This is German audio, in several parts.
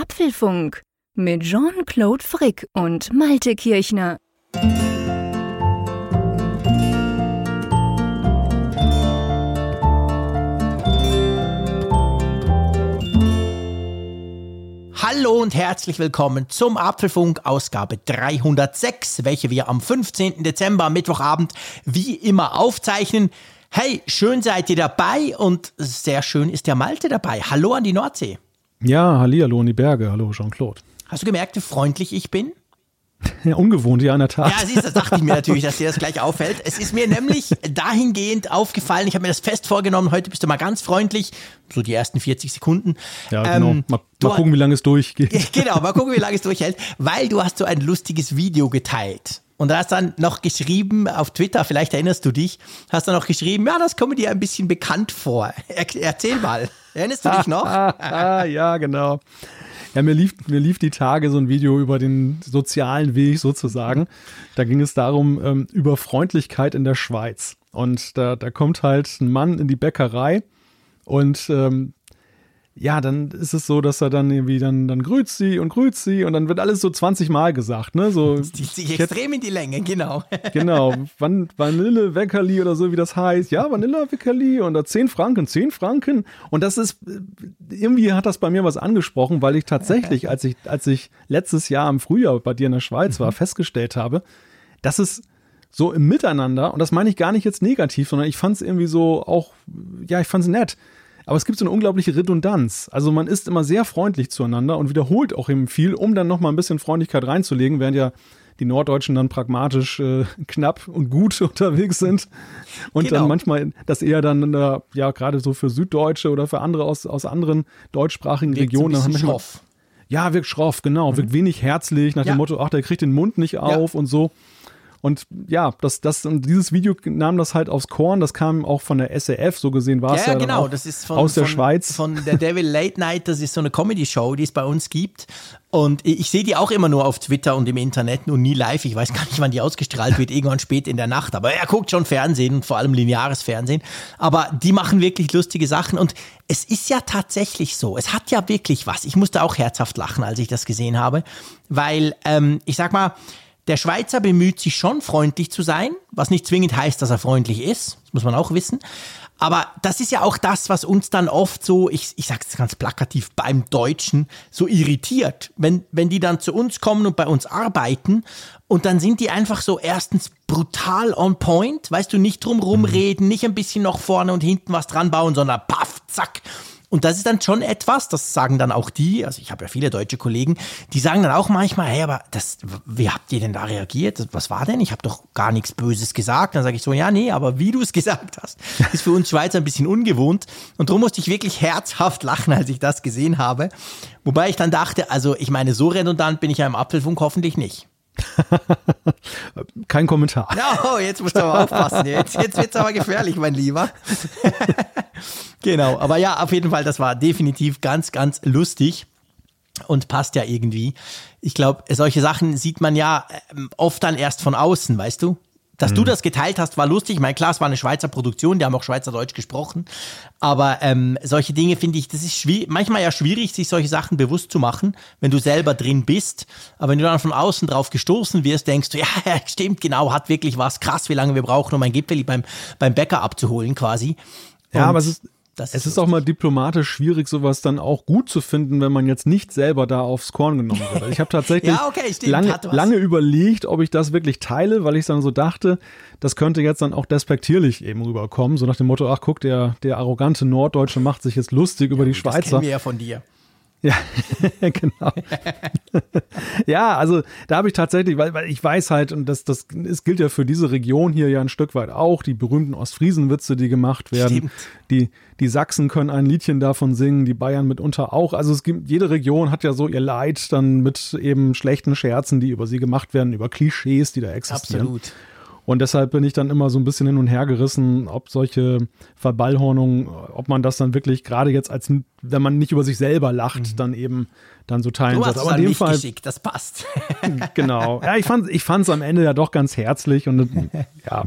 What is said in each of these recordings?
Apfelfunk mit Jean-Claude Frick und Malte Kirchner. Hallo und herzlich willkommen zum Apfelfunk Ausgabe 306, welche wir am 15. Dezember Mittwochabend wie immer aufzeichnen. Hey, schön seid ihr dabei und sehr schön ist der Malte dabei. Hallo an die Nordsee. Ja, hallo in die Berge. Hallo Jean-Claude. Hast du gemerkt, wie freundlich ich bin? Ja, ungewohnt, ja, in der Tat. Ja, siehst du, das dachte ich mir natürlich, dass dir das gleich auffällt. Es ist mir nämlich dahingehend aufgefallen, ich habe mir das fest vorgenommen, heute bist du mal ganz freundlich, so die ersten 40 Sekunden. Ja, genau. Ähm, mal, mal gucken, wie lange es durchgeht. Genau, mal gucken, wie lange es durchhält, weil du hast so ein lustiges Video geteilt. Und da hast dann noch geschrieben auf Twitter, vielleicht erinnerst du dich, hast dann noch geschrieben, ja, das kommt dir ein bisschen bekannt vor. Er, erzähl mal. Erinnerst du dich noch? ja, genau. Ja, mir lief, mir lief die Tage so ein Video über den sozialen Weg sozusagen. Da ging es darum, ähm, über Freundlichkeit in der Schweiz. Und da, da kommt halt ein Mann in die Bäckerei und ähm, ja, dann ist es so, dass er dann irgendwie dann, dann grüßt sie und grüßt sie und dann wird alles so 20 Mal gesagt, ne? So, zieht sich extrem in die Länge, genau. genau. Van Vanille Weckerli oder so, wie das heißt. Ja, Vanille Weckerli und da 10 Franken, 10 Franken. Und das ist, irgendwie hat das bei mir was angesprochen, weil ich tatsächlich, als ich, als ich letztes Jahr im Frühjahr bei dir in der Schweiz war, mhm. festgestellt habe, dass es so im Miteinander, und das meine ich gar nicht jetzt negativ, sondern ich fand es irgendwie so auch, ja, ich fand es nett aber es gibt so eine unglaubliche Redundanz. Also man ist immer sehr freundlich zueinander und wiederholt auch eben viel, um dann nochmal ein bisschen Freundlichkeit reinzulegen, während ja die Norddeutschen dann pragmatisch äh, knapp und gut unterwegs sind. Und genau. dann manchmal das eher dann, äh, ja, gerade so für Süddeutsche oder für andere aus, aus anderen deutschsprachigen wirkt Regionen. So ein bisschen schroff. Ja, wirkt schroff, genau. Mhm. Wirkt wenig herzlich, nach ja. dem Motto, ach, der kriegt den Mund nicht auf ja. und so. Und ja, das, das, dieses Video nahm das halt aufs Korn. Das kam auch von der SRF, so gesehen war es ja. Ja, genau. Das ist von, aus der von, Schweiz. Von der Devil Late Night. Das ist so eine Comedy-Show, die es bei uns gibt. Und ich sehe die auch immer nur auf Twitter und im Internet und nie live. Ich weiß gar nicht, wann die ausgestrahlt wird, irgendwann spät in der Nacht. Aber er guckt schon Fernsehen und vor allem lineares Fernsehen. Aber die machen wirklich lustige Sachen. Und es ist ja tatsächlich so. Es hat ja wirklich was. Ich musste auch herzhaft lachen, als ich das gesehen habe. Weil, ähm, ich sag mal, der Schweizer bemüht sich schon, freundlich zu sein, was nicht zwingend heißt, dass er freundlich ist. Das muss man auch wissen. Aber das ist ja auch das, was uns dann oft so, ich, ich sage es ganz plakativ, beim Deutschen so irritiert. Wenn, wenn die dann zu uns kommen und bei uns arbeiten und dann sind die einfach so erstens brutal on point, weißt du, nicht drum rumreden, nicht ein bisschen noch vorne und hinten was dran bauen, sondern paff, zack. Und das ist dann schon etwas, das sagen dann auch die, also ich habe ja viele deutsche Kollegen, die sagen dann auch manchmal, hey, aber das, wie habt ihr denn da reagiert? Was war denn? Ich habe doch gar nichts Böses gesagt. Dann sage ich so, ja, nee, aber wie du es gesagt hast, ist für uns Schweizer ein bisschen ungewohnt. Und darum musste ich wirklich herzhaft lachen, als ich das gesehen habe. Wobei ich dann dachte, also ich meine, so redundant bin ich ja im Apfelfunk hoffentlich nicht. Kein Kommentar. No, jetzt musst du aber aufpassen. Jetzt, jetzt wird es aber gefährlich, mein Lieber. genau, aber ja, auf jeden Fall, das war definitiv ganz, ganz lustig und passt ja irgendwie. Ich glaube, solche Sachen sieht man ja ähm, oft dann erst von außen, weißt du? Dass mhm. du das geteilt hast, war lustig. Mein klar, es war eine Schweizer Produktion, die haben auch Schweizerdeutsch gesprochen. Aber ähm, solche Dinge finde ich, das ist manchmal ja schwierig, sich solche Sachen bewusst zu machen, wenn du selber drin bist. Aber wenn du dann von außen drauf gestoßen wirst, denkst du, ja, stimmt, genau, hat wirklich was, krass, wie lange wir brauchen, um ein Gipfel beim, beim Bäcker abzuholen quasi. Und ja, aber es ist, das es ist, ist auch mal diplomatisch schwierig, sowas dann auch gut zu finden, wenn man jetzt nicht selber da aufs Korn genommen wird. Also ich habe tatsächlich ja, okay, lange, lange überlegt, ob ich das wirklich teile, weil ich dann so dachte, das könnte jetzt dann auch despektierlich eben rüberkommen, so nach dem Motto, ach guck, der, der arrogante Norddeutsche macht sich jetzt lustig ja, über die Schweizer. Das kennen wir ja von dir. Ja, genau. ja, also da habe ich tatsächlich, weil, weil ich weiß halt, und das, das es gilt ja für diese Region hier ja ein Stück weit auch, die berühmten Ostfriesenwitze, die gemacht werden. Die, die Sachsen können ein Liedchen davon singen, die Bayern mitunter auch. Also es gibt, jede Region hat ja so ihr Leid dann mit eben schlechten Scherzen, die über sie gemacht werden, über Klischees, die da existieren. Absolut. Und deshalb bin ich dann immer so ein bisschen hin und her gerissen, ob solche Verballhornungen, ob man das dann wirklich gerade jetzt als, wenn man nicht über sich selber lacht, mhm. dann eben dann so teilen Du hast Aber in dem Fall, geschickt, das passt. genau. Ja, ich fand ich fand's am Ende ja doch ganz herzlich und ja,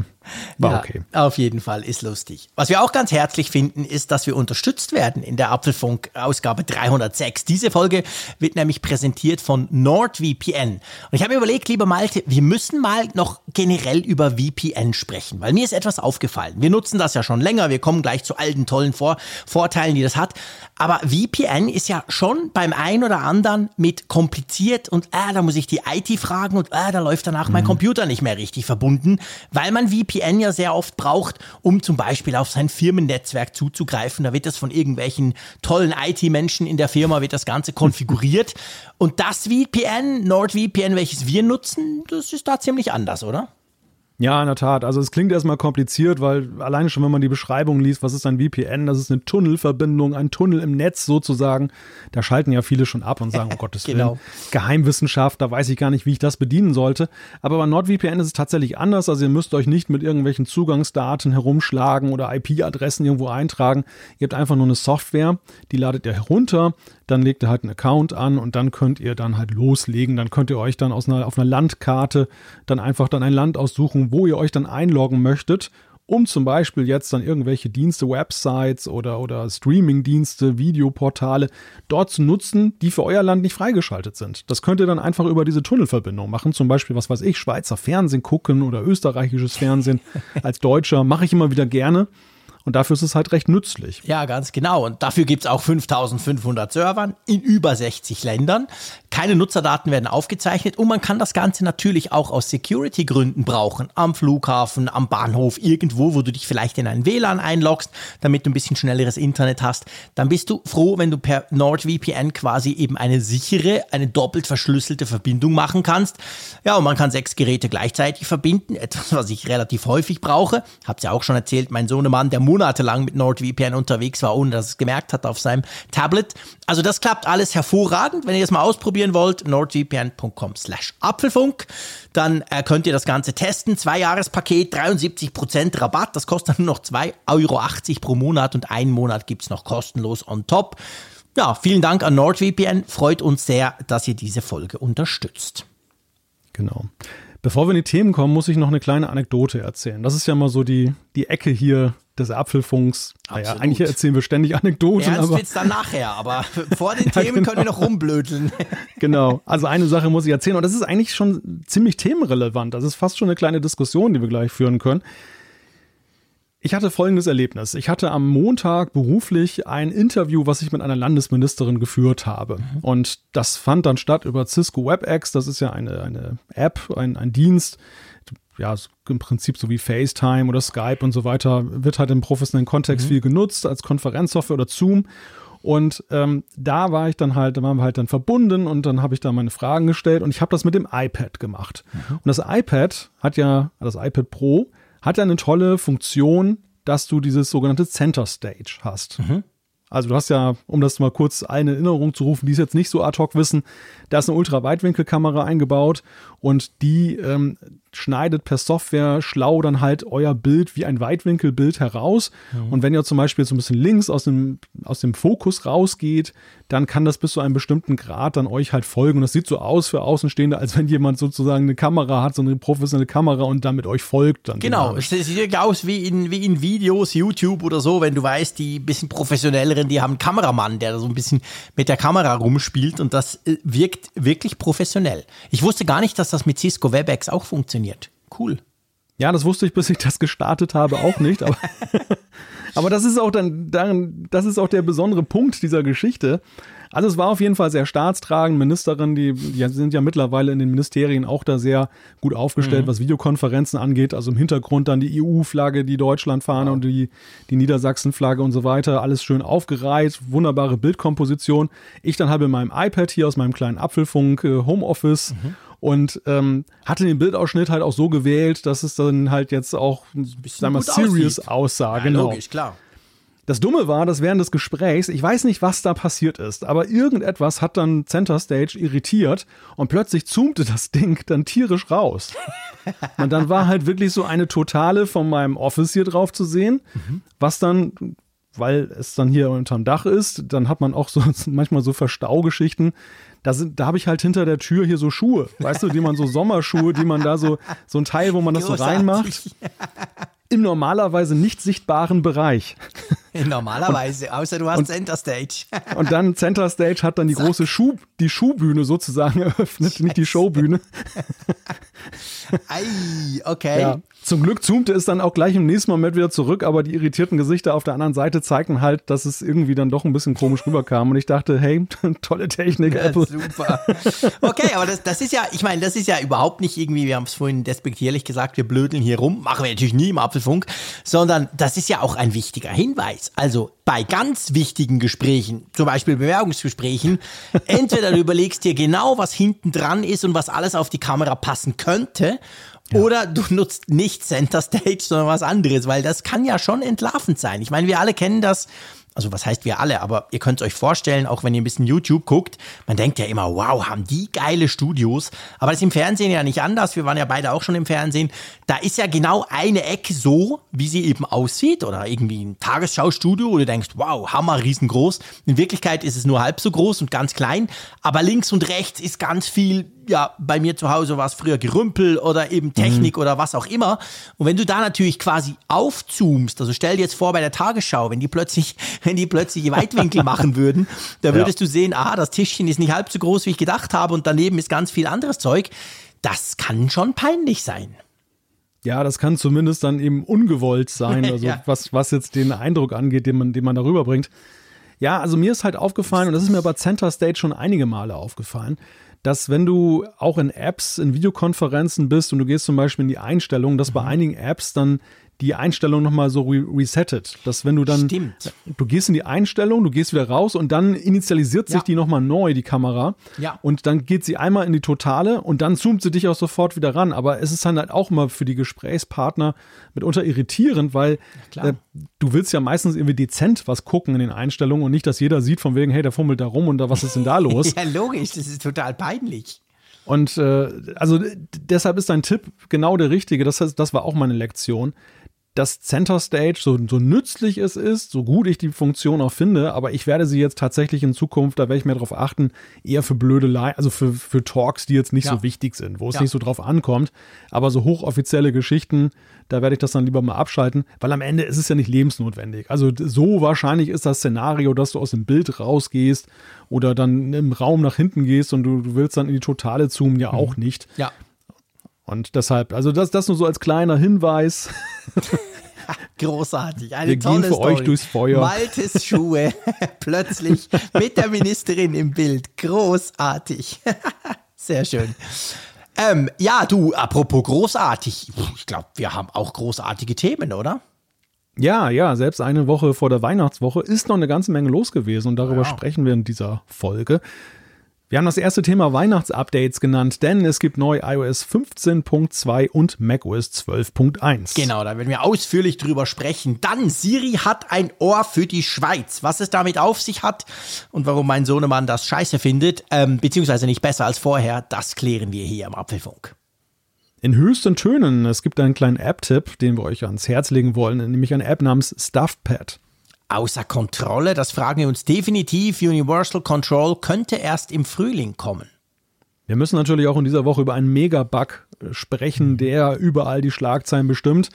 war Ja, okay. Auf jeden Fall ist lustig. Was wir auch ganz herzlich finden, ist, dass wir unterstützt werden in der Apfelfunk-Ausgabe 306. Diese Folge wird nämlich präsentiert von NordVPN. Und ich habe mir überlegt, lieber Malte, wir müssen mal noch generell über VPN sprechen, weil mir ist etwas aufgefallen. Wir nutzen das ja schon länger, wir kommen gleich zu all den tollen Vor Vorteilen, die das hat. Aber VPN ist ja schon beim einen oder anderen mit kompliziert und ah, da muss ich die IT fragen und ah, da läuft danach mein Computer nicht mehr richtig verbunden, weil man VPN ja sehr oft braucht, um zum Beispiel auf sein Firmennetzwerk zuzugreifen. Da wird das von irgendwelchen tollen IT-Menschen in der Firma, wird das Ganze konfiguriert. Und das VPN, NordVPN, welches wir nutzen, das ist da ziemlich anders, oder? Ja, in der Tat. Also es klingt erstmal kompliziert, weil alleine schon, wenn man die Beschreibung liest, was ist ein VPN? Das ist eine Tunnelverbindung, ein Tunnel im Netz sozusagen. Da schalten ja viele schon ab und sagen, oh Gottes Genau. Willen, Geheimwissenschaft, da weiß ich gar nicht, wie ich das bedienen sollte. Aber bei NordVPN ist es tatsächlich anders. Also ihr müsst euch nicht mit irgendwelchen Zugangsdaten herumschlagen oder IP-Adressen irgendwo eintragen. Ihr habt einfach nur eine Software, die ladet ihr herunter, dann legt ihr halt einen Account an und dann könnt ihr dann halt loslegen. Dann könnt ihr euch dann aus einer, auf einer Landkarte dann einfach dann ein Land aussuchen, wo ihr euch dann einloggen möchtet, um zum Beispiel jetzt dann irgendwelche Dienste, Websites oder, oder Streaming-Dienste, Videoportale dort zu nutzen, die für euer Land nicht freigeschaltet sind. Das könnt ihr dann einfach über diese Tunnelverbindung machen. Zum Beispiel, was weiß ich, Schweizer Fernsehen gucken oder österreichisches Fernsehen. Als Deutscher mache ich immer wieder gerne. Und dafür ist es halt recht nützlich. Ja, ganz genau. Und dafür gibt's auch 5500 Servern in über 60 Ländern. Keine Nutzerdaten werden aufgezeichnet und man kann das Ganze natürlich auch aus Security-Gründen brauchen. Am Flughafen, am Bahnhof, irgendwo, wo du dich vielleicht in ein WLAN einloggst, damit du ein bisschen schnelleres Internet hast. Dann bist du froh, wenn du per NordVPN quasi eben eine sichere, eine doppelt verschlüsselte Verbindung machen kannst. Ja, und man kann sechs Geräte gleichzeitig verbinden. Etwas, was ich relativ häufig brauche. Hab's ja auch schon erzählt, mein Sohnemann, der monatelang mit NordVPN unterwegs war, ohne dass es gemerkt hat auf seinem Tablet. Also das klappt alles hervorragend. Wenn ihr es mal ausprobieren wollt, nordvpn.com slash Apfelfunk. Dann äh, könnt ihr das Ganze testen. Zwei Jahrespaket, 73% Rabatt. Das kostet dann nur noch 2,80 Euro pro Monat und einen Monat gibt's noch kostenlos on top. Ja, vielen Dank an NordVPN. Freut uns sehr, dass ihr diese Folge unterstützt. Genau. Bevor wir in die Themen kommen, muss ich noch eine kleine Anekdote erzählen. Das ist ja mal so die, die Ecke hier des Apfelfunks. Naja, eigentlich erzählen wir ständig Anekdoten, Ernst aber wird's dann nachher, aber vor den Themen können wir noch rumblödeln. genau. Also eine Sache muss ich erzählen und das ist eigentlich schon ziemlich themenrelevant. Das ist fast schon eine kleine Diskussion, die wir gleich führen können. Ich hatte folgendes Erlebnis. Ich hatte am Montag beruflich ein Interview, was ich mit einer Landesministerin geführt habe. Und das fand dann statt über Cisco WebEx. Das ist ja eine, eine App, ein, ein Dienst. Ja, im Prinzip so wie FaceTime oder Skype und so weiter. Wird halt im professionellen Kontext viel genutzt als Konferenzsoftware oder Zoom. Und ähm, da war ich dann halt, da waren wir halt dann verbunden und dann habe ich da meine Fragen gestellt und ich habe das mit dem iPad gemacht. Und das iPad hat ja, das iPad Pro hat ja eine tolle Funktion, dass du dieses sogenannte Center Stage hast. Also du hast ja, um das mal kurz eine Erinnerung zu rufen, die es jetzt nicht so ad hoc wissen, da ist eine Ultraweitwinkelkamera eingebaut und die ähm, schneidet per Software schlau dann halt euer Bild wie ein Weitwinkelbild heraus. Und wenn ihr zum Beispiel so ein bisschen links aus dem, aus dem Fokus rausgeht, dann kann das bis zu einem bestimmten Grad dann euch halt folgen. Und das sieht so aus für Außenstehende, als wenn jemand sozusagen eine Kamera hat, so eine professionelle Kamera und damit euch folgt. Dann Genau, es sieht aus wie in, wie in Videos, YouTube oder so, wenn du weißt, die bisschen professionelleren, die haben einen Kameramann, der da so ein bisschen mit der Kamera rumspielt und das äh, wirkt wirklich professionell. Ich wusste gar nicht, dass das mit Cisco WebEx auch funktioniert. Cool. Ja, das wusste ich, bis ich das gestartet habe, auch nicht. Aber, aber das ist auch dann, dann, das ist auch der besondere Punkt dieser Geschichte. Also es war auf jeden Fall sehr staatstragend. Ministerin, die, die sind ja mittlerweile in den Ministerien auch da sehr gut aufgestellt, was Videokonferenzen angeht. Also im Hintergrund dann die EU-Flagge, die Deutschlandfahne und die, die Niedersachsen-Flagge und so weiter. Alles schön aufgereiht, wunderbare Bildkomposition. Ich dann habe in meinem iPad hier aus meinem kleinen Apfelfunk äh, Homeoffice und ähm, hatte den Bildausschnitt halt auch so gewählt, dass es dann halt jetzt auch, sagen wir, serious aussieht. aussah. Ja, genau. Logisch, klar. Das Dumme war, dass während des Gesprächs, ich weiß nicht, was da passiert ist, aber irgendetwas hat dann Center Stage irritiert und plötzlich zoomte das Ding dann tierisch raus. und dann war halt wirklich so eine Totale von meinem Office hier drauf zu sehen, was dann, weil es dann hier unterm Dach ist, dann hat man auch so manchmal so Verstaugeschichten. Da, sind, da habe ich halt hinter der Tür hier so Schuhe, weißt du, die man so Sommerschuhe, die man da so, so ein Teil, wo man das so reinmacht. Im normalerweise nicht sichtbaren Bereich. Normalerweise, außer du hast und, Center Stage. und dann Center Stage hat dann die Zack. große Schuh, die Schuhbühne sozusagen eröffnet, nicht die Showbühne. Ei, okay. Ja. Zum Glück zoomte es dann auch gleich im nächsten Moment wieder zurück, aber die irritierten Gesichter auf der anderen Seite zeigten halt, dass es irgendwie dann doch ein bisschen komisch rüberkam. Und ich dachte, hey, tolle Technik, ja, Apple. Super. Okay, aber das, das ist ja, ich meine, das ist ja überhaupt nicht irgendwie, wir haben es vorhin despektierlich gesagt, wir blödeln hier rum, machen wir natürlich nie im Apfelfunk, sondern das ist ja auch ein wichtiger Hinweis. Also bei ganz wichtigen Gesprächen, zum Beispiel Bewerbungsgesprächen, entweder du überlegst dir genau, was hinten dran ist und was alles auf die Kamera passen könnte, Oder du nutzt nicht Center Stage, sondern was anderes, weil das kann ja schon entlarvend sein. Ich meine, wir alle kennen das also was heißt wir alle, aber ihr könnt es euch vorstellen, auch wenn ihr ein bisschen YouTube guckt, man denkt ja immer, wow, haben die geile Studios. Aber das ist im Fernsehen ja nicht anders. Wir waren ja beide auch schon im Fernsehen. Da ist ja genau eine Ecke so, wie sie eben aussieht oder irgendwie ein Tagesschau-Studio, wo du denkst, wow, hammer, riesengroß. In Wirklichkeit ist es nur halb so groß und ganz klein. Aber links und rechts ist ganz viel ja, bei mir zu Hause war es früher Gerümpel oder eben Technik mhm. oder was auch immer. Und wenn du da natürlich quasi aufzoomst, also stell dir jetzt vor bei der Tagesschau, wenn die plötzlich, wenn die plötzlich Weitwinkel machen würden, da würdest ja. du sehen, ah, das Tischchen ist nicht halb so groß, wie ich gedacht habe und daneben ist ganz viel anderes Zeug. Das kann schon peinlich sein. Ja, das kann zumindest dann eben ungewollt sein, also ja. was, was jetzt den Eindruck angeht, den man, den man darüber bringt. Ja, also mir ist halt aufgefallen, und das ist mir bei Center Stage schon einige Male aufgefallen, dass wenn du auch in Apps, in Videokonferenzen bist und du gehst zum Beispiel in die Einstellungen, dass bei mhm. einigen Apps dann die Einstellung nochmal so re resettet. Dass wenn du dann, Stimmt. du gehst in die Einstellung, du gehst wieder raus und dann initialisiert sich ja. die nochmal neu, die Kamera. Ja. Und dann geht sie einmal in die Totale und dann zoomt sie dich auch sofort wieder ran. Aber es ist dann halt auch mal für die Gesprächspartner mitunter irritierend, weil äh, du willst ja meistens irgendwie dezent was gucken in den Einstellungen und nicht, dass jeder sieht von wegen, hey, der fummelt da rum und da, was ist denn da los? ja, logisch, das ist total peinlich. Und äh, also deshalb ist dein Tipp genau der richtige. Das, heißt, das war auch meine Lektion dass Center Stage, so, so nützlich es ist, so gut ich die Funktion auch finde, aber ich werde sie jetzt tatsächlich in Zukunft, da werde ich mehr darauf achten, eher für Blödelei, also für, für Talks, die jetzt nicht ja. so wichtig sind, wo es ja. nicht so drauf ankommt. Aber so hochoffizielle Geschichten, da werde ich das dann lieber mal abschalten, weil am Ende ist es ja nicht lebensnotwendig. Also so wahrscheinlich ist das Szenario, dass du aus dem Bild rausgehst oder dann im Raum nach hinten gehst und du, du willst dann in die Totale zoomen, ja mhm. auch nicht. Ja. Und deshalb, also das, das nur so als kleiner Hinweis. Großartig. Eine Wir tolle gehen für Story. euch durchs Feuer. Maltes Schuhe plötzlich mit der Ministerin im Bild. Großartig. Sehr schön. Ähm, ja, du, apropos großartig. Ich glaube, wir haben auch großartige Themen, oder? Ja, ja, selbst eine Woche vor der Weihnachtswoche ist noch eine ganze Menge los gewesen und darüber ja. sprechen wir in dieser Folge. Wir haben das erste Thema Weihnachtsupdates genannt, denn es gibt neu iOS 15.2 und macOS 12.1. Genau, da werden wir ausführlich drüber sprechen. Dann, Siri hat ein Ohr für die Schweiz. Was es damit auf sich hat und warum mein Sohnemann das scheiße findet, ähm, beziehungsweise nicht besser als vorher, das klären wir hier im Apfelfunk. In höchsten Tönen. Es gibt einen kleinen App-Tipp, den wir euch ans Herz legen wollen, nämlich eine App namens StuffPad außer Kontrolle? Das fragen wir uns definitiv. Universal Control könnte erst im Frühling kommen. Wir müssen natürlich auch in dieser Woche über einen Mega-Bug äh, sprechen, der überall die Schlagzeilen bestimmt.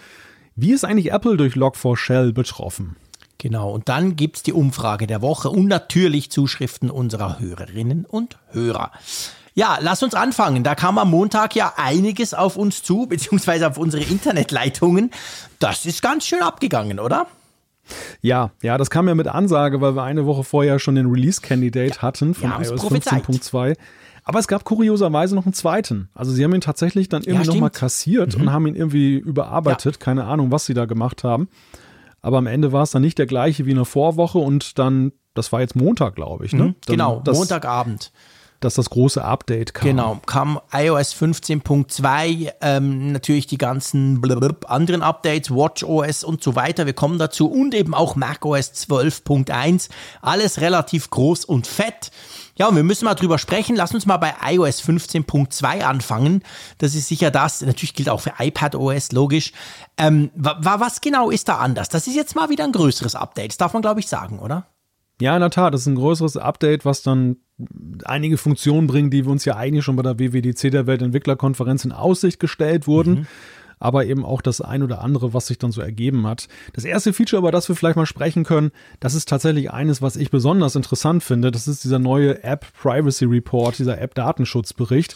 Wie ist eigentlich Apple durch Log4Shell betroffen? Genau, und dann gibt es die Umfrage der Woche und natürlich Zuschriften unserer Hörerinnen und Hörer. Ja, lass uns anfangen. Da kam am Montag ja einiges auf uns zu, beziehungsweise auf unsere Internetleitungen. Das ist ganz schön abgegangen, oder? Ja, ja, das kam ja mit Ansage, weil wir eine Woche vorher schon den Release-Candidate ja, hatten von iOS 15.2. Aber es gab kurioserweise noch einen zweiten. Also sie haben ihn tatsächlich dann irgendwie ja, nochmal kassiert mhm. und haben ihn irgendwie überarbeitet. Ja. Keine Ahnung, was sie da gemacht haben. Aber am Ende war es dann nicht der gleiche wie in der Vorwoche und dann, das war jetzt Montag, glaube ich. Ne? Mhm, genau, das, Montagabend dass das große Update kam. Genau, kam iOS 15.2, ähm, natürlich die ganzen anderen Updates, WatchOS und so weiter. Wir kommen dazu und eben auch macOS 12.1. Alles relativ groß und fett. Ja, und wir müssen mal drüber sprechen. Lass uns mal bei iOS 15.2 anfangen. Das ist sicher das. Natürlich gilt auch für iPadOS, logisch. Ähm, was genau ist da anders? Das ist jetzt mal wieder ein größeres Update. Das darf man, glaube ich, sagen, oder? Ja, in der Tat, das ist ein größeres Update, was dann einige Funktionen bringen, die wir uns ja eigentlich schon bei der WWDC der Weltentwicklerkonferenz in Aussicht gestellt wurden. Mhm. Aber eben auch das ein oder andere, was sich dann so ergeben hat. Das erste Feature, über das wir vielleicht mal sprechen können, das ist tatsächlich eines, was ich besonders interessant finde. Das ist dieser neue App Privacy Report, dieser App Datenschutzbericht.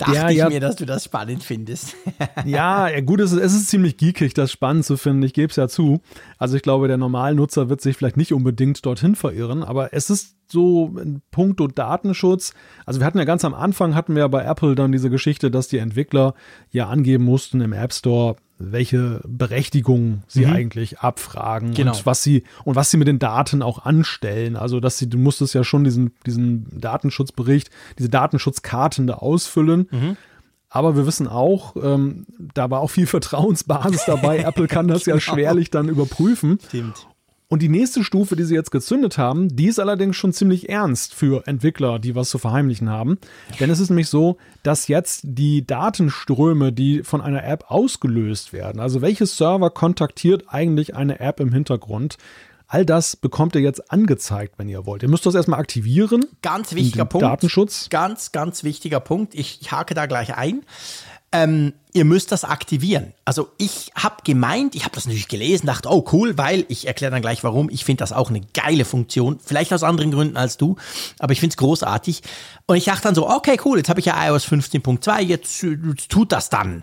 Dachte der, ich ja, mir, dass du das spannend findest. ja, gut, es ist, es ist ziemlich geekig, das spannend zu finden. Ich gebe es ja zu. Also ich glaube, der Normalnutzer wird sich vielleicht nicht unbedingt dorthin verirren, aber es ist so in puncto Datenschutz. Also wir hatten ja ganz am Anfang, hatten wir ja bei Apple dann diese Geschichte, dass die Entwickler ja angeben mussten im App Store, welche Berechtigung sie mhm. eigentlich abfragen genau. und was sie und was sie mit den Daten auch anstellen. Also dass sie, du musstest ja schon diesen, diesen Datenschutzbericht, diese Datenschutzkarten da ausfüllen. Mhm. Aber wir wissen auch, ähm, da war auch viel Vertrauensbasis dabei. Apple kann das genau. ja schwerlich dann überprüfen. Stimmt. Und die nächste Stufe, die sie jetzt gezündet haben, die ist allerdings schon ziemlich ernst für Entwickler, die was zu verheimlichen haben. Denn es ist nämlich so, dass jetzt die Datenströme, die von einer App ausgelöst werden, also welches Server kontaktiert eigentlich eine App im Hintergrund, All das bekommt ihr jetzt angezeigt, wenn ihr wollt. Ihr müsst das erstmal aktivieren. Ganz wichtiger Punkt. Datenschutz. Ganz, ganz wichtiger Punkt. Ich, ich hake da gleich ein. Ähm, ihr müsst das aktivieren. Also ich habe gemeint, ich habe das natürlich gelesen, dachte, oh cool, weil ich erkläre dann gleich warum. Ich finde das auch eine geile Funktion, vielleicht aus anderen Gründen als du, aber ich finde es großartig. Und ich dachte dann so, okay, cool, jetzt habe ich ja iOS 15.2, jetzt, jetzt tut das dann.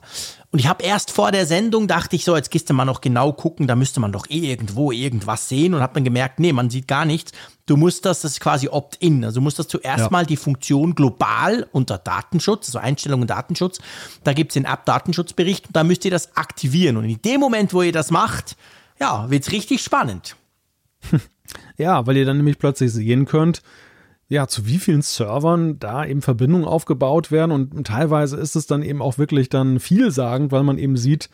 Und ich habe erst vor der Sendung dachte ich so, jetzt gehst du mal noch genau gucken, da müsste man doch eh irgendwo irgendwas sehen und habe dann gemerkt, nee, man sieht gar nichts. Du musst das, das ist quasi Opt-in. Also du musst das zuerst ja. mal die Funktion global unter Datenschutz, also Einstellungen Datenschutz. Da gibt es den App-Datenschutzbericht und da müsst ihr das aktivieren. Und in dem Moment, wo ihr das macht, ja, wird es richtig spannend. Ja, weil ihr dann nämlich plötzlich sehen könnt, ja, zu wie vielen Servern da eben Verbindungen aufgebaut werden. Und teilweise ist es dann eben auch wirklich dann vielsagend, weil man eben sieht,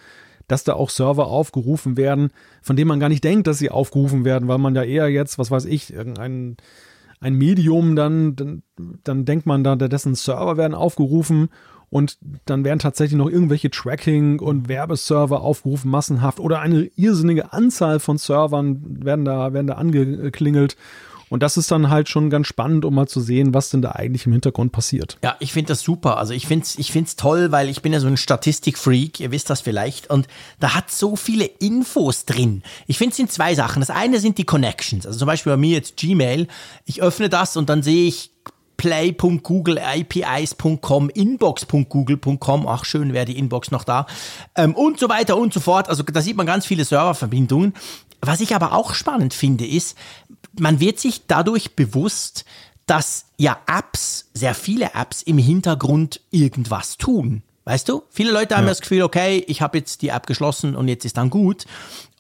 dass da auch Server aufgerufen werden, von denen man gar nicht denkt, dass sie aufgerufen werden, weil man ja eher jetzt, was weiß ich, irgendein ein Medium, dann, dann, dann denkt man da, dessen Server werden aufgerufen und dann werden tatsächlich noch irgendwelche Tracking- und Werbeserver aufgerufen, massenhaft oder eine irrsinnige Anzahl von Servern werden da, werden da angeklingelt und das ist dann halt schon ganz spannend, um mal zu sehen, was denn da eigentlich im Hintergrund passiert. Ja, ich finde das super. Also ich finde es ich find's toll, weil ich bin ja so ein Statistikfreak, ihr wisst das vielleicht. Und da hat so viele Infos drin. Ich finde es sind zwei Sachen. Das eine sind die Connections. Also zum Beispiel bei mir jetzt Gmail. Ich öffne das und dann sehe ich play.google, apis.com, inbox.google.com, ach schön wäre die Inbox noch da, ähm, und so weiter und so fort. Also da sieht man ganz viele Serververbindungen. Was ich aber auch spannend finde, ist, man wird sich dadurch bewusst, dass ja Apps, sehr viele Apps im Hintergrund irgendwas tun. Weißt du? Viele Leute haben ja. das Gefühl, okay, ich habe jetzt die App geschlossen und jetzt ist dann gut.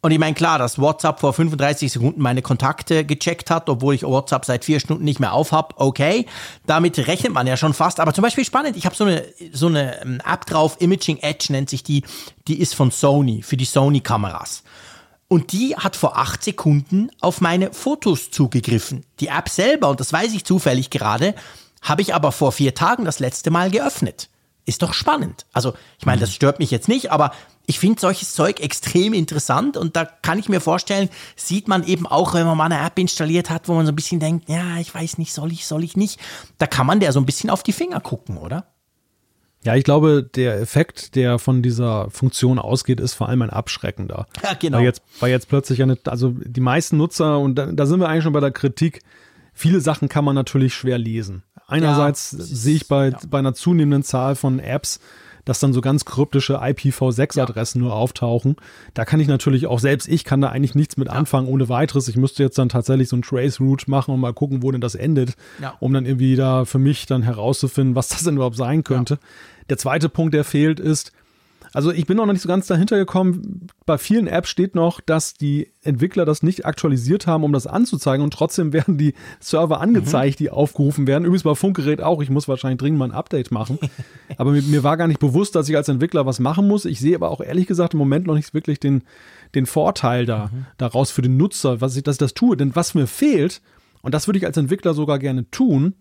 Und ich meine, klar, dass WhatsApp vor 35 Sekunden meine Kontakte gecheckt hat, obwohl ich WhatsApp seit vier Stunden nicht mehr aufhab, okay. Damit rechnet man ja schon fast. Aber zum Beispiel spannend, ich habe so eine, so eine ähm, App drauf, Imaging Edge nennt sich die, die ist von Sony, für die Sony-Kameras. Und die hat vor acht Sekunden auf meine Fotos zugegriffen. Die App selber, und das weiß ich zufällig gerade, habe ich aber vor vier Tagen das letzte Mal geöffnet. Ist doch spannend. Also, ich meine, das mhm. stört mich jetzt nicht, aber ich finde solches Zeug extrem interessant und da kann ich mir vorstellen, sieht man eben auch, wenn man mal eine App installiert hat, wo man so ein bisschen denkt, ja, ich weiß nicht, soll ich, soll ich nicht, da kann man der so ein bisschen auf die Finger gucken, oder? Ja, ich glaube, der Effekt, der von dieser Funktion ausgeht, ist vor allem ein abschreckender. Ja, genau. Weil jetzt, weil jetzt plötzlich eine, also die meisten Nutzer, und da, da sind wir eigentlich schon bei der Kritik, viele Sachen kann man natürlich schwer lesen. Einerseits ja, sehe ich bei, ja. bei einer zunehmenden Zahl von Apps, dass dann so ganz kryptische IPv6-Adressen ja. nur auftauchen. Da kann ich natürlich auch, selbst ich kann da eigentlich nichts mit ja. anfangen ohne weiteres. Ich müsste jetzt dann tatsächlich so ein Trace-Route machen und mal gucken, wo denn das endet, ja. um dann irgendwie da für mich dann herauszufinden, was das denn überhaupt sein könnte. Der zweite Punkt, der fehlt, ist, also ich bin noch nicht so ganz dahinter gekommen. Bei vielen Apps steht noch, dass die Entwickler das nicht aktualisiert haben, um das anzuzeigen und trotzdem werden die Server angezeigt, mhm. die aufgerufen werden. Übrigens bei Funkgerät auch. Ich muss wahrscheinlich dringend mal ein Update machen. aber mir, mir, war gar nicht bewusst, dass ich als Entwickler was machen muss. Ich sehe aber auch ehrlich gesagt im Moment noch nicht wirklich den, den Vorteil da, mhm. daraus für den Nutzer, was ich, dass ich das tue. Denn was mir fehlt, und das würde ich als Entwickler sogar gerne tun,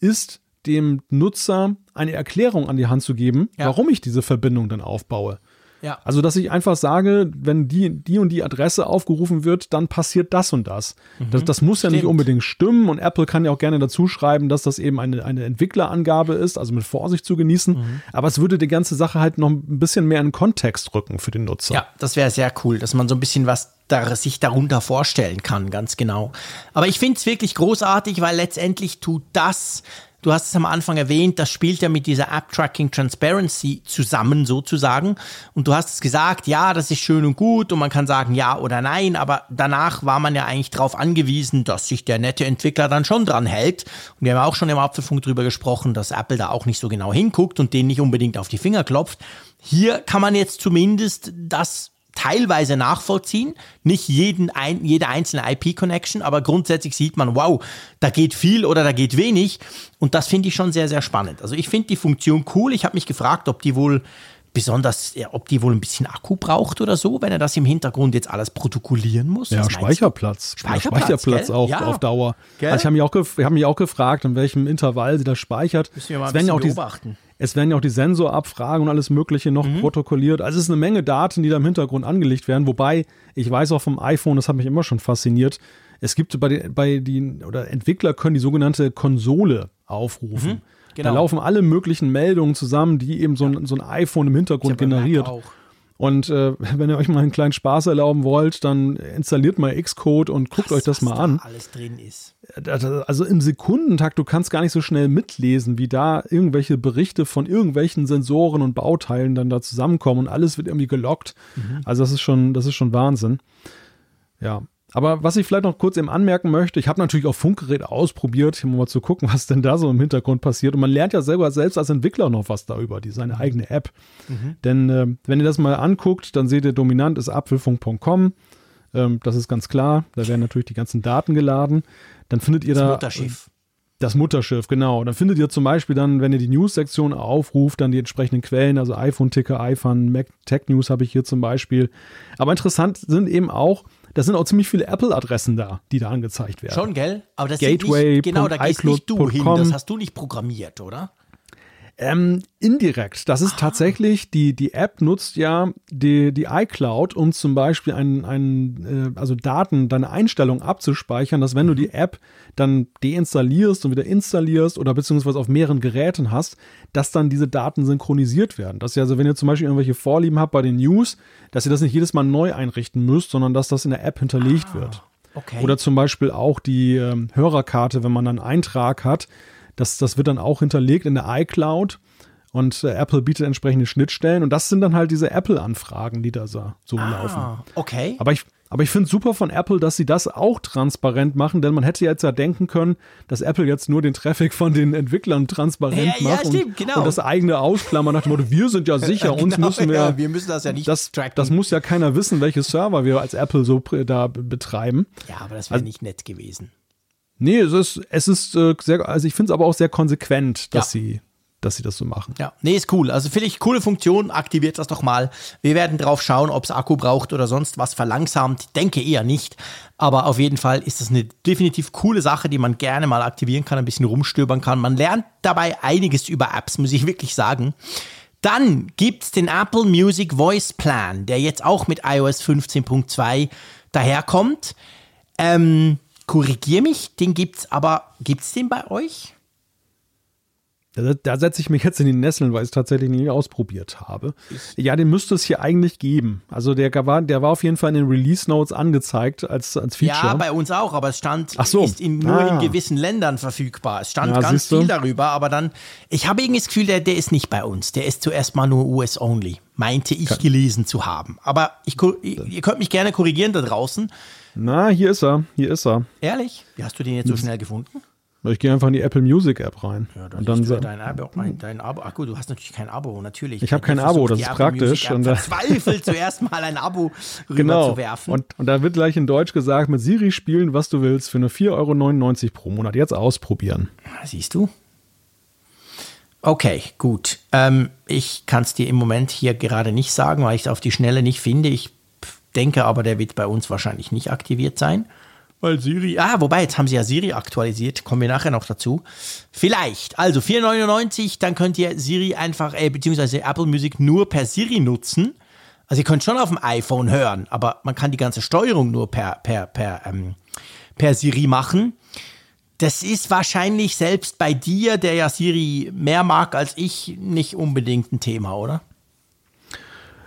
ist dem Nutzer eine Erklärung an die Hand zu geben, ja. warum ich diese Verbindung dann aufbaue. Ja. Also, dass ich einfach sage, wenn die, die und die Adresse aufgerufen wird, dann passiert das und das. Das, das muss ja nicht Mhm. Stimmt. unbedingt stimmen und Apple kann ja auch gerne dazu schreiben, dass das eben eine, eine Entwicklerangabe ist, also mit Vorsicht zu genießen. Mhm. Aber es würde die ganze Sache halt noch ein bisschen mehr in Kontext rücken für den Nutzer. Ja, das wäre sehr cool, dass man so ein bisschen was da, sich darunter vorstellen kann, ganz genau. Aber ich finde es wirklich großartig, weil letztendlich tut das, du hast es am Anfang erwähnt, das spielt ja mit dieser App Tracking Transparency zusammen sozusagen. Und du hast es gesagt, ja, das ist schön und gut und man kann sagen ja oder nein, aber danach war man ja eigentlich darauf angewiesen, dass sich der nette Entwickler dann schon dran hält. Und wir haben auch schon im Apfelfunk drüber gesprochen, dass Apple da auch nicht so genau hinguckt und denen nicht unbedingt auf die Finger klopft. Hier kann man jetzt zumindest das teilweise nachvollziehen. Nicht jeden ein, jede einzelne IP-Connection, aber grundsätzlich sieht man, wow, da geht viel oder da geht wenig. Und das finde ich schon sehr, sehr spannend. Also ich finde die Funktion cool. Ich habe mich gefragt, ob die wohl besonders, ja, ob die wohl ein bisschen Akku braucht oder so, wenn er das im Hintergrund jetzt alles protokollieren muss. Ja? Speicherplatz. Speicherplatz, Speicherplatz auch Ja. auf Dauer. Gell? Also ich habe mich, auch hab mich auch gefragt, in welchem Intervall sie das speichert. Müssen wir mal ein werden ja auch beobachten. Es werden ja auch die Sensorabfragen und alles Mögliche noch Mhm. protokolliert. Also es ist eine Menge Daten, die da im Hintergrund angelegt werden. Wobei, ich weiß auch vom iPhone, das hat mich immer schon fasziniert, es gibt bei den, bei den oder Entwickler können die sogenannte Konsole aufrufen. genau. Da laufen alle möglichen Meldungen zusammen, die eben so ein, so ein iPhone im Hintergrund generiert. auch. Und äh, wenn ihr euch mal einen kleinen Spaß erlauben wollt, dann installiert mal Xcode und guckt euch das was mal da an. alles drin ist. Also im Sekundentakt, du kannst gar nicht so schnell mitlesen, wie da irgendwelche Berichte von irgendwelchen Sensoren und Bauteilen dann da zusammenkommen und alles wird irgendwie gelockt. Also das ist schon, das ist schon Wahnsinn. Ja. Aber was ich vielleicht noch kurz eben anmerken möchte, ich habe natürlich auch Funkgeräte ausprobiert, um mal zu gucken, was denn da so im Hintergrund passiert. Und man lernt ja selber selbst als Entwickler noch was darüber, die seine eigene App. Denn äh, wenn ihr das mal anguckt, dann seht ihr, dominant ist apfelfunk.com. Ähm, das ist ganz klar. Da werden natürlich die ganzen Daten geladen. Dann findet ihr Das da Mutterschiff. das Mutterschiff, genau. Dann findet ihr zum Beispiel dann, wenn ihr die News-Sektion aufruft, dann die entsprechenden Quellen, also iPhone-Ticker, iPhone, Mac Tech News habe ich hier zum Beispiel. Aber interessant sind eben auch, da sind auch ziemlich viele Apple-Adressen da, die da angezeigt werden. Schon, gell? Aber das Gateway sind nicht, genau, da gehst nicht du hin. Das hast du nicht programmiert, oder? Ähm, indirekt. Das ist tatsächlich, die, die App nutzt ja die, die iCloud, um zum Beispiel einen, einen, äh, also Daten, deine Einstellung abzuspeichern, dass wenn du die App dann deinstallierst und wieder installierst oder beziehungsweise auf mehreren Geräten hast, dass dann diese Daten synchronisiert werden. Dass ihr also, wenn ihr zum Beispiel irgendwelche Vorlieben habt bei den News, dass ihr das nicht jedes Mal neu einrichten müsst, sondern dass das in der App hinterlegt wird. Okay. Oder zum Beispiel auch die ähm, Hörerkarte, wenn man einen Eintrag hat, das, das wird dann auch hinterlegt in der iCloud und äh, Apple bietet entsprechende Schnittstellen und das sind dann halt diese Apple-Anfragen, die da so, so laufen. ah, okay. Aber ich, aber ich finde super von Apple, dass sie das auch transparent machen, denn man hätte jetzt ja denken können, dass Apple jetzt nur den Traffic von den Entwicklern transparent Ja, ja, macht stimmt, und, genau. und das eigene ausklammern nach dem Motto, wir sind ja sicher, uns Genau, müssen wir, ja, wir müssen das ja nicht das, tracken. das muss ja keiner wissen, welche Server wir als Apple so da betreiben. ja, aber das wäre nicht nett gewesen. Nee, es ist, es ist äh, sehr, also ich finde es aber auch sehr konsequent, dass Ja. sie, dass sie das so machen. Ja, nee, ist cool. Also finde ich coole Funktion. Aktiviert das doch mal. Wir werden drauf schauen, ob es Akku braucht oder sonst was verlangsamt. Denke eher nicht. Aber auf jeden Fall ist das eine definitiv coole Sache, die man gerne mal aktivieren kann, ein bisschen rumstöbern kann. Man lernt dabei einiges über Apps, muss ich wirklich sagen. Dann gibt's den Apple Music Voice Plan, der jetzt auch mit iOS 15.2 daherkommt. Ähm, korrigier mich, den gibt's aber, gibt's den bei euch? Da, da setze ich mich jetzt in die Nesseln, weil ich es tatsächlich nie ausprobiert habe. Ja, den müsste es hier eigentlich geben. Also der war, der war auf jeden Fall in den Release Notes angezeigt als, als Feature. Ja, bei uns auch, aber es stand, so. ist in, nur Ah. in gewissen Ländern verfügbar. Es stand Ja, ganz viel darüber, aber dann, ich habe irgendwie das Gefühl, der, der ist nicht bei uns. Der ist zuerst mal nur US-only, meinte ich gelesen zu haben. Aber ich, ihr könnt mich gerne korrigieren da draußen. Na, hier ist er, hier ist er. Ehrlich? Wie hast du den jetzt so schnell gefunden? Ich gehe einfach in die Apple Music App rein. und dann du sa- dein Abo, dein Abo. Ach gut, du hast natürlich kein Abo, natürlich. Ich hab Ihr kein Abo, das ist Apple praktisch. Und da- verzweifelt zuerst mal ein Abo rüber genau. zu werfen. Und, und da wird gleich in Deutsch gesagt, mit Siri spielen, was du willst, für nur 4,99 Euro pro Monat. Jetzt ausprobieren. Siehst du? Okay, gut. Ähm, ich kann es dir im Moment hier gerade nicht sagen, weil ich es auf die Schnelle nicht finde. Ich denke aber, der wird bei uns wahrscheinlich nicht aktiviert sein. Weil Siri. Ah, wobei, jetzt haben sie ja Siri aktualisiert. Kommen wir nachher noch dazu. Vielleicht. Also 4,99, dann könnt ihr Siri einfach, äh, beziehungsweise Apple Music nur per Siri nutzen. Also ihr könnt schon auf dem iPhone hören, aber man kann die ganze Steuerung nur per, per, per, ähm, per Siri machen. Das ist wahrscheinlich selbst bei dir, der ja Siri mehr mag als ich, nicht unbedingt ein Thema, oder?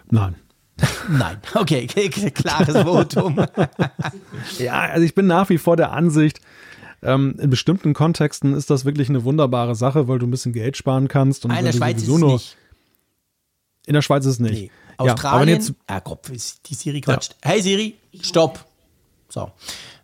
Nein. Nein, okay, klares Votum. ja, also ich bin nach wie vor der Ansicht, ähm, in bestimmten Kontexten ist das wirklich eine wunderbare Sache, weil du ein bisschen Geld sparen kannst. Und in der Schweiz ist es nicht. In der Schweiz ist es nicht. Nee. Australien, ja, jetzt, ah, Kopf, die Siri quatscht. Ja. Hey Siri, stopp. So,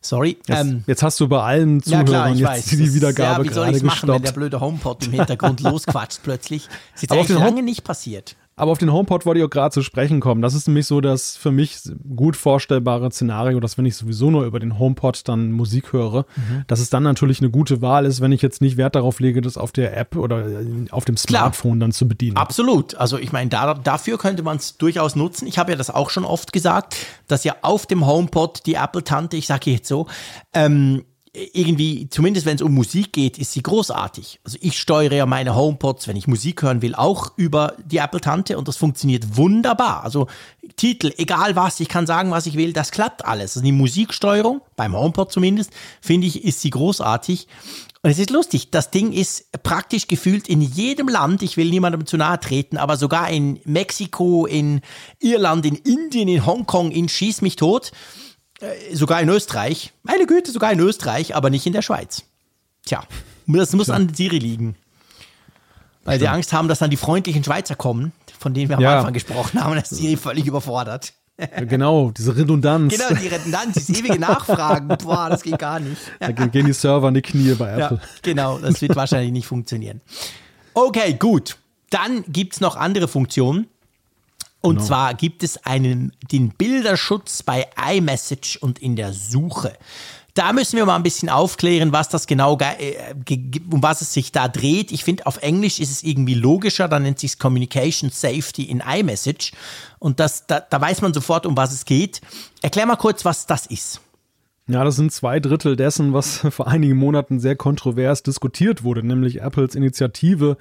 sorry. Jetzt, ähm, jetzt hast du bei allen Zuhörern ja, klar, jetzt weiß. die Wiedergabe ja, wie soll gerade machen, wenn der blöde HomePod im Hintergrund losquatscht plötzlich? Das ist jetzt lange nicht passiert. Aber auf den HomePod wollte ich auch gerade zu sprechen kommen. Das ist nämlich so das für mich gut vorstellbare Szenario, dass wenn ich sowieso nur über den HomePod dann Musik höre, mhm. dass es dann natürlich eine gute Wahl ist, wenn ich jetzt nicht Wert darauf lege, das auf der App oder auf dem Smartphone Klar. dann zu bedienen. Absolut. Also ich meine, da, dafür könnte man es durchaus nutzen. Ich habe ja das auch schon oft gesagt, dass ja auf dem HomePod die Apple-Tante, ich sage jetzt so, ähm, irgendwie, zumindest wenn es um Musik geht, ist sie großartig. Also ich steuere ja meine HomePods, wenn ich Musik hören will, auch über die Apple-Tante und das funktioniert wunderbar. Also Titel, egal was, ich kann sagen, was ich will, das klappt alles. Also die Musiksteuerung, beim HomePod zumindest, finde ich, ist sie großartig. Und es ist lustig, das Ding ist praktisch gefühlt in jedem Land, ich will niemandem zu nahe treten, aber sogar in Mexiko, in Irland, in Indien, in Hongkong, in Schieß mich tot sogar in Österreich. Meine Güte, sogar in Österreich, aber nicht in der Schweiz. Tja, das muss an Siri liegen. Weil sie Angst haben, dass dann die freundlichen Schweizer kommen, von denen wir am ja. Anfang gesprochen haben, dass Siri völlig überfordert. Genau, diese Redundanz. Genau, die Redundanz, dieses ewige Nachfragen. Boah, das geht gar nicht. Da gehen die Server in die Knie bei Apple. Ja, genau, das wird wahrscheinlich nicht funktionieren. Okay, gut. Dann gibt es noch andere Funktionen. Und genau. zwar gibt es einen, den Bilderschutz bei iMessage und in der Suche. Da müssen wir mal ein bisschen aufklären, was das genau, äh, um was es sich da dreht. Ich finde, auf Englisch ist es irgendwie logischer, da nennt sich Communication Safety in iMessage. Und das, da, da weiß man sofort, um was es geht. Erklär mal kurz, was das ist. Ja, das sind zwei Drittel dessen, was vor einigen Monaten sehr kontrovers diskutiert wurde, nämlich Apples Initiative,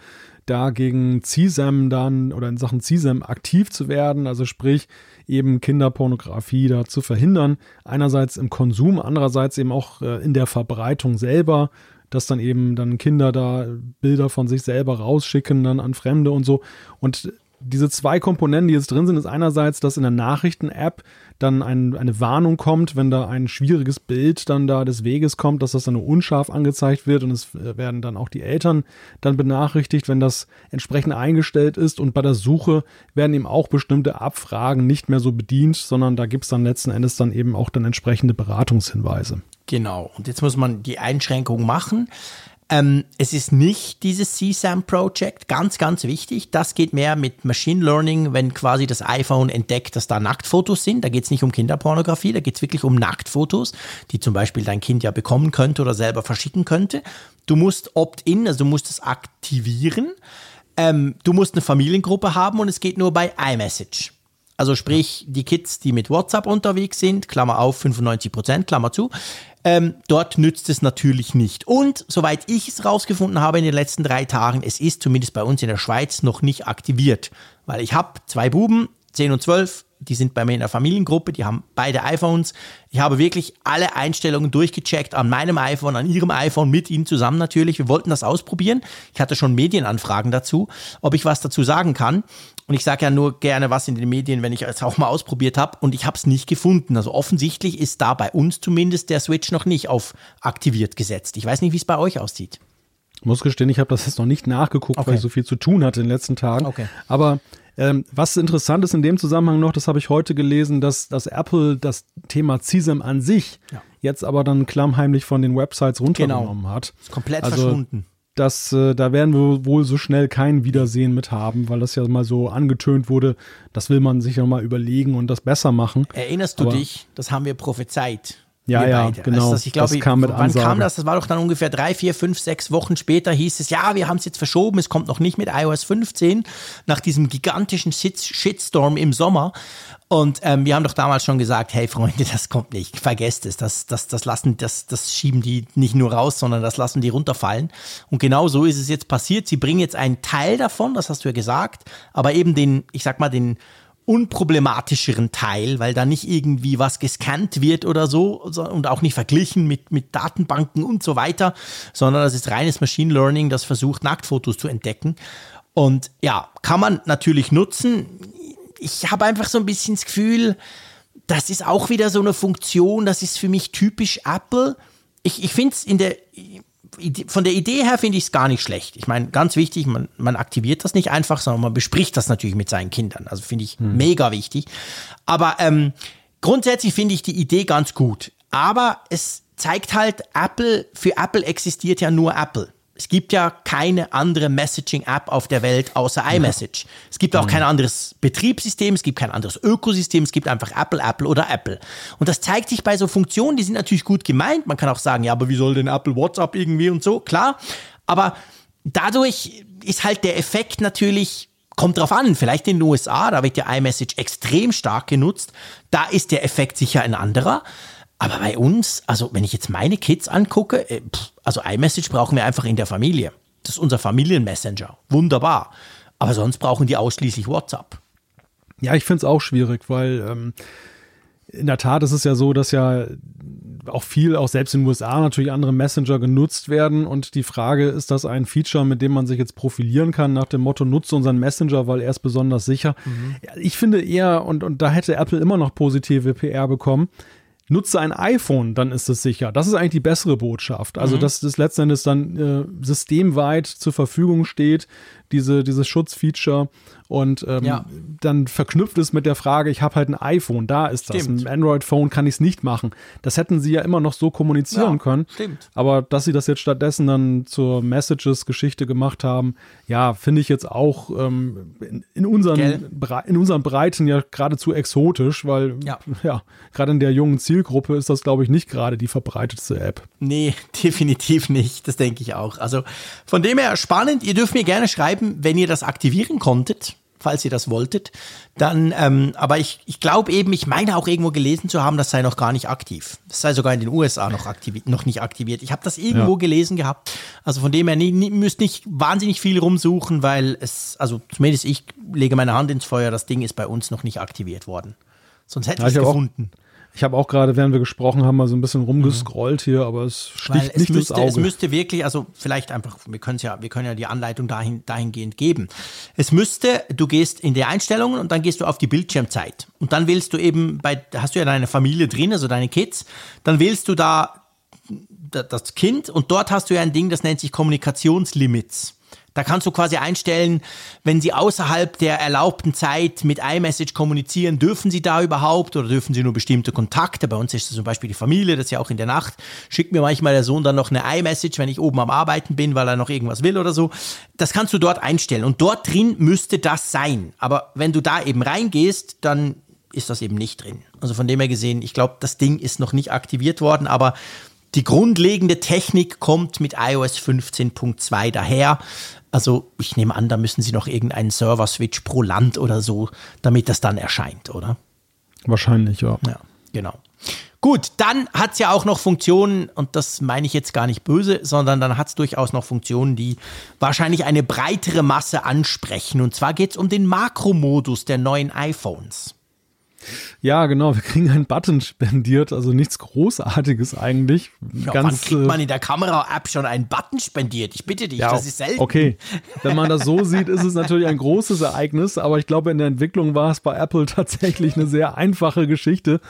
da gegen CSAM dann oder in Sachen CSAM aktiv zu werden, also sprich eben Kinderpornografie da zu verhindern. Einerseits im Konsum, andererseits eben auch äh, in der Verbreitung selber, dass dann eben dann Kinder da Bilder von sich selber rausschicken dann an Fremde und so. Und diese zwei Komponenten, die jetzt drin sind, ist einerseits, dass in der Nachrichten-App dann ein, eine Warnung kommt, wenn da ein schwieriges Bild dann da des Weges kommt, dass das dann nur unscharf angezeigt wird und es werden dann auch die Eltern dann benachrichtigt, wenn das entsprechend eingestellt ist und bei der Suche werden eben auch bestimmte Abfragen nicht mehr so bedient, sondern da gibt es dann letzten Endes dann eben auch dann entsprechende Beratungshinweise. Genau, und jetzt muss man die Einschränkung machen. Ähm, es ist nicht dieses CSAM Project, ganz, ganz wichtig. Das geht mehr mit Machine Learning, wenn quasi das iPhone entdeckt, dass da Nacktfotos sind. Da geht es nicht um Kinderpornografie, da geht es wirklich um Nacktfotos, die zum Beispiel dein Kind ja bekommen könnte oder selber verschicken könnte. Du musst Opt-in, also du musst es aktivieren. Ähm, du musst eine Familiengruppe haben und es geht nur bei iMessage. Also sprich, die Kids, die mit WhatsApp unterwegs sind, Klammer auf, 95 Prozent, Klammer zu, ähm, dort nützt es natürlich nicht. Und soweit ich es rausgefunden habe in den letzten drei Tagen, es ist zumindest bei uns in der Schweiz noch nicht aktiviert. Weil ich habe zwei Buben, 10 und 12, die sind bei mir in der Familiengruppe, die haben beide iPhones. Ich habe wirklich alle Einstellungen durchgecheckt an meinem iPhone, an ihrem iPhone, mit ihnen zusammen natürlich. Wir wollten das ausprobieren. Ich hatte schon Medienanfragen dazu, ob ich was dazu sagen kann. Und ich sage ja nur gerne was in den Medien, wenn ich es auch mal ausprobiert habe. Und ich habe es nicht gefunden. Also offensichtlich ist da bei uns zumindest der Switch noch nicht auf aktiviert gesetzt. Ich weiß nicht, wie es bei euch aussieht. Ich muss gestehen, ich habe das jetzt noch nicht nachgeguckt, okay. weil ich so viel zu tun hatte in den letzten Tagen. Okay. Aber ähm, was interessant ist in dem Zusammenhang noch, das habe ich heute gelesen, dass, dass Apple das Thema CSAM an sich ja. jetzt aber dann klammheimlich von den Websites runtergenommen genau. hat. Ist komplett also, verschwunden das, äh, da werden wir wohl so schnell kein Wiedersehen mit haben, weil das ja mal so angetönt wurde. Das will man sich ja mal überlegen und das besser machen. Erinnerst du Aber, dich? Das haben wir prophezeit. Ja, ja, beide. genau. Also das, ich glaube, das kam mit wann Ansage. kam das? Das war doch dann ungefähr drei, vier, fünf, sechs Wochen später hieß es, ja, wir haben es jetzt verschoben, es kommt noch nicht mit iOS 15 nach diesem gigantischen Shitstorm im Sommer. Und ähm, wir haben doch damals schon gesagt, hey Freunde, das kommt nicht, vergesst es, das, das, das lassen, das, das schieben die nicht nur raus, sondern das lassen die runterfallen. Und genau so ist es jetzt passiert. Sie bringen jetzt einen Teil davon, das hast du ja gesagt, aber eben den, ich sag mal, den unproblematischeren Teil, weil da nicht irgendwie was gescannt wird oder so und auch nicht verglichen mit, mit Datenbanken und so weiter, sondern das ist reines Machine Learning, das versucht, Nacktfotos zu entdecken. Und ja, kann man natürlich nutzen. Ich habe einfach so ein bisschen das Gefühl, das ist auch wieder so eine Funktion, das ist für mich typisch Apple. Ich, ich finde es in der von der Idee her finde ich es gar nicht schlecht. Ich meine, ganz wichtig, man, man aktiviert das nicht einfach, sondern man bespricht das natürlich mit seinen Kindern. Also finde ich hm. mega wichtig. Aber ähm, grundsätzlich finde ich die Idee ganz gut. Aber es zeigt halt, Apple, für Apple existiert ja nur Apple. Es gibt ja keine andere Messaging-App auf der Welt außer iMessage. Es gibt auch mhm. kein anderes Betriebssystem, es gibt kein anderes Ökosystem, es gibt einfach Apple, Apple oder Apple. Und das zeigt sich bei so Funktionen, die sind natürlich gut gemeint. Man kann auch sagen, ja, aber wie soll denn Apple WhatsApp irgendwie und so? Klar. Aber dadurch ist halt der Effekt natürlich kommt drauf an, vielleicht in den USA, da wird ja iMessage extrem stark genutzt, da ist der Effekt sicher ein anderer. Aber bei uns, also wenn ich jetzt meine Kids angucke, äh, also iMessage brauchen wir einfach in der Familie. Das ist unser Familienmessenger. Wunderbar. Aber sonst brauchen die ausschließlich WhatsApp. Ja, ich finde es auch schwierig, weil ähm, in der Tat ist es ja so, dass ja auch viel, auch selbst in den USA natürlich andere Messenger genutzt werden. Und die Frage, ist das ein Feature, mit dem man sich jetzt profilieren kann, nach dem Motto, nutze unseren Messenger, weil er ist besonders sicher. Mhm. Ich finde eher, und, und da hätte Apple immer noch positive PR bekommen, nutze ein iPhone, dann ist es sicher. Das ist eigentlich die bessere Botschaft. Also, mhm. dass das letzten Endes dann äh, systemweit zur Verfügung steht, diese, dieses Schutzfeature und ähm, ja. dann verknüpft es mit der Frage, ich habe halt ein iPhone, da ist das. Stimmt. Ein Android-Phone kann ich es nicht machen. Das hätten sie ja immer noch so kommunizieren ja, können. Stimmt. Aber dass sie das jetzt stattdessen dann zur Messages-Geschichte gemacht haben, ja, finde ich jetzt auch ähm, in, in, unseren in unseren Breiten ja geradezu exotisch, weil ja, ja gerade in der jungen Zielgruppe ist das, glaube ich, nicht gerade die verbreitetste App. Nee, definitiv nicht. Das denke ich auch. Also von dem her spannend. Ihr dürft mir gerne schreiben, wenn ihr das aktivieren konntet falls ihr das wolltet. Dann, ähm, aber ich, ich glaube eben, ich meine auch irgendwo gelesen zu haben, das sei noch gar nicht aktiv. Das sei sogar in den USA noch, aktiviert, noch nicht aktiviert. Ich habe das irgendwo ja. gelesen gehabt. Also von dem her, nie, nie, müsst nicht wahnsinnig viel rumsuchen, weil es, also zumindest ich lege meine Hand ins Feuer, das Ding ist bei uns noch nicht aktiviert worden. Sonst hätte ja, ich es gefunden. Auch, ich habe auch gerade, während wir gesprochen haben, mal so ein bisschen rumgescrollt hier, aber es sticht nicht müsste, Auge. Es müsste wirklich, also vielleicht einfach, wir können ja, wir können ja die Anleitung dahin, dahingehend geben. Es müsste, du gehst in die Einstellungen und dann gehst du auf die Bildschirmzeit. Und dann willst du eben bei, hast du ja deine Familie drin, also deine Kids, dann wählst du da das Kind und dort hast du ja ein Ding, das nennt sich Kommunikationslimits. Da kannst du quasi einstellen, wenn sie außerhalb der erlaubten Zeit mit iMessage kommunizieren, dürfen sie da überhaupt oder dürfen sie nur bestimmte Kontakte? Bei uns ist das zum Beispiel die Familie, das ist ja auch in der Nacht. Schickt mir manchmal der Sohn dann noch eine iMessage, wenn ich oben am Arbeiten bin, weil er noch irgendwas will oder so. Das kannst du dort einstellen und dort drin müsste das sein. Aber wenn du da eben reingehst, dann ist das eben nicht drin. Also von dem her gesehen, ich glaube, das Ding ist noch nicht aktiviert worden, aber die grundlegende Technik kommt mit iOS 15.2 daher. Also ich nehme an, da müssen sie noch irgendeinen Server-Switch pro Land oder so, damit das dann erscheint, oder? Wahrscheinlich, ja. Ja, genau. Gut, dann hat es ja auch noch Funktionen, und das meine ich jetzt gar nicht böse, sondern dann hat es durchaus noch Funktionen, die wahrscheinlich eine breitere Masse ansprechen. Und zwar geht es um den Makromodus der neuen iPhones. Ja, genau. Wir kriegen einen Button spendiert, also nichts Großartiges eigentlich. Ja, Ganz, wann kriegt man in der Kamera-App schon einen Button spendiert? Ich bitte dich, ja, das ist selten. Okay, wenn man das so sieht, ist es natürlich ein großes Ereignis, aber ich glaube, in der Entwicklung war es bei Apple tatsächlich eine sehr einfache Geschichte.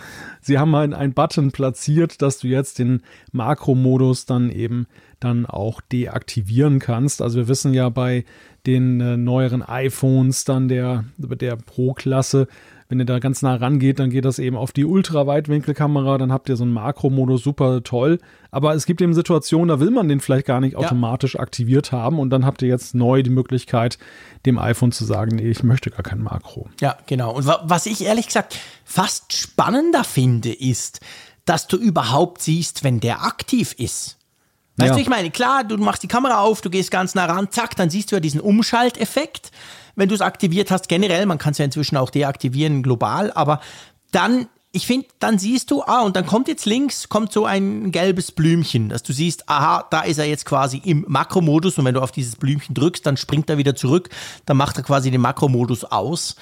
Sie haben einen, einen Button platziert, dass du jetzt den Makromodus dann eben dann auch deaktivieren kannst. Also wir wissen ja bei den äh, neueren iPhones dann der, der Pro-Klasse, wenn ihr da ganz nah rangeht, dann geht das eben auf die Ultraweitwinkelkamera, dann habt ihr so einen Makromodus, super toll. Aber es gibt eben Situationen, da will man den vielleicht gar nicht ja. automatisch aktiviert haben und dann habt ihr jetzt neu die Möglichkeit, dem iPhone zu sagen, nee, ich möchte gar kein Makro. Ja, genau. Und was ich ehrlich gesagt fast spannender finde, ist, dass du überhaupt siehst, wenn der aktiv ist. Weißt ja. du, ich meine, klar, du machst die Kamera auf, du gehst ganz nah ran, zack, dann siehst du ja diesen Umschalteffekt wenn du es aktiviert hast, generell, man kann es ja inzwischen auch deaktivieren global, aber dann ich finde, dann siehst du, ah, und dann kommt jetzt links, kommt so ein gelbes Blümchen, dass du siehst, aha, da ist er jetzt quasi im Makromodus und wenn du auf dieses Blümchen drückst, dann springt er wieder zurück, dann macht er quasi den Makromodus aus.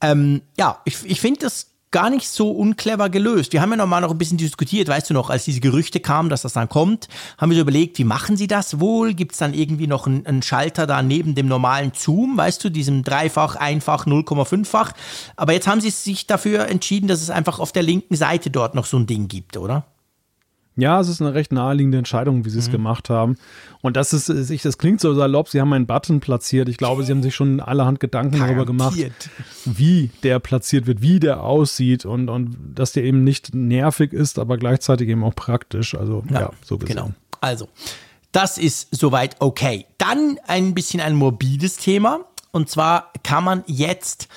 Ähm, ja, ich, ich finde das gar nicht so unclever gelöst. Wir haben ja noch mal noch ein bisschen diskutiert, weißt du noch, als diese Gerüchte kamen, dass das dann kommt, haben wir so überlegt, wie machen sie das wohl? Gibt es dann irgendwie noch einen, einen, Schalter da neben dem normalen Zoom, weißt du, diesem dreifach, einfach, 0,5-fach. Aber jetzt haben sie sich dafür entschieden, dass es einfach auf der linken Seite dort noch so ein Ding gibt, oder? Ja, es ist eine recht naheliegende Entscheidung, wie sie es mhm. gemacht haben. Und das ist, ich, das klingt so salopp, sie haben einen Button platziert. Ich glaube, sie haben sich schon allerhand Gedanken darüber gemacht, wie der platziert wird, wie der aussieht und, und dass der eben nicht nervig ist, aber gleichzeitig eben auch praktisch. Also, ja, ja so gesehen. Genau. Also, das ist soweit okay. Dann ein bisschen ein morbides Thema. Und zwar kann man jetzt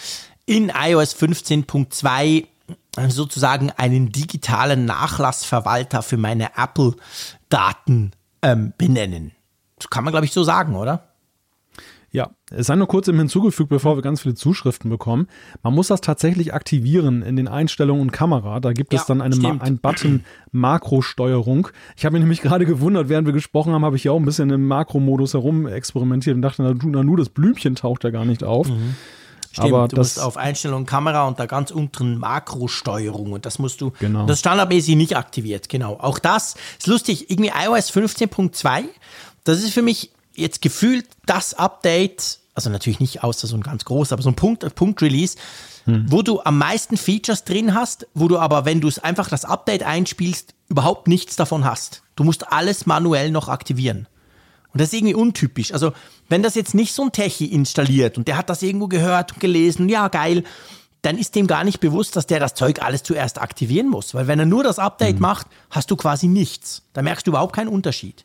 in iOS 15.2 sozusagen einen digitalen Nachlassverwalter für meine Apple-Daten ähm, benennen. Das kann man, glaube ich, so sagen, oder? Ja, es sei nur kurz eben hinzugefügt, bevor wir ganz viele Zuschriften bekommen. Man muss das tatsächlich aktivieren in den Einstellungen und Kamera. Da gibt ja, es dann eine einen Button Makrosteuerung. Ich habe mich nämlich gerade gewundert, während wir gesprochen haben, habe ich ja auch ein bisschen im Makromodus herum experimentiert und dachte, na, na nur das Blümchen taucht ja gar nicht auf. Mhm. Stimmt, aber du das, musst auf Einstellung Kamera und da ganz unten Makrosteuerung und das musst du, genau. das standardmäßig nicht aktiviert, genau. Auch das ist lustig, irgendwie iOS 15.2, das ist für mich jetzt gefühlt das Update, also natürlich nicht außer so ein ganz groß, aber so ein Punkt, Punkt Release, hm. wo du am meisten Features drin hast, wo du aber, wenn du es einfach das Update einspielst, überhaupt nichts davon hast. Du musst alles manuell noch aktivieren. Und das ist irgendwie untypisch. Also, wenn das jetzt nicht so ein Techie installiert und der hat das irgendwo gehört und gelesen, ja, geil, dann ist dem gar nicht bewusst, dass der das Zeug alles zuerst aktivieren muss. Weil wenn er nur das Update mhm. macht, hast du quasi nichts. Da merkst du überhaupt keinen Unterschied.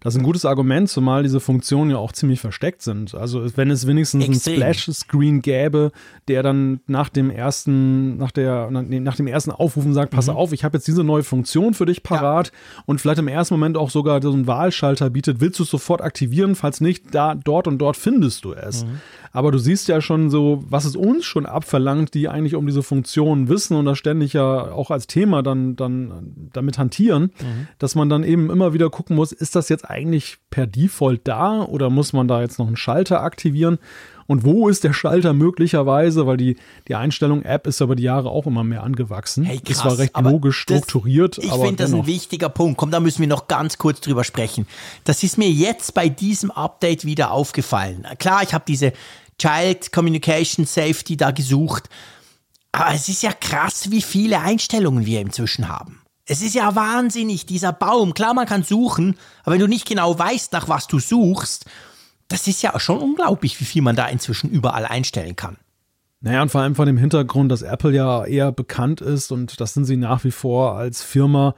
Das ist ein gutes Argument, zumal diese Funktionen ja auch ziemlich versteckt sind. Also wenn es wenigstens Extrem. einen Splash-Screen gäbe, der dann nach dem ersten, nach der, nach dem ersten Aufrufen sagt, pass mhm. auf, ich habe jetzt diese neue Funktion für dich parat ja. und vielleicht im ersten Moment auch sogar so einen Wahlschalter bietet, willst du es sofort aktivieren? Falls nicht, da, dort und dort findest du es. Mhm. Aber du siehst ja schon so, was es uns schon abverlangt, die eigentlich um diese Funktionen wissen und das ständig ja auch als Thema dann, dann damit hantieren, mhm. dass man dann eben immer wieder gucken muss, ist das jetzt eigentlich per Default da oder muss man da jetzt noch einen Schalter aktivieren? Und wo ist der Schalter möglicherweise? Weil die, die Einstellung App ist über die Jahre auch immer mehr angewachsen. Hey, krass, das war recht logisch strukturiert. Das, ich finde das ein wichtiger Punkt. Komm, da müssen wir noch ganz kurz drüber sprechen. Das ist mir jetzt bei diesem Update wieder aufgefallen. Klar, ich habe diese Child Communication Safety da gesucht. Aber es ist ja krass, wie viele Einstellungen wir inzwischen haben. Es ist ja wahnsinnig, dieser Baum. Klar, man kann suchen, aber wenn du nicht genau weißt, nach was du suchst, das ist ja schon unglaublich, wie viel man da inzwischen überall einstellen kann. Naja, und vor allem von dem Hintergrund, dass Apple ja eher bekannt ist und das sind sie nach wie vor als Firma,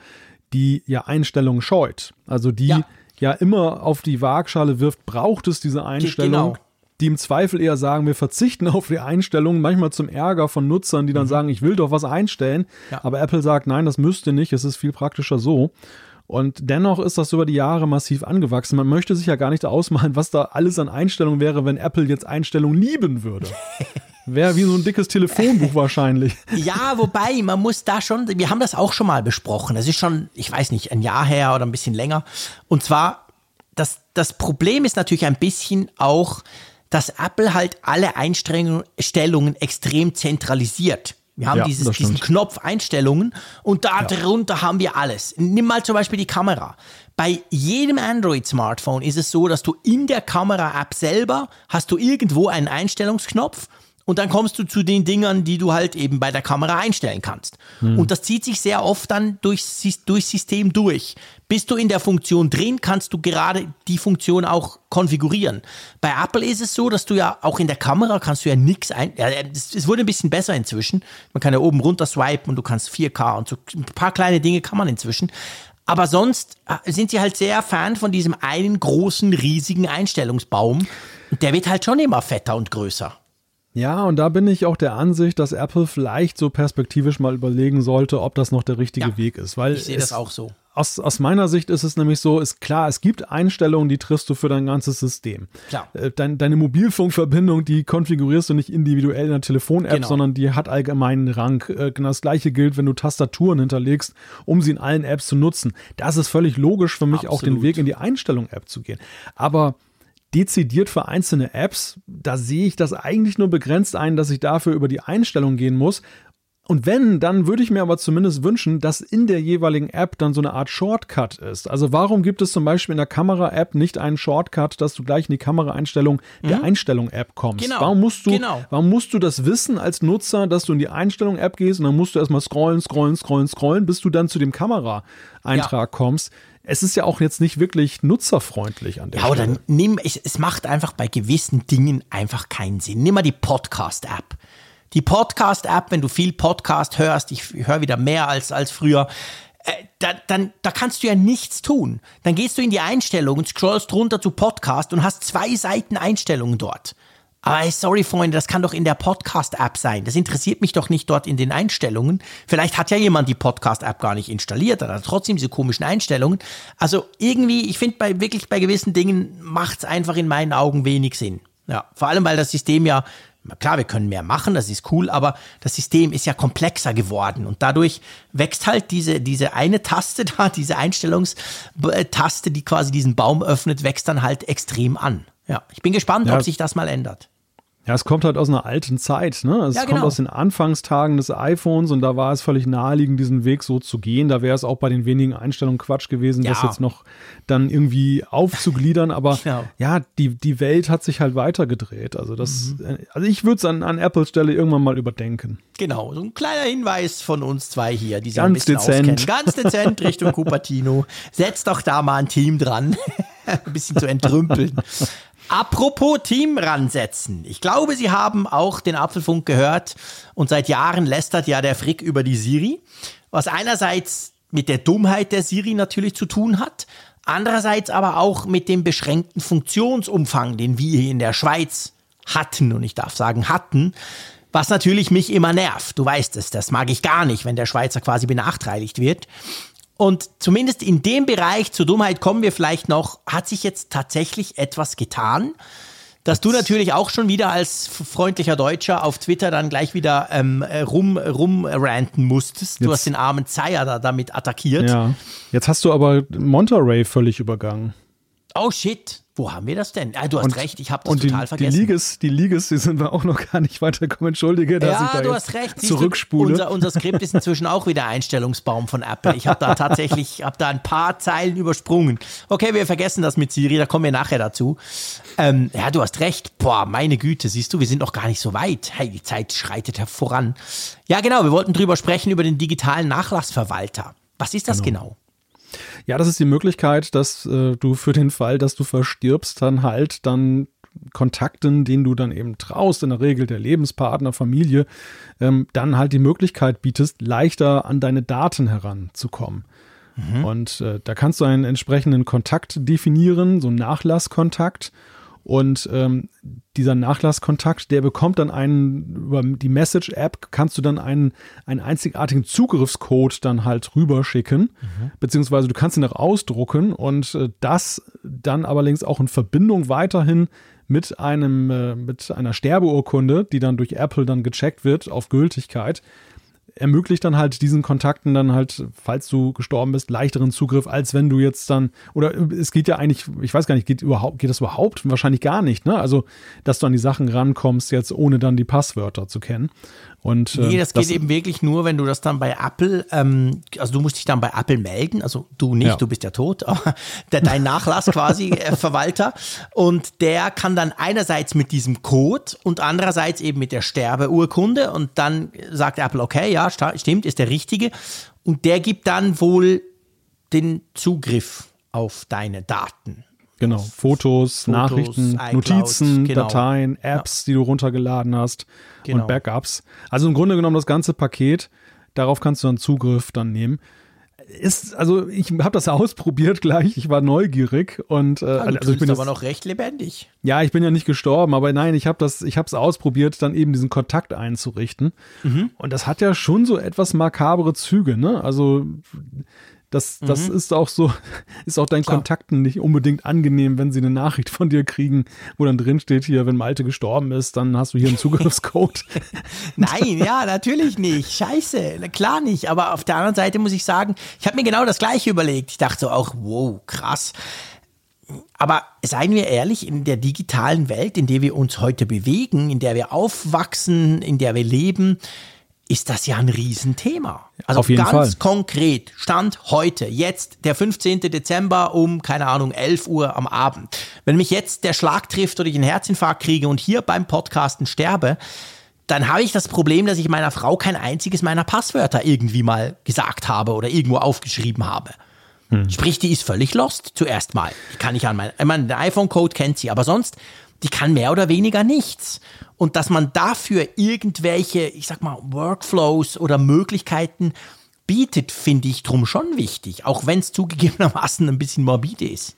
die ja Einstellungen scheut. Also die ja, ja immer auf die Waagschale wirft, braucht es diese Einstellung. Genau die im Zweifel eher sagen, wir verzichten auf die Einstellungen, manchmal zum Ärger von Nutzern, die dann mhm. sagen, ich will doch was einstellen. Ja. Aber Apple sagt, nein, das müsste nicht, es ist viel praktischer so. Und dennoch ist das über die Jahre massiv angewachsen. Man möchte sich ja gar nicht ausmalen, was da alles an Einstellungen wäre, wenn Apple jetzt Einstellungen lieben würde. Wäre wie so ein dickes Telefonbuch wahrscheinlich. Ja, wobei, man muss da schon, wir haben das auch schon mal besprochen. Das ist schon, ich weiß nicht, ein Jahr her oder ein bisschen länger. Und zwar, das, das Problem ist natürlich ein bisschen auch, dass Apple halt alle Einstellungen extrem zentralisiert. Wir haben ja, dieses, diesen Knopf Einstellungen und darunter ja. haben wir alles. Nimm mal zum Beispiel die Kamera. Bei jedem Android-Smartphone ist es so, dass du in der Kamera-App selber hast du irgendwo einen Einstellungsknopf und dann kommst du zu den Dingern, die du halt eben bei der Kamera einstellen kannst. Hm. Und das zieht sich sehr oft dann durchs, durchs System durch. Bist du in der Funktion drin, kannst du gerade die Funktion auch konfigurieren. Bei Apple ist es so, dass du ja auch in der Kamera kannst du ja nichts ein. Ja, es wurde ein bisschen besser inzwischen. Man kann ja oben runter swipen und du kannst 4K und so ein paar kleine Dinge kann man inzwischen. Aber sonst äh, sind sie halt sehr Fan von diesem einen großen, riesigen Einstellungsbaum. Und der wird halt schon immer fetter und größer. Ja, und da bin ich auch der Ansicht, dass Apple vielleicht so perspektivisch mal überlegen sollte, ob das noch der richtige ja, Weg ist. Weil ich sehe das auch so. Aus, aus meiner Sicht ist es nämlich so, ist klar, es gibt Einstellungen, die triffst du für dein ganzes System. Klar. Äh, dein, deine Mobilfunkverbindung, die konfigurierst du nicht individuell in der Telefon-App, genau. sondern die hat allgemeinen Rang. Äh, genau das gleiche gilt, wenn du Tastaturen hinterlegst, um sie in allen Apps zu nutzen. Das ist völlig logisch für mich Absolut. auch den Weg in die Einstellung-App zu gehen. Aber dezidiert für einzelne Apps, da sehe ich das eigentlich nur begrenzt ein, dass ich dafür über die Einstellung gehen muss. Und wenn, dann würde ich mir aber zumindest wünschen, dass in der jeweiligen App dann so eine Art Shortcut ist. Also warum gibt es zum Beispiel in der Kamera-App nicht einen Shortcut, dass du gleich in die Kameraeinstellung mhm. der Einstellung-App kommst? Genau. Warum musst du, genau. warum musst du das wissen als Nutzer, dass du in die Einstellung-App gehst und dann musst du erstmal scrollen, scrollen, scrollen, scrollen, bis du dann zu dem Kamera-Eintrag ja. kommst? Es ist ja auch jetzt nicht wirklich nutzerfreundlich an der ja, Stelle. Ja, oder nimm, es, es macht einfach bei gewissen Dingen einfach keinen Sinn. Nimm mal die Podcast-App. Die Podcast-App, wenn du viel Podcast hörst, ich höre wieder mehr als, als früher, äh, da, dann, da kannst du ja nichts tun. Dann gehst du in die Einstellungen, scrollst runter zu Podcast und hast zwei Seiten Einstellungen dort. Aber sorry, Freunde, das kann doch in der Podcast-App sein. Das interessiert mich doch nicht dort in den Einstellungen. Vielleicht hat ja jemand die Podcast-App gar nicht installiert, aber trotzdem diese komischen Einstellungen. Also irgendwie, ich finde bei wirklich bei gewissen Dingen macht es einfach in meinen Augen wenig Sinn. Ja, vor allem, weil das System ja, klar, wir können mehr machen, das ist cool, aber das System ist ja komplexer geworden und dadurch wächst halt diese, diese eine Taste da, diese Einstellungstaste, die quasi diesen Baum öffnet, wächst dann halt extrem an. Ja, ich bin gespannt, ja. ob sich das mal ändert. Ja, es kommt halt aus einer alten Zeit. Ne? Es Ja, kommt genau. aus den Anfangstagen des iPhones und da war es völlig naheliegend, diesen Weg so zu gehen. Da wäre es auch bei den wenigen Einstellungen Quatsch gewesen, das Ja. jetzt noch dann irgendwie aufzugliedern. Aber Genau. ja, die, die Welt hat sich halt weitergedreht. Also das, Mhm. äh, also ich würde es an, an Apples Stelle irgendwann mal überdenken. Genau, so ein kleiner Hinweis von uns zwei hier, die sich Ganz ein bisschen dezent. auskennen. Ganz dezent Richtung Cupertino. Setzt doch da mal ein Team dran, ein bisschen zu entrümpeln. Apropos Team ransetzen. Ich glaube, Sie haben auch den Apfelfunk gehört und seit Jahren lästert ja der Frick über die Siri, was einerseits mit der Dummheit der Siri natürlich zu tun hat, andererseits aber auch mit dem beschränkten Funktionsumfang, den wir hier in der Schweiz hatten und ich darf sagen hatten, was natürlich mich immer nervt. Du weißt es, das mag ich gar nicht, wenn der Schweizer quasi benachteiligt wird. Und zumindest in dem Bereich, zur Dummheit kommen wir vielleicht noch, hat sich jetzt tatsächlich etwas getan, dass du natürlich auch schon wieder als freundlicher Deutscher auf Twitter dann gleich wieder ähm, rum, rumranten musstest. Du Jetzt- hast den armen Zeier da damit attackiert. Ja. Jetzt hast du aber Monterey völlig übergangen. Oh shit, wo haben wir das denn? Ah, du hast recht, ich habe das und die, total vergessen. Die Liges, die Liges, die sind wir auch noch gar nicht weitergekommen. Entschuldige, dass ich Ja, da du hast recht. Zurückspule. unser, unser Skript ist inzwischen auch wieder Einstellungsbaum von Apple. Ich habe da tatsächlich, habe da ein paar Zeilen übersprungen. Okay, wir vergessen das mit Siri, da kommen wir nachher dazu. Ähm, ja, du hast recht. Boah, meine Güte, siehst du, wir sind noch gar nicht so weit. Hey, die Zeit schreitet voran. Ja, genau, wir wollten drüber sprechen, über den digitalen Nachlassverwalter. Was ist das genau? Ja, das ist die Möglichkeit, dass äh, du für den Fall, dass du verstirbst, dann halt dann Kontakten, denen du dann eben traust, in der Regel der Lebenspartner, Familie, ähm, dann halt die Möglichkeit bietest, leichter an deine Daten heranzukommen. Und äh, da kannst du einen entsprechenden Kontakt definieren, so einen Nachlasskontakt. Und ähm, dieser Nachlasskontakt, der bekommt dann einen, über die Message-App kannst du dann einen, einen einzigartigen Zugriffscode dann halt rüberschicken. Beziehungsweise du kannst ihn auch ausdrucken und äh, das dann allerdings auch in Verbindung weiterhin mit einem, äh, mit einer Sterbeurkunde, die dann durch Apple dann gecheckt wird auf Gültigkeit, ermöglicht dann halt diesen Kontakten dann halt, falls du gestorben bist, leichteren Zugriff, als wenn du jetzt dann, oder es geht ja eigentlich, ich weiß gar nicht, geht überhaupt, geht das überhaupt? Wahrscheinlich gar nicht, ne? Also, dass du an die Sachen rankommst, jetzt ohne dann die Passwörter zu kennen. Und, Nee, das geht eben wirklich nur, wenn du das dann bei Apple, ähm, also du musst dich dann bei Apple melden, also du nicht, Ja. du bist ja tot, aber der, dein Nachlass quasi, äh, Verwalter. Und der kann dann einerseits mit diesem Code und andererseits eben mit der Sterbeurkunde und dann sagt Apple, okay, ja, stimmt, ist der richtige. Und der gibt dann wohl den Zugriff auf deine Daten. Genau, Fotos, Nachrichten, iCloud, Notizen, genau. Dateien, Apps, die du runtergeladen hast Genau. und Backups. Also im Grunde genommen das ganze Paket, darauf kannst du dann Zugriff dann nehmen. Ist, also ich habe das ausprobiert gleich, ich war neugierig und äh, du also ich bin aber jetzt, noch recht lebendig. ja, ich bin ja nicht gestorben, aber nein, ich habe das, ich habe es ausprobiert, dann eben diesen Kontakt einzurichten Mhm. und das hat ja schon so etwas makabere Züge, ne? Also das, das ist auch so, ist auch deinen Mhm. Klar. Kontakten nicht unbedingt angenehm, wenn sie eine Nachricht von dir kriegen, wo dann drin steht hier, wenn Malte gestorben ist, dann hast du hier einen Zugriffscode. Nein, ja, natürlich nicht. Scheiße, klar nicht. Aber auf der anderen Seite muss ich sagen, ich habe mir genau das gleiche überlegt. Ich dachte so auch, wow, krass. aber seien wir ehrlich, in der digitalen Welt, in der wir uns heute bewegen, in der wir aufwachsen, in der wir leben, ist das ja ein Riesenthema. Also Auf jeden ganz Fall. konkret, Stand heute, jetzt der 15. Dezember um, keine Ahnung, 11 Uhr am Abend. Wenn mich jetzt der Schlag trifft oder ich einen Herzinfarkt kriege und hier beim Podcasten sterbe, dann habe ich das Problem, dass ich meiner Frau kein einziges meiner Passwörter irgendwie mal gesagt habe oder irgendwo aufgeschrieben habe. Sprich, die ist völlig lost zuerst mal. Die kann ich an mein, ich meine, der iPhone-Code kennt sie, aber sonst, die kann mehr oder weniger nichts. Und dass man dafür irgendwelche, ich sag mal, Workflows oder Möglichkeiten bietet, finde ich drum schon wichtig, auch wenn es zugegebenermaßen ein bisschen morbide ist.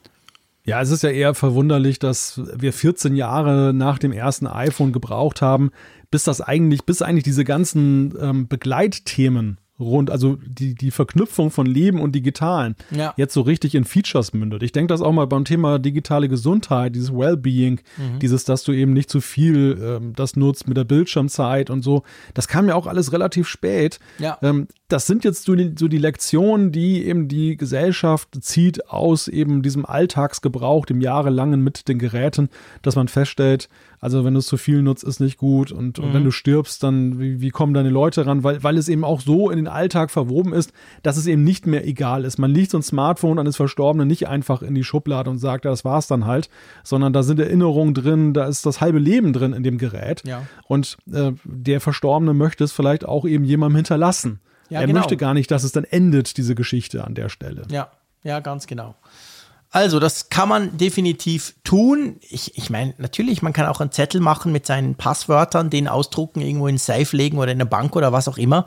Ja, es ist ja eher verwunderlich, dass wir 14 Jahre nach dem ersten iPhone gebraucht haben, bis das eigentlich, bis eigentlich diese ganzen ähm, Begleitthemen rund, also die, die Verknüpfung von Leben und Digitalen Ja. jetzt so richtig in Features mündet. Ich denke das auch mal beim Thema digitale Gesundheit, dieses Wellbeing, dieses, dass du eben nicht zu viel ähm, das nutzt mit der Bildschirmzeit und so. Das kam ja auch alles relativ spät. Ja. Ähm, das sind jetzt so die, so die Lektionen, die eben die Gesellschaft zieht aus eben diesem Alltagsgebrauch, dem jahrelangen mit den Geräten, dass man feststellt, also wenn du es zu viel nutzt, ist nicht gut und, und wenn du stirbst, dann wie, wie kommen deine Leute ran, weil, weil es eben auch so in den Alltag verwoben ist, dass es eben nicht mehr egal ist. Man legt so ein Smartphone eines Verstorbenen nicht einfach in die Schublade und sagt, ja, das war's dann halt, sondern da sind Erinnerungen drin, da ist das halbe Leben drin in dem Gerät. Ja. Und äh, der Verstorbene möchte es vielleicht auch eben jemandem hinterlassen. Ja, er genau. möchte gar nicht, dass es dann endet, diese Geschichte an der Stelle. Ja, ja, ganz genau. Also, das kann man definitiv tun. Ich, ich meine, natürlich, man kann auch einen Zettel machen mit seinen Passwörtern, den ausdrucken, irgendwo in Safe legen oder in eine Bank oder was auch immer.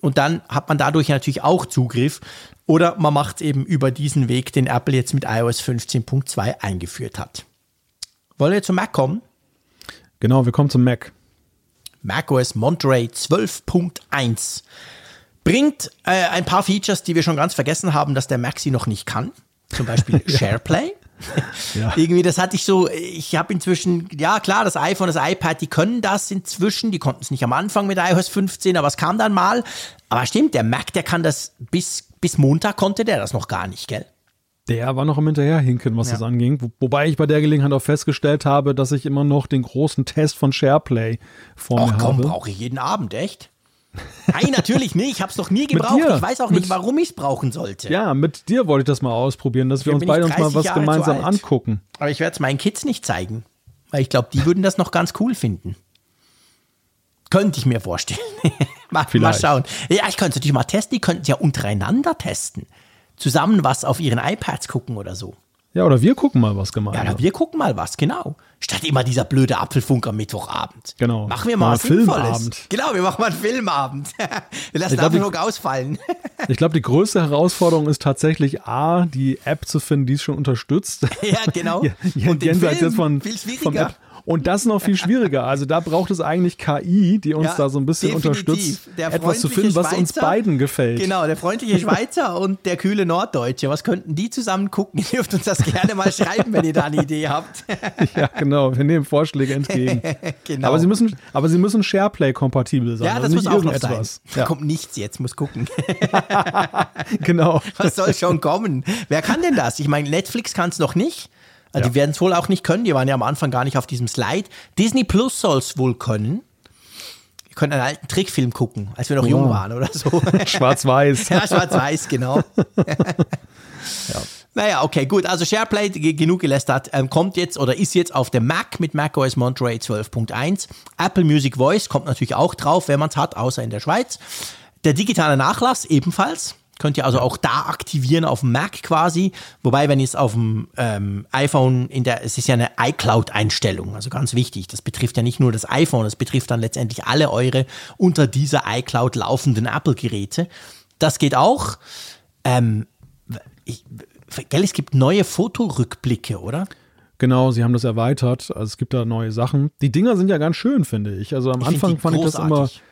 Und dann hat man dadurch natürlich auch Zugriff. Oder man macht es eben über diesen Weg, den Apple jetzt mit iOS 15.2 eingeführt hat. Wollen wir zum Mac kommen? Genau, wir kommen zum Mac. macOS Monterey 12.1 bringt äh, ein paar Features, die wir schon ganz vergessen haben, dass der Mac sie noch nicht kann. Zum Beispiel SharePlay. Ja. Irgendwie, das hatte ich so, ich habe inzwischen, ja klar, das iPhone, das iPad, die können das inzwischen, die konnten es nicht am Anfang mit iOS 15, aber es kam dann mal. Aber stimmt, der Mac, der kann das, bis, bis Montag konnte der das noch gar nicht, gell? Der war noch im Hinterherhinken, was Ja. das anging. Wo, wobei ich bei der Gelegenheit auch festgestellt habe, dass ich immer noch den großen Test von SharePlay vor Ach mir komm, habe. brauche ich jeden Abend, echt? Nein, natürlich nicht. Ich habe es noch nie gebraucht. Ich weiß auch Mit- nicht, warum ich es brauchen sollte. Ja, mit dir wollte ich das mal ausprobieren, dass wir uns beide uns mal 30 was Jahre gemeinsam angucken. Aber ich werde es meinen Kids nicht zeigen. Weil ich glaube, die würden das noch ganz cool finden. Könnte ich mir vorstellen. mal, mal schauen. Ja, ich könnte es natürlich mal testen. Die könnten es ja untereinander testen. Zusammen was auf ihren iPads gucken oder so. Ja, oder wir gucken mal was Ja, gemeinsam. na, wir gucken mal was, genau. Statt immer dieser blöde Apfelfunk am Mittwochabend. Genau. Machen wir mal Mal was Sinnvolles. Filmabend. Genau, wir machen mal einen Filmabend. wir lassen glaub, Apfelfunk ausfallen. Ich glaube, die größte Herausforderung ist tatsächlich A, die App zu finden, die es schon unterstützt. ja, genau. Ja, ja, Und den jenseits Film, jetzt von, viel von schwieriger. App. Und das noch viel schwieriger. Also da braucht es eigentlich KI, die uns Ja, da so ein bisschen definitiv. unterstützt, Der etwas zu finden, was uns beiden gefällt. Genau, der freundliche Schweizer und der kühle Norddeutsche. Was könnten die zusammen gucken? Ihr dürft uns das gerne mal schreiben, wenn ihr da eine Idee habt. Ja, genau. Wir nehmen Vorschläge entgegen. genau. Aber sie müssen, aber sie müssen SharePlay-kompatibel sein. ja, das muss auch noch sein. Ja, kommt nichts jetzt, muss gucken. genau. Was soll schon kommen? Wer kann denn das? Ich meine, Netflix kann es noch nicht. Also Ja. die werden es wohl auch nicht können. Die waren ja am Anfang gar nicht auf diesem Slide. Disney Plus soll es wohl können. Ihr könnt einen alten Trickfilm gucken, als wir noch jung waren oder so. Schwarz-Weiß. Ja, schwarz-weiß, genau. Naja, okay, gut. Also SharePlay, ge- genug gelästert, ähm, kommt jetzt oder ist jetzt auf dem Mac mit macOS Monterey 12.1. Apple Music Voice kommt natürlich auch drauf, wenn man es hat, außer in der Schweiz. Der digitale Nachlass ebenfalls. Könnt ihr also auch da aktivieren auf dem Mac quasi. Wobei, wenn ihr es auf dem ähm, iPhone in der, es ist ja eine iCloud-Einstellung, also ganz wichtig. Das betrifft ja nicht nur das iPhone, das betrifft dann letztendlich alle eure unter dieser iCloud laufenden Apple-Geräte. Das geht auch. Ähm, ich, gell, es gibt neue Fotorückblicke, oder? Genau, sie haben das erweitert. Also es gibt da neue Sachen. Die Dinger sind ja ganz schön, finde ich. Also am Ich Anfang fand ich das immer großartig.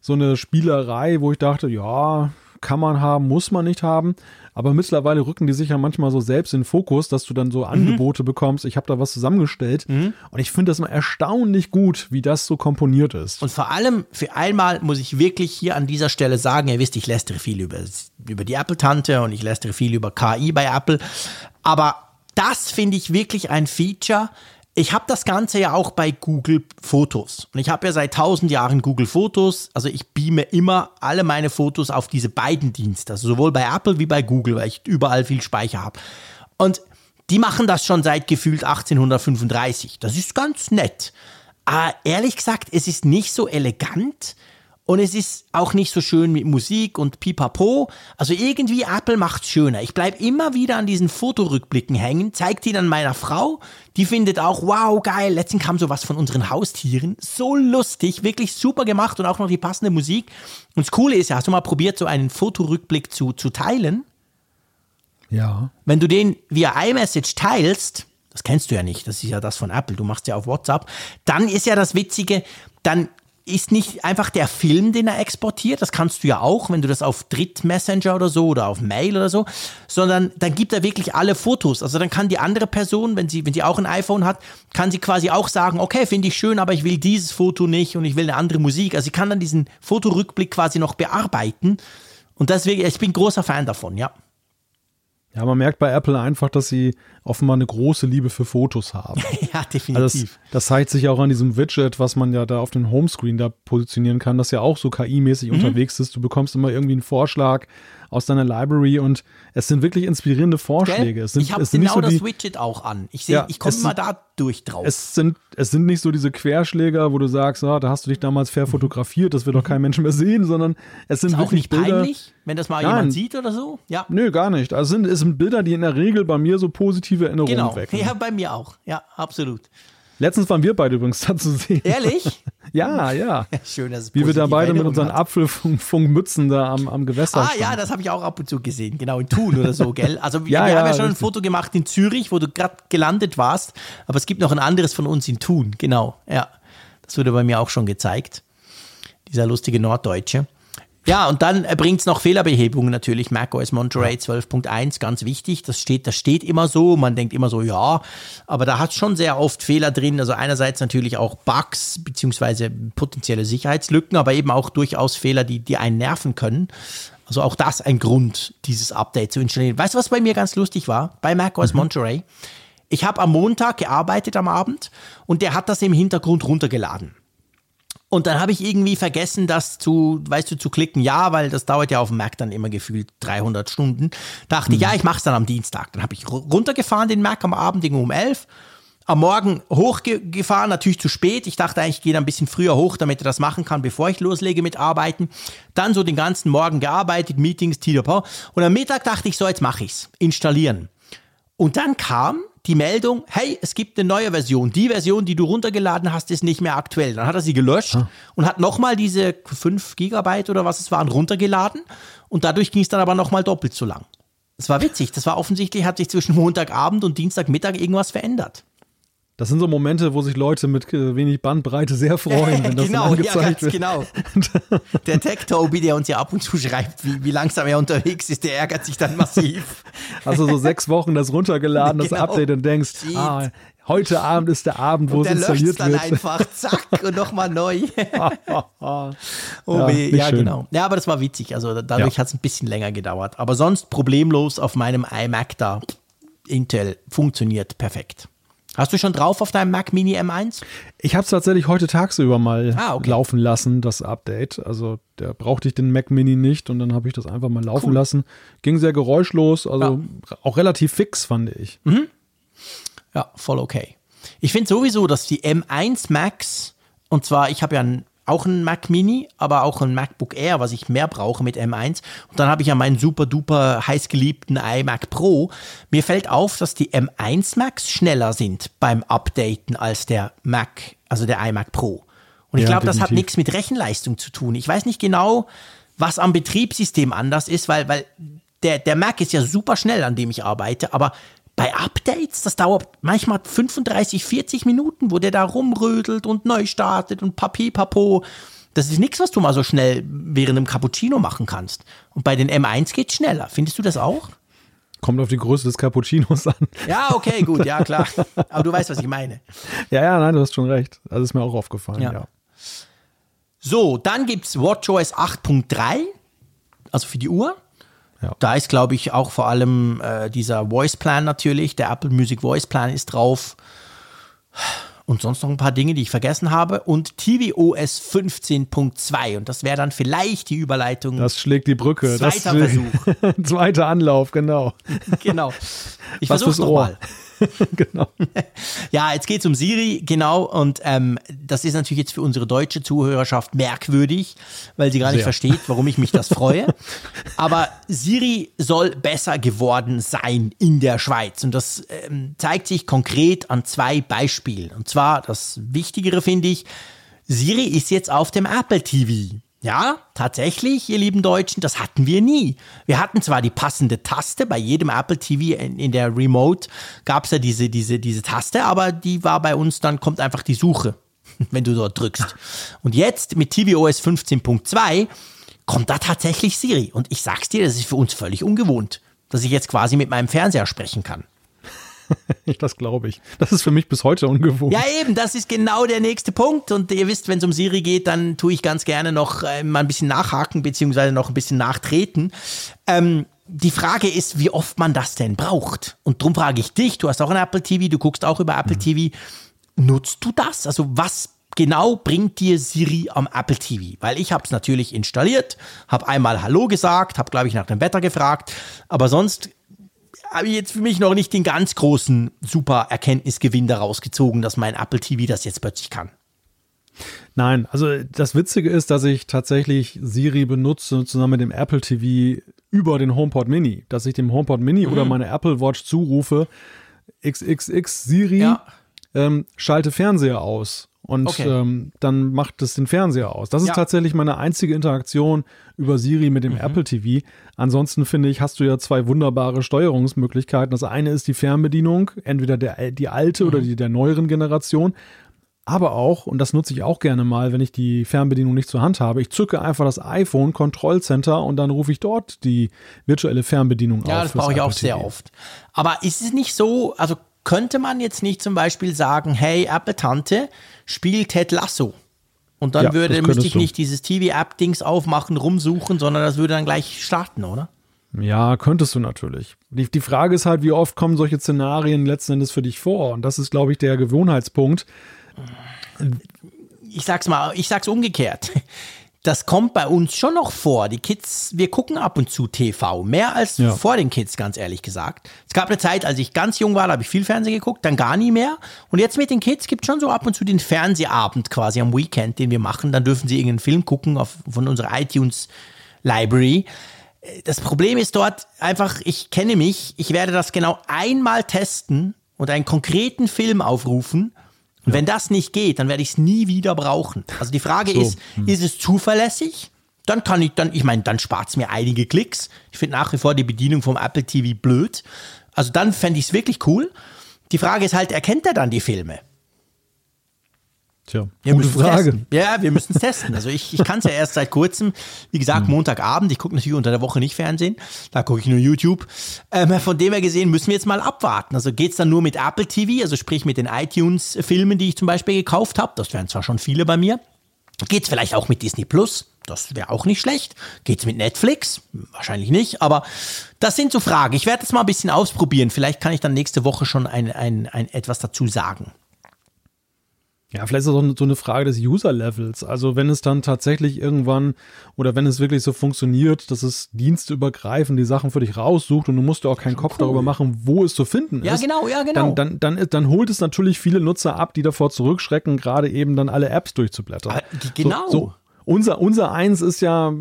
so eine Spielerei, wo ich dachte, ja, kann man haben, muss man nicht haben. Aber mittlerweile rücken die sich ja manchmal so selbst in den Fokus, dass du dann Mhm. so Angebote bekommst. Ich habe da was zusammengestellt. Und ich finde das immer erstaunlich gut, wie das so komponiert ist. Und vor allem, für einmal muss ich wirklich hier an dieser Stelle sagen, ihr wisst, ich lästere viel über, über die Apple-Tante und ich lästere viel über KI bei Apple. Aber das finde ich wirklich ein Feature. Ich habe das Ganze ja auch bei Google Fotos. Und ich habe ja seit tausend Jahren Google Fotos. Also ich beame immer alle meine Fotos auf diese beiden Dienste. Also sowohl bei Apple wie bei Google, weil ich überall viel Speicher habe. Und die machen das schon seit gefühlt 1835. Das ist ganz nett. Aber ehrlich gesagt, es ist nicht so elegant und es ist auch nicht so schön mit Musik und Pipapo. Also irgendwie Apple macht's schöner. Ich bleib immer wieder an diesen Fotorückblicken hängen, zeigt die dann meiner Frau. Die findet auch, wow, geil, letztens kam sowas von unseren Haustieren. So lustig, wirklich super gemacht und auch noch die passende Musik. Und das Coole ist ja, hast du mal probiert, so einen Fotorückblick zu, zu teilen? Ja. Wenn du den via iMessage teilst, das kennst du ja nicht, das ist ja das von Apple, du machst ja auf WhatsApp, dann ist ja das Witzige, dann ist nicht einfach der Film, den er exportiert, das kannst du ja auch, wenn du das auf Drittmessenger oder so oder auf Mail oder so, sondern dann gibt er wirklich alle Fotos. Also dann kann die andere Person, wenn sie, wenn sie auch ein iPhone hat, kann sie quasi auch sagen, okay, finde ich schön, aber ich will dieses Foto nicht und ich will eine andere Musik. Also sie kann dann diesen Fotorückblick quasi noch bearbeiten. Und deswegen, ich bin großer Fan davon, ja. Ja, man merkt bei Apple einfach, dass sie offenbar eine große Liebe für Fotos haben. ja, definitiv. Also das, das, zeigt sich auch an diesem Widget, was man ja da auf den Homescreen da positionieren kann, das ja auch so KI-mäßig mhm. unterwegs ist. Du bekommst immer irgendwie einen Vorschlag aus deiner Library und es sind wirklich inspirierende Vorschläge. Sind, ich habe genau so das die, Widget auch an. Ich, ja, ich komme mal da durch drauf. Es sind, es sind nicht so diese Querschläger, wo du sagst, ah, da hast du dich damals fair fotografiert, das wird doch kein Mensch mehr sehen, sondern es sind ist wirklich auch nicht Bilder. peinlich, wenn das mal Nein. jemand sieht oder so? Ja. Nö, gar nicht. Also sind, es sind Bilder, die in der Regel bei mir so positive Erinnerungen genau. wecken. Ja, bei mir auch. Ja, absolut. Letztens waren wir beide übrigens da zu sehen. Ehrlich? ja, ja. Schön, dass es Wie wir da beide mit unseren Apfelfunkmützen da am, am Gewässer Ah ja, das habe ich auch ab und zu gesehen. Genau, in Thun oder so, gell? Also wir, ja, wir ja, haben ja schon richtig. ein Foto gemacht in Zürich, wo du gerade gelandet warst. Aber es gibt noch ein anderes von uns in Thun. Genau, ja. Das wurde bei mir auch schon gezeigt. Dieser lustige Norddeutsche. Ja, und dann bringt es noch Fehlerbehebung natürlich. macOS Monterey 12.1, ganz wichtig. Das steht, das steht immer so. Man denkt immer so, ja, aber da hat schon sehr oft Fehler drin. Also einerseits natürlich auch Bugs beziehungsweise potenzielle Sicherheitslücken, aber eben auch durchaus Fehler, die, die einen nerven können. Also auch das ein Grund, dieses Update zu installieren. Weißt du, was bei mir ganz lustig war? Bei macOS mhm. Monterey. Ich habe am Montag gearbeitet am Abend und der hat das im Hintergrund runtergeladen. Und dann habe ich irgendwie vergessen, das zu, weißt du, zu klicken. Ja, weil das dauert ja auf dem Mac dann immer gefühlt 300 Stunden. Dachte mhm. ich, ja, ich mache es dann am Dienstag. Dann habe ich runtergefahren den Mac am Abend irgendwo um 11. Am Morgen hochgefahren, natürlich zu spät. Ich dachte eigentlich, ich gehe dann ein bisschen früher hoch, damit er das machen kann, bevor ich loslege mit Arbeiten. Dann so den ganzen Morgen gearbeitet, Meetings, TDP. Und am Mittag dachte ich, so, jetzt mache ich's. Installieren. Und dann kam die Meldung, hey, es gibt eine neue Version. Die Version, die du runtergeladen hast, ist nicht mehr aktuell. Dann hat er sie gelöscht ah. und hat nochmal diese 5 Gigabyte oder was es waren runtergeladen. Und dadurch ging es dann aber nochmal doppelt so lang. Das war witzig. Das war offensichtlich, hat sich zwischen Montagabend und Dienstagmittag irgendwas verändert. Das sind so Momente, wo sich Leute mit äh, wenig Bandbreite sehr freuen, wenn das genau, angezeigt ja, ganz wird. Genau. Der Tech-Toby, der uns ja ab und zu schreibt, wie, wie langsam er unterwegs ist, der ärgert sich dann massiv. Also so sechs Wochen das runtergeladen, das genau. Update und denkst, ah, heute Abend ist der Abend, wo und es installiert dann wird. einfach, zack, und nochmal neu. oh ja, ja genau. Ja, aber das war witzig. Also dadurch ja. hat es ein bisschen länger gedauert. Aber sonst problemlos auf meinem iMac da. Intel funktioniert perfekt. Hast du schon drauf auf deinem Mac Mini M1? Ich habe es tatsächlich heute tagsüber mal ah, okay. laufen lassen, das Update. Also da brauchte ich den Mac Mini nicht und dann habe ich das einfach mal laufen cool. lassen. Ging sehr geräuschlos, also ja. auch relativ fix, fand ich. Mhm. Ja, voll okay. Ich finde sowieso, dass die M1 Max, und zwar, ich habe ja ein auch ein Mac Mini, aber auch ein MacBook Air, was ich mehr brauche mit M1. Und dann habe ich ja meinen super duper heißgeliebten iMac Pro. Mir fällt auf, dass die M1 Macs schneller sind beim Updaten als der Mac, also der iMac Pro. Und ich ja, glaube, das hat nichts mit Rechenleistung zu tun. Ich weiß nicht genau, was am Betriebssystem anders ist, weil, weil der, der Mac ist ja super schnell, an dem ich arbeite, aber bei Updates, das dauert manchmal 35, 40 Minuten, wo der da rumrödelt und neu startet und papi papo. Das ist nichts, was du mal so schnell während einem Cappuccino machen kannst. Und bei den M1 geht es schneller. Findest du das auch? Kommt auf die Größe des Cappuccinos an. Ja, okay, gut, ja, klar. Aber du weißt, was ich meine. Ja, ja, nein, du hast schon recht. Das ist mir auch aufgefallen, ja. ja. So, dann gibt es WatchOS 8.3, also für die Uhr. Ja. Da ist, glaube ich, auch vor allem äh, dieser Voice Plan natürlich, der Apple Music Voice Plan ist drauf. Und sonst noch ein paar Dinge, die ich vergessen habe. Und tvOS 15.2. Und das wäre dann vielleicht die Überleitung. Das schlägt die Brücke. Das Zweiter Versuch. Zweiter Anlauf, genau. genau. Ich fürs Ohr. nochmal. genau. Ja, jetzt geht's um Siri, genau. Und ähm, das ist natürlich jetzt für unsere deutsche Zuhörerschaft merkwürdig, weil sie gar nicht Sehr. versteht, warum ich mich das freue. Aber Siri soll besser geworden sein in der Schweiz. Und das ähm, zeigt sich konkret an zwei Beispielen. Und zwar, das Wichtigere finde ich, Siri ist jetzt auf dem Apple TV. Ja, tatsächlich, ihr lieben Deutschen, das hatten wir nie. Wir hatten zwar die passende Taste, bei jedem Apple TV in, in der Remote gab es ja diese, diese, diese Taste, aber die war bei uns, dann kommt einfach die Suche, wenn du dort drückst. Und jetzt mit tvOS 15.2 kommt da tatsächlich Siri. Und ich sag's dir, das ist für uns völlig ungewohnt, dass ich jetzt quasi mit meinem Fernseher sprechen kann. Das glaube ich. Das ist für mich bis heute ungewohnt. Ja, eben, das ist genau der nächste Punkt. Und ihr wisst, wenn es um Siri geht, dann tue ich ganz gerne noch äh, mal ein bisschen nachhaken, beziehungsweise noch ein bisschen nachtreten. Ähm, die Frage ist, wie oft man das denn braucht. Und darum frage ich dich, du hast auch ein Apple TV, du guckst auch über Apple TV. Nutzt du das? Also was genau bringt dir Siri am Apple TV? Weil ich habe es natürlich installiert, habe einmal Hallo gesagt, habe, glaube ich, nach dem Wetter gefragt. Aber sonst habe ich jetzt für mich noch nicht den ganz großen super Erkenntnisgewinn daraus gezogen, dass mein Apple TV das jetzt plötzlich kann. Nein, also das Witzige ist, dass ich tatsächlich Siri benutze zusammen mit dem Apple TV über den HomePod Mini. Dass ich dem HomePod Mini oder Mhm. meine Apple Watch zurufe, XXX Siri, Ja. Ähm, schalte Fernseher aus. Und Okay. ähm, dann macht es den Fernseher aus. Das ist Ja. tatsächlich meine einzige Interaktion über Siri mit dem Mhm. Apple TV. Ansonsten finde ich, hast du ja zwei wunderbare Steuerungsmöglichkeiten. Das eine ist die Fernbedienung, entweder der, die alte Mhm. oder die der neueren Generation. Aber auch, und das nutze ich auch gerne mal, wenn ich die Fernbedienung nicht zur Hand habe, ich zücke einfach das iPhone Control Center und dann rufe ich dort die virtuelle Fernbedienung auf. Ja, das brauche ich auch Apple sehr TV. oft. Aber ist es nicht so, also könnte man jetzt nicht zum Beispiel sagen, hey, Apple Tante, spiel Ted Lasso. Und dann Ja, würde, müsste ich du. nicht dieses TV-App-Dings aufmachen, rumsuchen, sondern das würde dann gleich starten, oder? Ja, könntest du natürlich. Die, die Frage ist halt, wie oft kommen solche Szenarien letzten Endes für dich vor? Und das ist, glaube ich, der Gewohnheitspunkt. ich sag's mal, ich sag's umgekehrt. Das kommt bei uns schon noch vor. Die Kids, wir gucken ab und zu TV. Mehr als Ja. vor den Kids, ganz ehrlich gesagt. Es gab eine Zeit, als ich ganz jung war, da habe ich viel Fernsehen geguckt, dann gar nie mehr. Und jetzt mit den Kids gibt schon so ab und zu den Fernsehabend quasi am Weekend, den wir machen. Dann dürfen sie irgendeinen Film gucken auf, von unserer iTunes Library. Das Problem ist dort einfach, ich kenne mich, ich werde das genau einmal testen und einen konkreten Film aufrufen. Und wenn das nicht geht, dann werde ich es nie wieder brauchen. Also die Frage So, ist, ist es zuverlässig? Dann kann ich, dann, ich meine, dann spart es mir einige Klicks. Ich finde nach wie vor die Bedienung vom Apple TV blöd. Also dann fände ich es wirklich cool. Die Frage ist halt, erkennt er dann die Filme? Tja, Wir gute Frage. Testen. Ja, wir müssen es testen. Also ich, ich kann es ja erst seit kurzem. Wie gesagt, Hm. Montagabend. Ich gucke natürlich unter der Woche nicht Fernsehen. Da gucke ich nur YouTube. Ähm, von dem her gesehen müssen wir jetzt mal abwarten. Also geht's dann nur mit Apple TV, also sprich mit den iTunes-Filmen, die ich zum Beispiel gekauft habe. Das wären zwar schon viele bei mir. Geht's vielleicht auch mit Disney Plus? Das wäre auch nicht schlecht. Geht's mit Netflix? Wahrscheinlich nicht, aber das sind so Fragen. Ich werde das mal ein bisschen ausprobieren. Vielleicht kann ich dann nächste Woche schon ein, ein, ein etwas dazu sagen. Ja, vielleicht ist das auch so eine Frage des User-Levels. Also wenn es dann tatsächlich irgendwann oder wenn es wirklich so funktioniert, dass es dienstübergreifend die Sachen für dich raussucht und du musst dir auch keinen Kopf darüber machen, wo es zu finden Ja, ist. genau, ja, genau. Dann, dann, dann, dann holt es natürlich viele Nutzer ab, die davor zurückschrecken, gerade eben dann alle Apps durchzublättern. Ah, genau. So, so. Unser, unser eins ist ja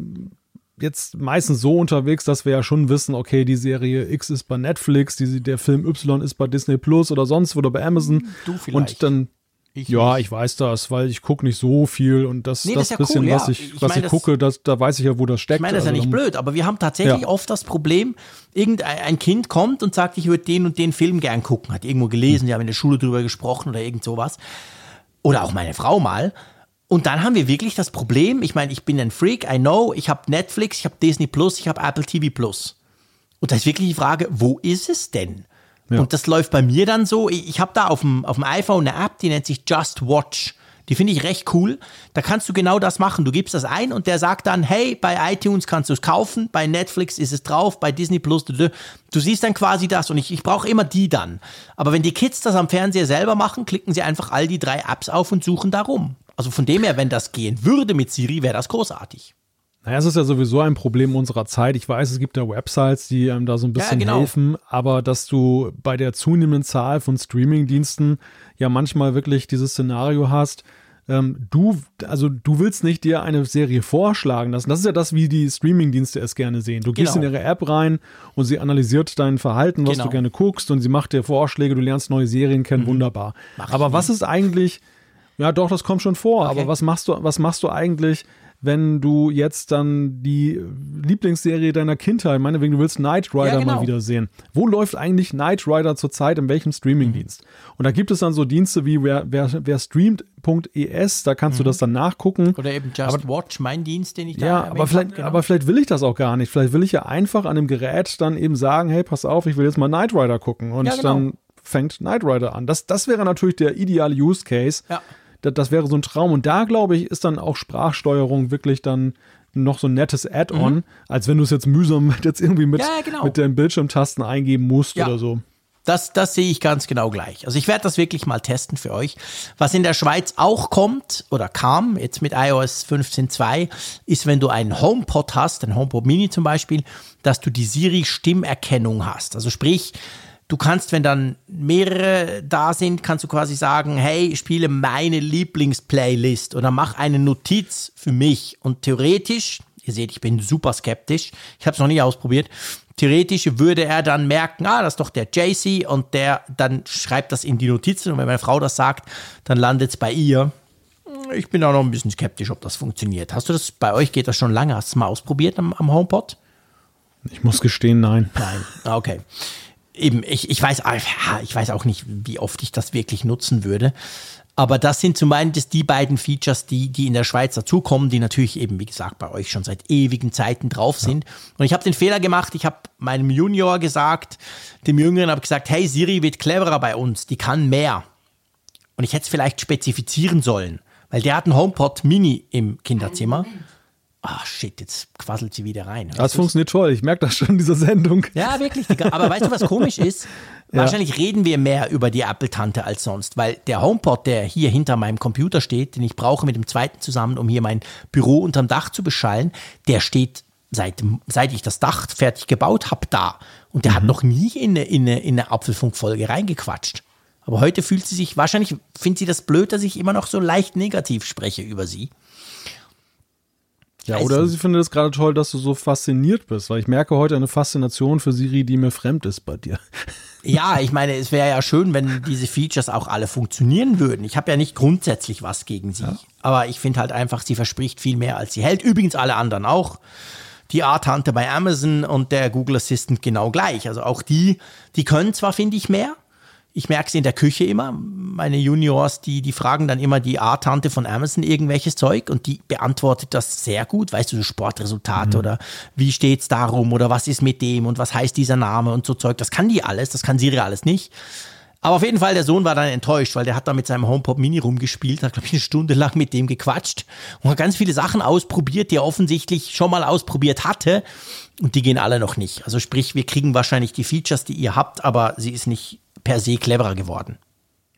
jetzt meistens so unterwegs, dass wir ja schon wissen, okay, die Serie X ist bei Netflix, die, der Film Y ist bei Disney Plus oder sonst wo oder bei Amazon. Du vielleicht. Und dann Ich ja, nicht. ich weiß das, weil ich gucke nicht so viel und das, Nee, das, das ist ja bisschen, cool, was ja. ich, Ich was meine, ich gucke, das, da weiß ich ja, wo das steckt. Ich meine, das ist ja Also nicht blöd, aber wir haben tatsächlich Ja. oft das Problem, irgendein ein Kind kommt und sagt, ich würde den und den Film gern gucken, hat irgendwo gelesen, die haben in der Schule drüber gesprochen oder irgend sowas. Oder auch meine Frau mal. Und dann haben wir wirklich das Problem, ich meine, ich bin ein Freak, I know, ich habe Netflix, ich habe Disney Plus, ich habe Apple TV Plus. Und da ist wirklich die Frage, wo ist es denn? Ja. Und das läuft bei mir dann so, ich, habe da auf dem, auf dem iPhone eine App, die nennt sich Just Watch. Die finde ich recht cool. Da kannst du genau das machen. Du gibst das ein und der sagt dann, hey, bei iTunes kannst du es kaufen, bei Netflix ist es drauf, bei Disney Plus, du, du siehst dann quasi das und ich, ich brauche immer die dann. Aber wenn die Kids das am Fernseher selber machen, klicken sie einfach all die drei Apps auf und suchen darum. Also von dem her, wenn das gehen würde mit Siri, wäre das großartig. Naja, es ist ja sowieso ein Problem unserer Zeit. Ich weiß, es gibt ja Websites, die einem da so ein bisschen ja, genau. helfen, aber dass du bei der zunehmenden Zahl von Streamingdiensten ja manchmal wirklich dieses Szenario hast, ähm, du, also du willst nicht dir eine Serie vorschlagen lassen. Das ist ja das, wie die Streamingdienste es gerne sehen. Du gehst genau. in ihre App rein und sie analysiert dein Verhalten, was genau. du gerne guckst und sie macht dir Vorschläge, du lernst neue Serien kennen, mhm. wunderbar. Mach aber was ist eigentlich, ja doch, das kommt schon vor, okay. aber was machst du, was machst du eigentlich, wenn du jetzt dann die Lieblingsserie deiner Kindheit, meinetwegen, du willst Knight Rider ja, genau. mal wieder sehen. Wo läuft eigentlich Knight Rider zurzeit, in welchem Streamingdienst? Und da gibt es dann so Dienste wie wer, wer, wer streamt.es, da kannst mhm. du das dann nachgucken. Oder eben Just aber, Watch, mein Dienst, den ich da Ja, aber vielleicht, genau. aber vielleicht will ich das auch gar nicht. Vielleicht will ich ja einfach an dem Gerät dann eben sagen, hey, pass auf, ich will jetzt mal Knight Rider gucken. Und ja, genau. dann fängt Knight Rider an. Das, das wäre natürlich der ideale Use Case. Ja das, das wäre so ein Traum. Und da, glaube ich, ist dann auch Sprachsteuerung wirklich dann noch so ein nettes Add-on, mhm. als wenn du es jetzt mühsam jetzt irgendwie mit, ja, genau. mit den Bildschirmtasten eingeben musst ja. oder so. Das, das sehe ich ganz genau gleich. Also ich werde das wirklich mal testen für euch. Was in der Schweiz auch kommt oder kam jetzt mit iOS 15.2, ist, wenn du einen HomePod hast, ein HomePod Mini zum Beispiel, dass du die Siri-Stimmerkennung hast. Also sprich, Du kannst, wenn dann mehrere da sind, kannst du quasi sagen, hey, spiele meine Lieblingsplaylist oder mach eine Notiz für mich. Und theoretisch, ihr seht, ich bin super skeptisch, ich habe es noch nie ausprobiert, theoretisch würde er dann merken, ah, das ist doch der JC und der dann schreibt das in die Notizen und wenn meine Frau das sagt, dann landet es bei ihr. Ich bin auch noch ein bisschen skeptisch, ob das funktioniert. Hast du das, bei euch geht das schon lange, hast du es mal ausprobiert am, am HomePod? Ich muss gestehen, nein. Nein, ah, okay eben, ich, ich weiß, ich weiß auch nicht, wie oft ich das wirklich nutzen würde. Aber das sind zumindest die beiden Features, die, die in der Schweiz dazukommen, die natürlich eben, wie gesagt, bei euch schon seit ewigen Zeiten drauf sind. Ja. Und ich habe den Fehler gemacht, ich habe meinem Junior gesagt, dem Jüngeren habe gesagt, hey, Siri wird cleverer bei uns, die kann mehr. Und ich hätte es vielleicht spezifizieren sollen, weil der hat einen HomePod Mini im Kinderzimmer. Ah, oh, shit, jetzt quasselt sie wieder rein. Das funktioniert toll. Ich merke das schon in dieser Sendung. Ja, wirklich. Aber weißt du, was komisch ist? Ja. Wahrscheinlich reden wir mehr über die Apple-Tante als sonst, weil der HomePod, der hier hinter meinem Computer steht, den ich brauche mit dem zweiten zusammen, um hier mein Büro unterm Dach zu beschallen, der steht seit, seit ich das Dach fertig gebaut habe da. Und der mhm. hat noch nie in eine, in eine, in eine Apfelfunkfolge reingequatscht. Aber heute fühlt sie sich, wahrscheinlich findet sie das blöd, dass ich immer noch so leicht negativ spreche über sie. Ja, oder sie findet es gerade toll, dass du so fasziniert bist, weil ich merke heute eine Faszination für Siri, die mir fremd ist bei dir. Ja, ich meine, es wäre ja schön, wenn diese Features auch alle funktionieren würden. Ich habe ja nicht grundsätzlich was gegen sie, ja. aber ich finde halt einfach, sie verspricht viel mehr, als sie hält. Übrigens alle anderen auch. Die A-Tante bei Amazon und der Google Assistant genau gleich. Also auch die, die können zwar, finde ich, mehr, ich merke es in der Küche immer. Meine Juniors, die, die fragen dann immer die A-Tante von Amazon irgendwelches Zeug und die beantwortet das sehr gut. Weißt du, so Sportresultate mhm. oder wie steht es darum oder was ist mit dem und was heißt dieser Name und so Zeug. Das kann die alles, das kann Siri alles nicht. Aber auf jeden Fall, der Sohn war dann enttäuscht, weil der hat da mit seinem HomePod Mini rumgespielt, hat, glaube ich, eine Stunde lang mit dem gequatscht und hat ganz viele Sachen ausprobiert, die er offensichtlich schon mal ausprobiert hatte. Und die gehen alle noch nicht. Also sprich, wir kriegen wahrscheinlich die Features, die ihr habt, aber sie ist nicht per se cleverer geworden.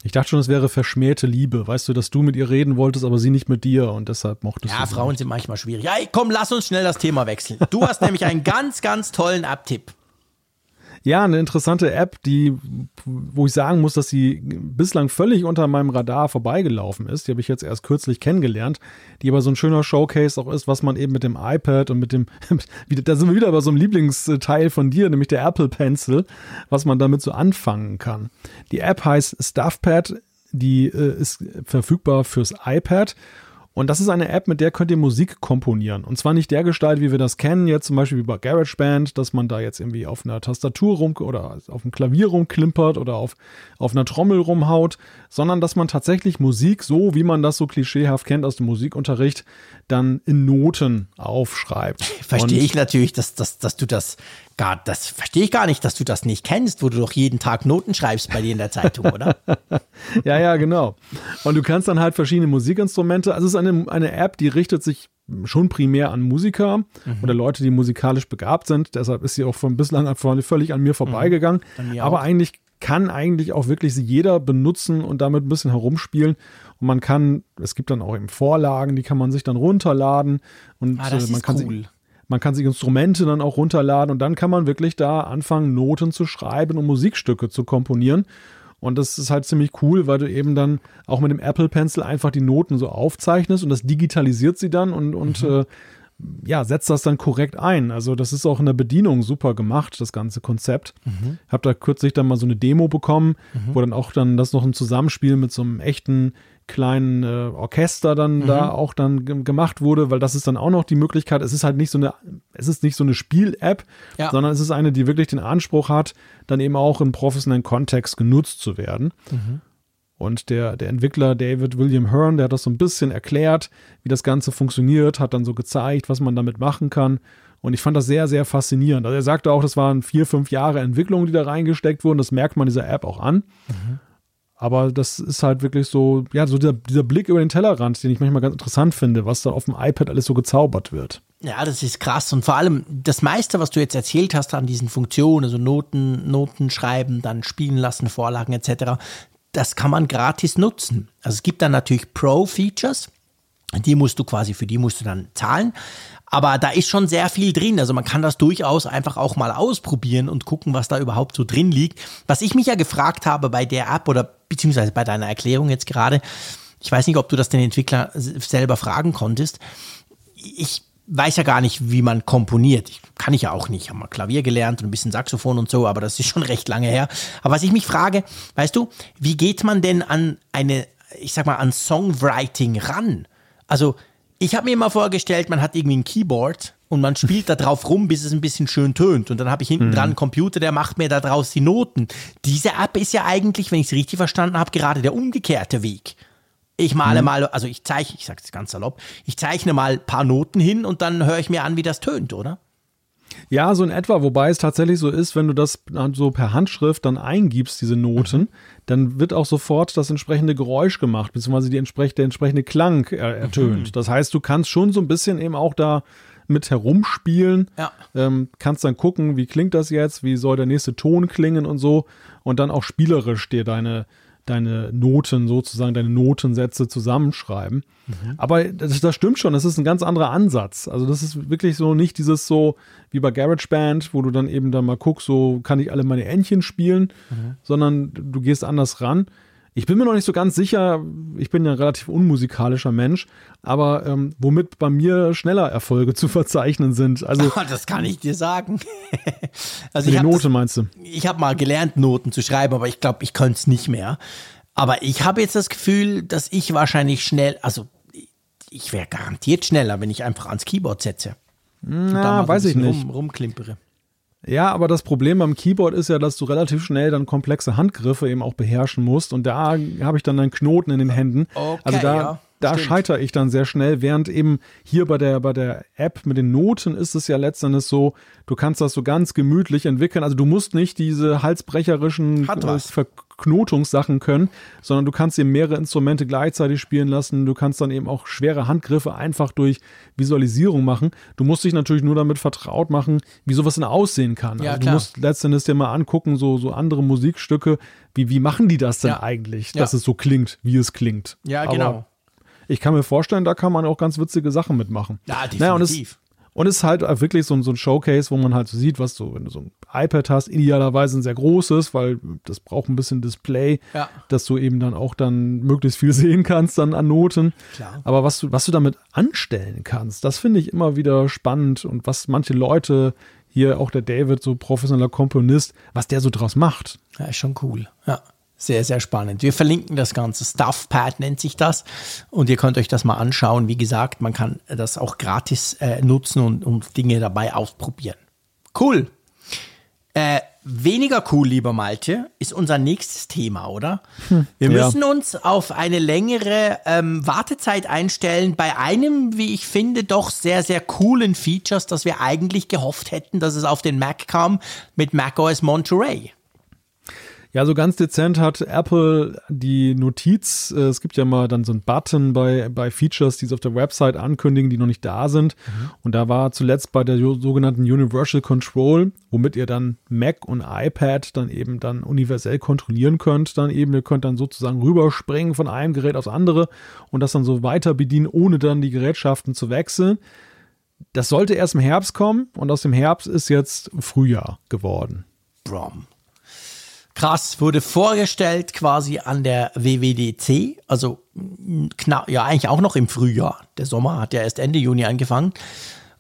Ich dachte schon, es wäre verschmähte Liebe. Weißt du, dass du mit ihr reden wolltest, aber sie nicht mit dir und deshalb mochtest ja, du. Ja, Frauen nicht. sind manchmal schwierig. Ja, komm, lass uns schnell das Thema wechseln. Du hast nämlich einen ganz, ganz tollen App-Tipp. Ja, eine interessante App, die, wo ich sagen muss, dass sie bislang völlig unter meinem Radar vorbeigelaufen ist. Die habe ich jetzt erst kürzlich kennengelernt, die aber so ein schöner Showcase auch ist, was man eben mit dem iPad und mit dem, da sind wir wieder bei so einem Lieblingsteil von dir, nämlich der Apple Pencil, was man damit so anfangen kann. Die App heißt StuffPad, die äh, ist verfügbar fürs iPad und das ist eine App, mit der könnt ihr Musik komponieren. Und zwar nicht der Gestalt, wie wir das kennen, jetzt zum Beispiel wie bei GarageBand, dass man da jetzt irgendwie auf einer Tastatur rum oder auf einem Klavier rumklimpert oder auf, auf einer Trommel rumhaut, sondern dass man tatsächlich Musik, so wie man das so klischeehaft kennt aus dem Musikunterricht, dann in Noten aufschreibt. Verstehe ich natürlich, dass, dass, dass du das gar, das verstehe ich gar nicht, dass du das nicht kennst, wo du doch jeden Tag Noten schreibst bei dir in der Zeitung, oder? ja, ja, genau. Und du kannst dann halt verschiedene Musikinstrumente, also es ist eine, eine App, die richtet sich schon primär an Musiker mhm. oder Leute, die musikalisch begabt sind. Deshalb ist sie auch von bislang völlig an mir vorbeigegangen. Mhm. Aber eigentlich kann eigentlich auch wirklich sie jeder benutzen und damit ein bisschen herumspielen. Und man kann, es gibt dann auch eben Vorlagen, die kann man sich dann runterladen und ah, das äh, man ist kann cool. sie man kann sich Instrumente dann auch runterladen und dann kann man wirklich da anfangen, Noten zu schreiben und Musikstücke zu komponieren. Und das ist halt ziemlich cool, weil du eben dann auch mit dem Apple Pencil einfach die Noten so aufzeichnest und das digitalisiert sie dann und, und mhm. äh, ja, setzt das dann korrekt ein. Also das ist auch in der Bedienung super gemacht, das ganze Konzept. Mhm. Ich habe da kürzlich dann mal so eine Demo bekommen, mhm. wo dann auch dann das noch ein Zusammenspiel mit so einem echten kleinen äh, Orchester dann mhm. da auch dann gemacht wurde, weil das ist dann auch noch die Möglichkeit, es ist halt nicht so eine, es ist nicht so eine Spiel-App, ja. sondern es ist eine, die wirklich den Anspruch hat, dann eben auch im professionellen Kontext genutzt zu werden. Mhm. Und der, der Entwickler David William Hearn, der hat das so ein bisschen erklärt, wie das Ganze funktioniert, hat dann so gezeigt, was man damit machen kann. Und ich fand das sehr, sehr faszinierend. Also er sagte auch, das waren vier, fünf Jahre Entwicklung, die da reingesteckt wurden. Das merkt man dieser App auch an. Mhm. Aber das ist halt wirklich so, ja, so dieser, dieser, Blick über den Tellerrand, den ich manchmal ganz interessant finde, was da auf dem iPad alles so gezaubert wird. Ja, das ist krass. Und vor allem das meiste, was du jetzt erzählt hast an diesen Funktionen, also Noten, Noten schreiben, dann spielen lassen, Vorlagen etc., das kann man gratis nutzen. Also es gibt dann natürlich Pro-Features, die musst du quasi, für die musst du dann zahlen. Aber da ist schon sehr viel drin. Also man kann das durchaus einfach auch mal ausprobieren und gucken, was da überhaupt so drin liegt. Was ich mich ja gefragt habe bei der App oder beziehungsweise bei deiner Erklärung jetzt gerade, ich weiß nicht, ob du das den Entwickler selber fragen konntest. Ich weiß ja gar nicht, wie man komponiert. Ich, kann ich ja auch nicht. Ich habe mal Klavier gelernt und ein bisschen Saxophon und so, aber das ist schon recht lange her. Aber was ich mich frage, weißt du, wie geht man denn an eine, ich sag mal, an Songwriting ran? Also ich habe mir immer vorgestellt, man hat irgendwie ein Keyboard und man spielt da drauf rum, bis es ein bisschen schön tönt. Und dann habe ich hinten dran einen Computer, der macht mir da draus die Noten. Diese App ist ja eigentlich, wenn ich es richtig verstanden habe, gerade der umgekehrte Weg. Ich male mhm. mal, also ich zeichne, ich sage es ganz salopp, ich zeichne mal ein paar Noten hin und dann höre ich mir an, wie das tönt, oder? Ja, so in etwa, wobei es tatsächlich so ist, wenn du das so per Handschrift dann eingibst, diese Noten, mhm. dann wird auch sofort das entsprechende Geräusch gemacht, beziehungsweise die entsprech der entsprechende Klang er ertönt. Mhm. Das heißt, du kannst schon so ein bisschen eben auch da mit herumspielen, ja. ähm, kannst dann gucken, wie klingt das jetzt, wie soll der nächste Ton klingen und so und dann auch spielerisch dir deine, deine Noten sozusagen, deine Notensätze zusammenschreiben. Mhm. Aber das, das, stimmt schon, das ist ein ganz anderer Ansatz. Also das ist wirklich so nicht dieses so wie bei GarageBand, wo du dann eben dann mal guckst, so kann ich alle meine Entchen spielen, mhm. sondern du gehst anders ran. Ich bin mir noch nicht so ganz sicher, ich bin ja ein relativ unmusikalischer Mensch, aber ähm, womit bei mir schneller Erfolge zu verzeichnen sind. Also das kann ich dir sagen. also die Note das, meinst du? Ich habe mal gelernt, Noten zu schreiben, aber ich glaube, ich könnte es nicht mehr. Aber ich habe jetzt das Gefühl, dass ich wahrscheinlich schnell, also ich wäre garantiert schneller, wenn ich einfach ans Keyboard setze. Na, weiß ich nicht. Rum, rumklimpere. Ja, aber das Problem beim Keyboard ist ja, dass du relativ schnell dann komplexe Handgriffe eben auch beherrschen musst. Und da habe ich dann einen Knoten in den Händen. Okay, also da, ja, da scheitere ich dann sehr schnell, während eben hier bei der, bei der App mit den Noten ist es ja letztendlich so, du kannst das so ganz gemütlich entwickeln. Also du musst nicht diese halsbrecherischen äh, Verknotungssachen können, sondern du kannst eben mehrere Instrumente gleichzeitig spielen lassen. Du kannst dann eben auch schwere Handgriffe einfach durch Visualisierung machen. Du musst dich natürlich nur damit vertraut machen, wie sowas denn aussehen kann. Ja, also du musst letztendlich dir mal angucken, so, so andere Musikstücke, wie, wie machen die das denn ja. eigentlich, Ja. dass es so klingt, wie es klingt. Ja, Aber genau. Ich kann mir vorstellen, da kann man auch ganz witzige Sachen mitmachen. Ja, definitiv. Naja, und es, und es ist halt wirklich so, ein- so ein Showcase, wo man halt so sieht, was du, wenn du so ein iPad hast, idealerweise ein sehr großes, weil das braucht ein bisschen Display, Ja. dass du eben dann auch dann möglichst viel sehen kannst dann an Noten. Klar. Aber was du, was du damit anstellen kannst, das finde ich immer wieder spannend und was manche Leute, hier auch der David, so professioneller Komponist, was der so draus macht. Ja, ist schon cool. Ja. Sehr, sehr spannend. Wir verlinken das Ganze. Stuffpad nennt sich das. Und ihr könnt euch das mal anschauen. Wie gesagt, man kann das auch gratis äh, nutzen und, und Dinge dabei ausprobieren. Cool. Äh, weniger cool, lieber Malte, ist unser nächstes Thema, oder? Wir ja. müssen uns auf eine längere ähm, Wartezeit einstellen bei einem, wie ich finde, doch sehr, sehr coolen Features, das wir eigentlich gehofft hätten, dass es auf den Mac kam mit macOS Monterey. Ja, so ganz dezent hat Apple die Notiz, äh, es gibt ja mal dann so einen Button bei, bei Features, die sie auf der Website ankündigen, die noch nicht da sind. Mhm. Und da war zuletzt bei der sogenannten Universal Control, womit ihr dann Mac und iPad dann eben dann universell kontrollieren könnt. Dann eben, ihr könnt dann sozusagen rüberspringen von einem Gerät aufs andere und das dann so weiter bedienen, ohne dann die Gerätschaften zu wechseln. Das sollte erst im Herbst kommen und aus dem Herbst ist jetzt Frühjahr geworden. Brom. Krass, wurde vorgestellt quasi an der WWDC, also knapp, ja eigentlich auch noch im Frühjahr. Der Sommer hat ja erst Ende Juni angefangen.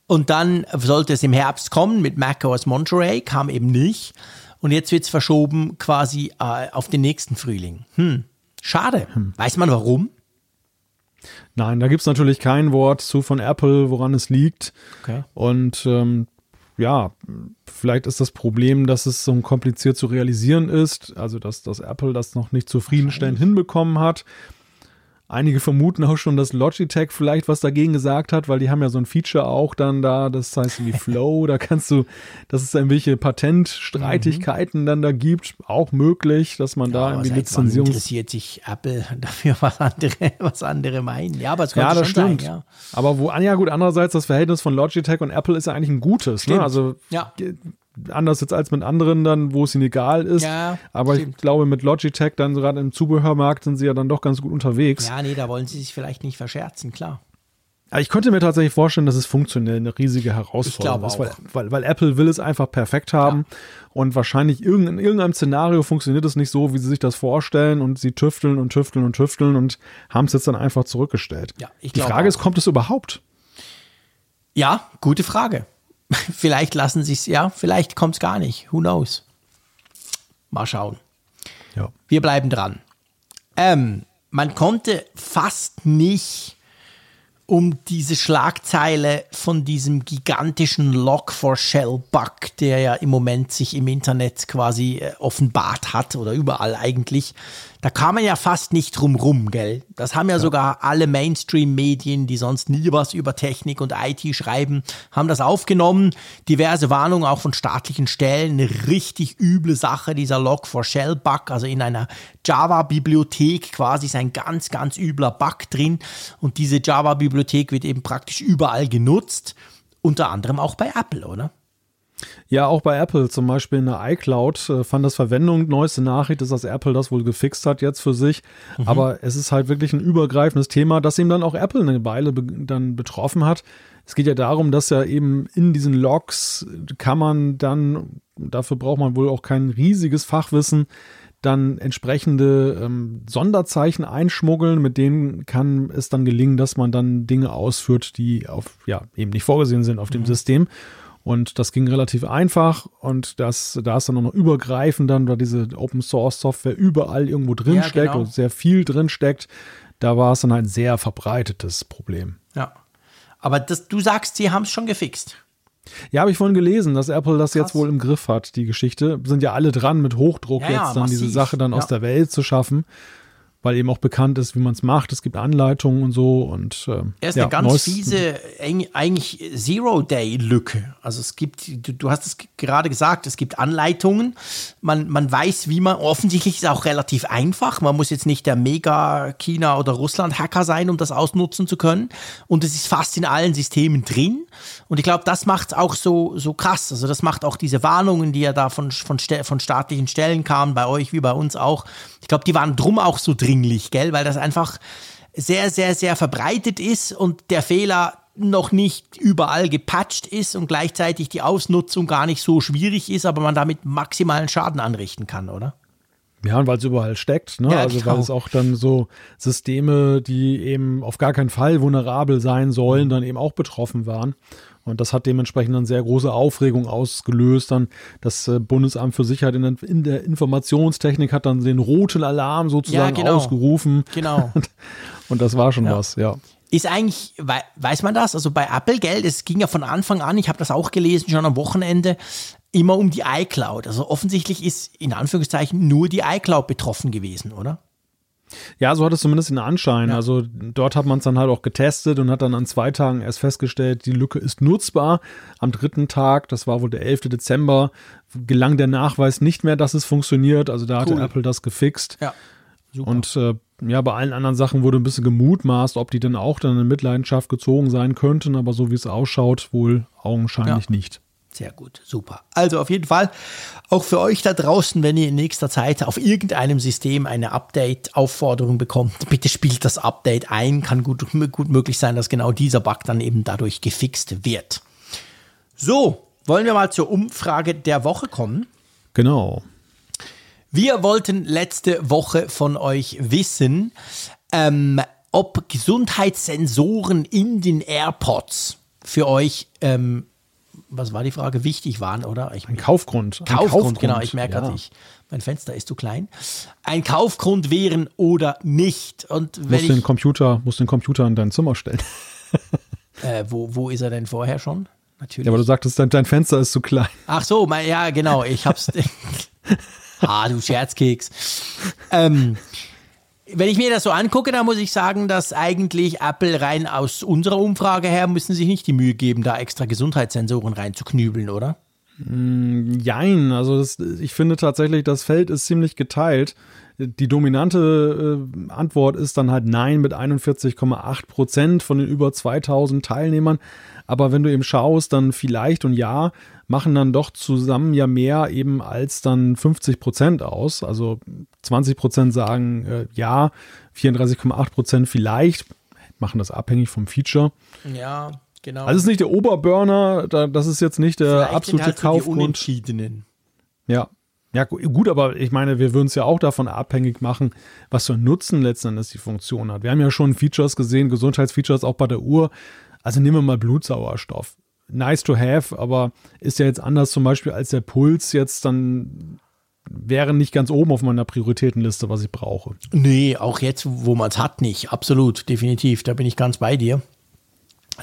Und dann sollte es im Herbst kommen mit macOS Monterey, kam eben nicht. Und jetzt wird es verschoben quasi äh, auf den nächsten Frühling. Hm, schade. Hm. Weiß man warum? Nein, da gibt es natürlich kein Wort zu von Apple, woran es liegt. Okay. Und ähm, ja, vielleicht ist das Problem, dass es so kompliziert zu realisieren ist, also dass, dass Apple das noch nicht zufriedenstellend hinbekommen hat. Einige vermuten auch schon, dass Logitech vielleicht was dagegen gesagt hat, weil die haben ja so ein Feature auch dann da, das heißt wie Flow, da kannst du, dass es irgendwelche Patentstreitigkeiten mhm. dann da gibt, auch möglich, dass man ja, da irgendwie Lizenzierung. interessiert sich Apple dafür, was andere, was andere meinen. Ja, aber es ja, das stimmt. Sein, ja. Aber wo, ja gut, andererseits das Verhältnis von Logitech und Apple ist ja eigentlich ein gutes. Ne? Also ja anders jetzt als mit anderen dann, wo es ihnen egal ist. Ja, aber stimmt. ich glaube, mit Logitech dann gerade im Zubehörmarkt sind sie ja dann doch ganz gut unterwegs. Ja, nee, da wollen sie sich vielleicht nicht verscherzen, klar. Aber ich könnte mir tatsächlich vorstellen, dass es funktionell eine riesige Herausforderung ist, weil, weil, weil, Apple will es einfach perfekt haben ja. und wahrscheinlich in irgendeinem Szenario funktioniert es nicht so, wie sie sich das vorstellen und sie tüfteln und tüfteln und tüfteln und haben es jetzt dann einfach zurückgestellt. Ja, Die Frage auch. ist, kommt es überhaupt? Ja, gute Frage. vielleicht lassen sie es, ja, vielleicht kommt es gar nicht. Who knows? Mal schauen. Ja. Wir bleiben dran. Ähm, man konnte fast nicht um diese Schlagzeile von diesem gigantischen Log4Shell-Bug, der ja im Moment sich im Internet quasi äh, offenbart hat oder überall eigentlich, da kam man ja fast nicht drum rum, gell? Das haben ja, ja. sogar alle Mainstream-Medien, die sonst nie was über Technik und IT schreiben, haben das aufgenommen. Diverse Warnungen auch von staatlichen Stellen. Eine richtig üble Sache, dieser Log4Shell-Bug. Also in einer Java-Bibliothek quasi ist ein ganz, ganz übler Bug drin. Und diese Java-Bibliothek wird eben praktisch überall genutzt. Unter anderem auch bei Apple, oder? Ja, auch bei Apple, zum Beispiel in der iCloud, äh, fand das Verwendung. Neueste Nachricht ist, dass Apple das wohl gefixt hat jetzt für sich. Mhm. Aber es ist halt wirklich ein übergreifendes Thema, das ihm dann auch Apple eine Weile be dann betroffen hat. Es geht ja darum, dass ja eben in diesen Logs kann man dann, dafür braucht man wohl auch kein riesiges Fachwissen, dann entsprechende ähm, Sonderzeichen einschmuggeln, mit denen kann es dann gelingen, dass man dann Dinge ausführt, die auf, ja, eben nicht vorgesehen sind auf dem mhm. System. Und das ging relativ einfach und das, da ist dann noch übergreifend dann, da diese Open Source Software überall irgendwo drin ja, steckt genau. und sehr viel drin steckt, da war es dann ein sehr verbreitetes Problem. Ja. Aber das, du sagst, sie haben es schon gefixt. Ja, habe ich vorhin gelesen, dass Apple das Krass. jetzt wohl im Griff hat, die Geschichte. Sind ja alle dran, mit Hochdruck ja, jetzt dann massiv. diese Sache dann ja. aus der Welt zu schaffen weil eben auch bekannt ist, wie man es macht. Es gibt Anleitungen und so. Und, äh, er ist ja, eine ganz fiese, eigentlich Zero-Day-Lücke. Also es gibt, du, du, hast es gerade gesagt, es gibt Anleitungen. Man, man weiß, wie man, offensichtlich ist es auch relativ einfach. Man muss jetzt nicht der Mega-China- oder Russland-Hacker sein, um das ausnutzen zu können. Und es ist fast in allen Systemen drin. Und ich glaube, das macht es auch so, so krass. Also das macht auch diese Warnungen, die ja da von, von, von staatlichen Stellen kamen, bei euch wie bei uns auch. Ich glaube, die waren drum auch so drin eindringlich, gell? Weil das einfach sehr, sehr, sehr verbreitet ist und der Fehler noch nicht überall gepatcht ist und gleichzeitig die Ausnutzung gar nicht so schwierig ist, aber man damit maximalen Schaden anrichten kann, oder? Ja, und weil es überall steckt, ne? Ja, also genau. weil es auch dann so Systeme, die eben auf gar keinen Fall vulnerabel sein sollen, dann eben auch betroffen waren. Und das hat dementsprechend dann sehr große Aufregung ausgelöst. Dann das äh, Bundesamt für Sicherheit in der, in der Informationstechnik hat dann den roten Alarm sozusagen ja, genau. ausgerufen. Genau. Und das war schon ja. was, ja. Ist eigentlich, weiß man das? Also bei Apple, gell, es ging ja von Anfang an, ich habe das auch gelesen, schon am Wochenende, immer um die iCloud. Also offensichtlich ist in Anführungszeichen nur die iCloud betroffen gewesen, oder? Ja, so hat es zumindest den Anschein. Ja. Also dort hat man es dann halt auch getestet und hat dann an zwei Tagen erst festgestellt, die Lücke ist nutzbar. Am dritten Tag, das war wohl der 11. Dezember, gelang der Nachweis nicht mehr, dass es funktioniert. Also da cool. hatte Apple das gefixt. Ja, super. Und äh, ja, bei allen anderen Sachen wurde ein bisschen gemutmaßt, ob die dann auch dann in Mitleidenschaft gezogen sein könnten, aber so wie es ausschaut, wohl augenscheinlich ja. nicht. Sehr gut, super. Also auf jeden Fall auch für euch da draußen, wenn ihr in nächster Zeit auf irgendeinem System eine Update-Aufforderung bekommt, bitte spielt das Update ein. Kann gut, gut möglich sein, dass genau dieser Bug dann eben dadurch gefixt wird. So, wollen wir mal zur Umfrage der Woche kommen? Genau. Wir wollten letzte Woche von euch wissen, ähm, ob Gesundheitssensoren in den AirPods für euch ähm, was war die Frage, wichtig waren, oder? Ich, ein Kaufgrund. Kaufgrund, ein Kaufgrund genau, ich merke ja. gerade, ich, mein Fenster ist zu klein. Ein Kaufgrund wären oder nicht. Und wenn muss den Computer, muss den Computer in dein Zimmer stellen. äh, wo, wo ist er denn vorher schon? Natürlich. Ja, aber du sagtest, dein, dein Fenster ist zu klein. Ach so, mein, ja, genau, ich hab's. ah, du Scherzkeks. Ähm, wenn ich mir das so angucke, dann muss ich sagen, dass eigentlich Apple rein aus unserer Umfrage her müssen sich nicht die Mühe geben, da extra Gesundheitssensoren reinzuknübeln, oder? Mm, jein, also das, ich finde tatsächlich, das Feld ist ziemlich geteilt. Die dominante äh, Antwort ist dann halt Nein mit 41,8 Prozent von den über 2000 Teilnehmern. Aber wenn du eben schaust, dann vielleicht und ja, machen dann doch zusammen ja mehr eben als dann 50 Prozent aus. Also 20 Prozent sagen äh, ja, 34,8 Prozent vielleicht, machen das abhängig vom Feature. Ja, genau. Also es ist nicht der Oberburner, das ist jetzt nicht der vielleicht absolute halt Kaufgrund. So ja, ja, gut, aber ich meine, wir würden es ja auch davon abhängig machen, was für einen Nutzen letztendlich die Funktion hat. Wir haben ja schon Features gesehen, Gesundheitsfeatures auch bei der Uhr. Also nehmen wir mal Blutsauerstoff. Nice to have, aber ist ja jetzt anders zum Beispiel als der Puls jetzt dann wäre nicht ganz oben auf meiner Prioritätenliste, was ich brauche. Nee, auch jetzt, wo man es hat, nicht. Absolut, definitiv. Da bin ich ganz bei dir.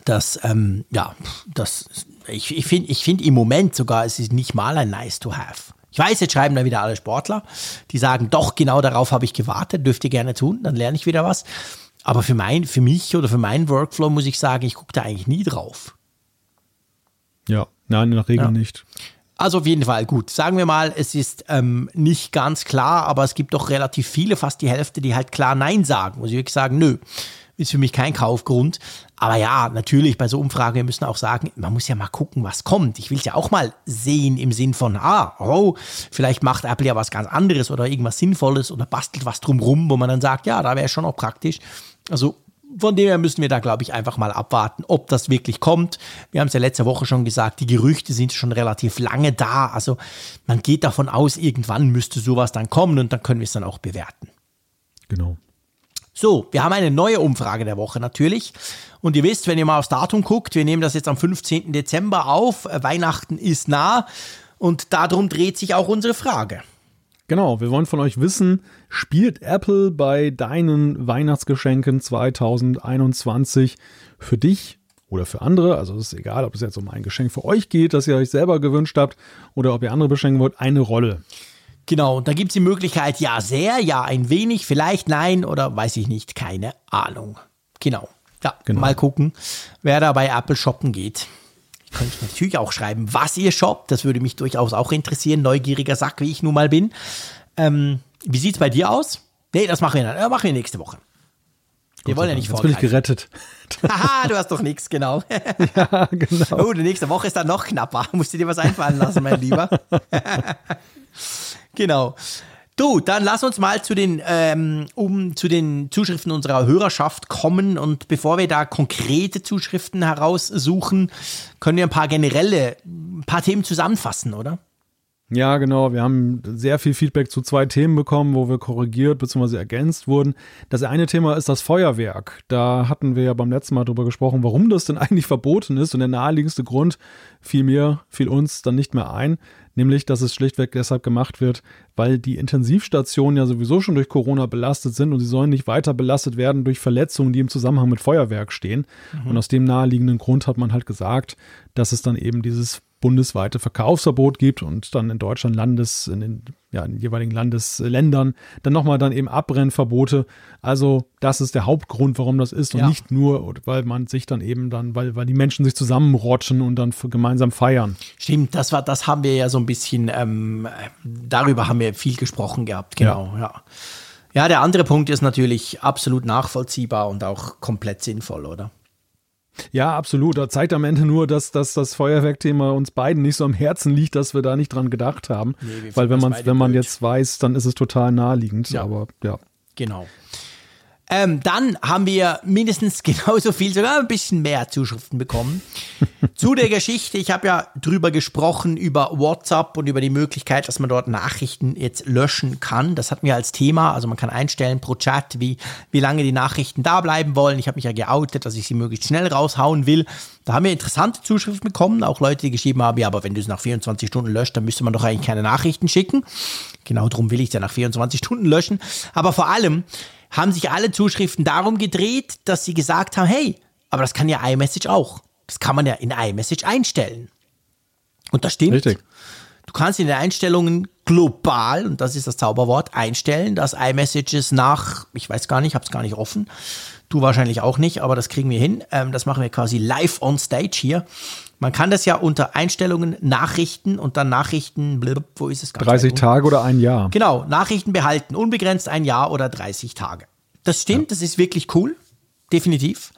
Das, ähm, ja, das, ich, ich finde ich find im Moment sogar, es ist nicht mal ein Nice to have. Ich weiß, jetzt schreiben da wieder alle Sportler, die sagen, doch, genau darauf habe ich gewartet, dürft ihr gerne tun, dann lerne ich wieder was. Aber für, mein, für mich oder für meinen Workflow muss ich sagen, ich gucke da eigentlich nie drauf. Ja, nein, in der Regel ja. nicht. Also auf jeden Fall gut. Sagen wir mal, es ist ähm, nicht ganz klar, aber es gibt doch relativ viele, fast die Hälfte, die halt klar Nein sagen. Muss ich wirklich sagen, nö, ist für mich kein Kaufgrund. Aber ja, natürlich, bei so Umfragen, wir müssen auch sagen, man muss ja mal gucken, was kommt. Ich will es ja auch mal sehen im Sinn von, ah, oh, vielleicht macht Apple ja was ganz anderes oder irgendwas Sinnvolles oder bastelt was drumrum, wo man dann sagt, ja, da wäre schon auch praktisch. Also von dem her müssen wir da, glaube ich, einfach mal abwarten, ob das wirklich kommt. Wir haben es ja letzte Woche schon gesagt, die Gerüchte sind schon relativ lange da. Also man geht davon aus, irgendwann müsste sowas dann kommen und dann können wir es dann auch bewerten. Genau. So, wir haben eine neue Umfrage der Woche natürlich. Und ihr wisst, wenn ihr mal aufs Datum guckt, wir nehmen das jetzt am 15. Dezember auf. Weihnachten ist nah. Und darum dreht sich auch unsere Frage. Genau, wir wollen von euch wissen, spielt Apple bei deinen Weihnachtsgeschenken 2021 für dich oder für andere, also es ist egal, ob es jetzt um ein Geschenk für euch geht, das ihr euch selber gewünscht habt oder ob ihr andere beschenken wollt, eine Rolle. Genau, und da gibt es die Möglichkeit, ja sehr, ja ein wenig, vielleicht nein oder weiß ich nicht, keine Ahnung. Genau. Ja, genau. mal gucken, wer da bei Apple shoppen geht. Könnt ihr natürlich auch schreiben, was ihr shoppt. Das würde mich durchaus auch interessieren. Neugieriger Sack, wie ich nun mal bin. Ähm, wie sieht es bei dir aus? Nee, das machen wir dann. Äh, machen wir nächste Woche. Wir wollen ja nicht Jetzt bin ich gerettet. Haha, du hast doch nichts, genau. ja, genau. Oh, die nächste Woche ist dann noch knapper. Musst du dir was einfallen lassen, mein Lieber. genau. Du, dann lass uns mal zu den, ähm, um zu den Zuschriften unserer Hörerschaft kommen. Und bevor wir da konkrete Zuschriften heraussuchen, können wir ein paar generelle, ein paar Themen zusammenfassen, oder? Ja, genau. Wir haben sehr viel Feedback zu zwei Themen bekommen, wo wir korrigiert bzw. ergänzt wurden. Das eine Thema ist das Feuerwerk. Da hatten wir ja beim letzten Mal drüber gesprochen, warum das denn eigentlich verboten ist. Und der naheliegendste Grund fiel mir, fiel uns dann nicht mehr ein nämlich dass es schlichtweg deshalb gemacht wird, weil die Intensivstationen ja sowieso schon durch Corona belastet sind und sie sollen nicht weiter belastet werden durch Verletzungen, die im Zusammenhang mit Feuerwerk stehen. Mhm. Und aus dem naheliegenden Grund hat man halt gesagt, dass es dann eben dieses bundesweite Verkaufsverbot gibt und dann in Deutschland Landes, in den, ja, in den jeweiligen Landesländern dann nochmal dann eben Abbrennverbote. Also das ist der Hauptgrund, warum das ist und Ja. nicht nur, weil man sich dann eben dann, weil, weil die Menschen sich zusammenrotschen und dann gemeinsam feiern. Stimmt, das war, das haben wir ja so ein bisschen, ähm, darüber haben wir viel gesprochen gehabt, genau, ja. ja. der andere Punkt ist natürlich absolut nachvollziehbar und auch komplett sinnvoll, oder? Ja, absolut. Das zeigt am Ende nur, dass, dass das Feuerwerkthema uns beiden nicht so am Herzen liegt, dass wir da nicht dran gedacht haben. Nee, Weil wenn man wenn man blöd. jetzt weiß, dann ist es total naheliegend. Ja. Aber ja. Genau. Ähm, dann haben wir mindestens genauso viel, sogar ein bisschen mehr Zuschriften bekommen. Zu der Geschichte, ich habe ja drüber gesprochen, über WhatsApp und über die Möglichkeit, dass man dort Nachrichten jetzt löschen kann. Das hatten wir als Thema. Also man kann einstellen pro Chat, wie, wie lange die Nachrichten da bleiben wollen. Ich habe mich ja geoutet, dass ich sie möglichst schnell raushauen will. Da haben wir interessante Zuschriften bekommen. Auch Leute, die geschrieben haben, ja, aber wenn du es nach 24 Stunden löscht, dann müsste man doch eigentlich keine Nachrichten schicken. Genau darum will ich es ja nach 24 Stunden löschen. Aber vor allem haben sich alle Zuschriften darum gedreht, dass sie gesagt haben, hey, aber das kann ja iMessage auch. Das kann man ja in iMessage einstellen. Und das stimmt. Richtig. Du kannst in den Einstellungen global, und das ist das Zauberwort, einstellen, dass iMessages nach, ich weiß gar nicht, habe es gar nicht offen, du wahrscheinlich auch nicht, aber das kriegen wir hin. Ähm, das machen wir quasi live on stage hier. Man kann das ja unter Einstellungen Nachrichten und dann Nachrichten, blub, wo ist es? Ganz 30 weit Tage oder ein Jahr. Genau, Nachrichten behalten, unbegrenzt ein Jahr oder 30 Tage. Das stimmt, das ist wirklich cool, definitiv.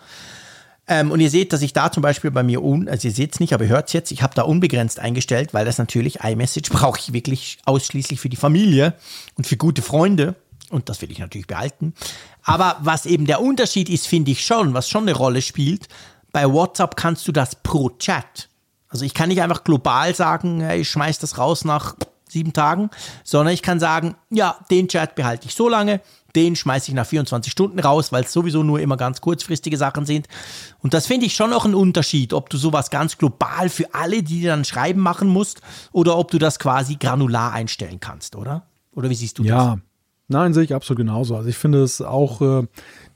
Ähm, und ihr seht, dass ich da zum Beispiel bei mir, un, also ihr seht es nicht, aber ihr hört es jetzt, ich habe da unbegrenzt eingestellt, weil das natürlich iMessage brauche ich wirklich ausschließlich für die Familie und für gute Freunde. Und das will ich natürlich behalten. Aber was eben der Unterschied ist, finde ich schon, was schon eine Rolle spielt, bei WhatsApp kannst du das pro Chat. Also ich kann nicht einfach global sagen, hey, ich schmeiß das raus nach sieben Tagen, sondern ich kann sagen, ja, den Chat behalte ich so lange, den schmeiße ich nach 24 Stunden raus, weil es sowieso nur immer ganz kurzfristige Sachen sind. Und das finde ich schon noch ein Unterschied, ob du sowas ganz global für alle, die dir dann schreiben, machen musst, oder ob du das quasi granular einstellen kannst, oder? Oder wie siehst du das? Ja, nein, sehe ich absolut genauso. Also ich finde es auch äh,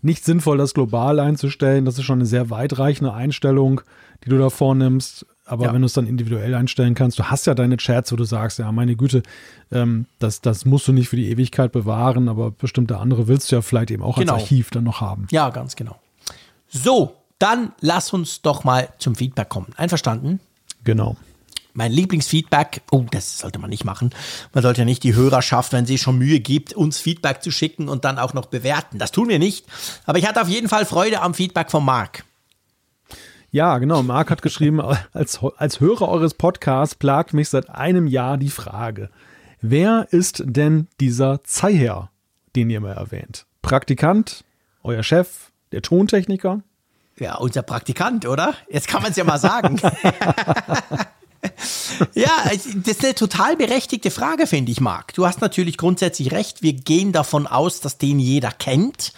nicht sinnvoll, das global einzustellen. Das ist schon eine sehr weitreichende Einstellung, die du da vornimmst. Aber Ja. wenn du es dann individuell einstellen kannst, du hast ja deine Chats, wo du sagst, ja, meine Güte, ähm, das, das musst du nicht für die Ewigkeit bewahren, aber bestimmte andere willst du ja vielleicht eben auch Genau. als Archiv dann noch haben. Ja, ganz genau. So, dann lass uns doch mal zum Feedback kommen. Einverstanden? Genau. Mein Lieblingsfeedback, oh, das sollte man nicht machen. Man sollte ja nicht die Hörerschaft, wenn sie schon Mühe gibt, uns Feedback zu schicken und dann auch noch bewerten. Das tun wir nicht. Aber ich hatte auf jeden Fall Freude am Feedback von Marc. Ja, genau. Marc hat geschrieben, als, als Hörer eures Podcasts plagt mich seit einem Jahr die Frage, wer ist denn dieser Zeiher, den ihr mal erwähnt? Praktikant, euer Chef, der Tontechniker? Ja, unser Praktikant, oder? Jetzt kann man es ja mal sagen. ja, das ist eine total berechtigte Frage, finde ich, Marc. Du hast natürlich grundsätzlich recht. Wir gehen davon aus, dass den jeder kennt.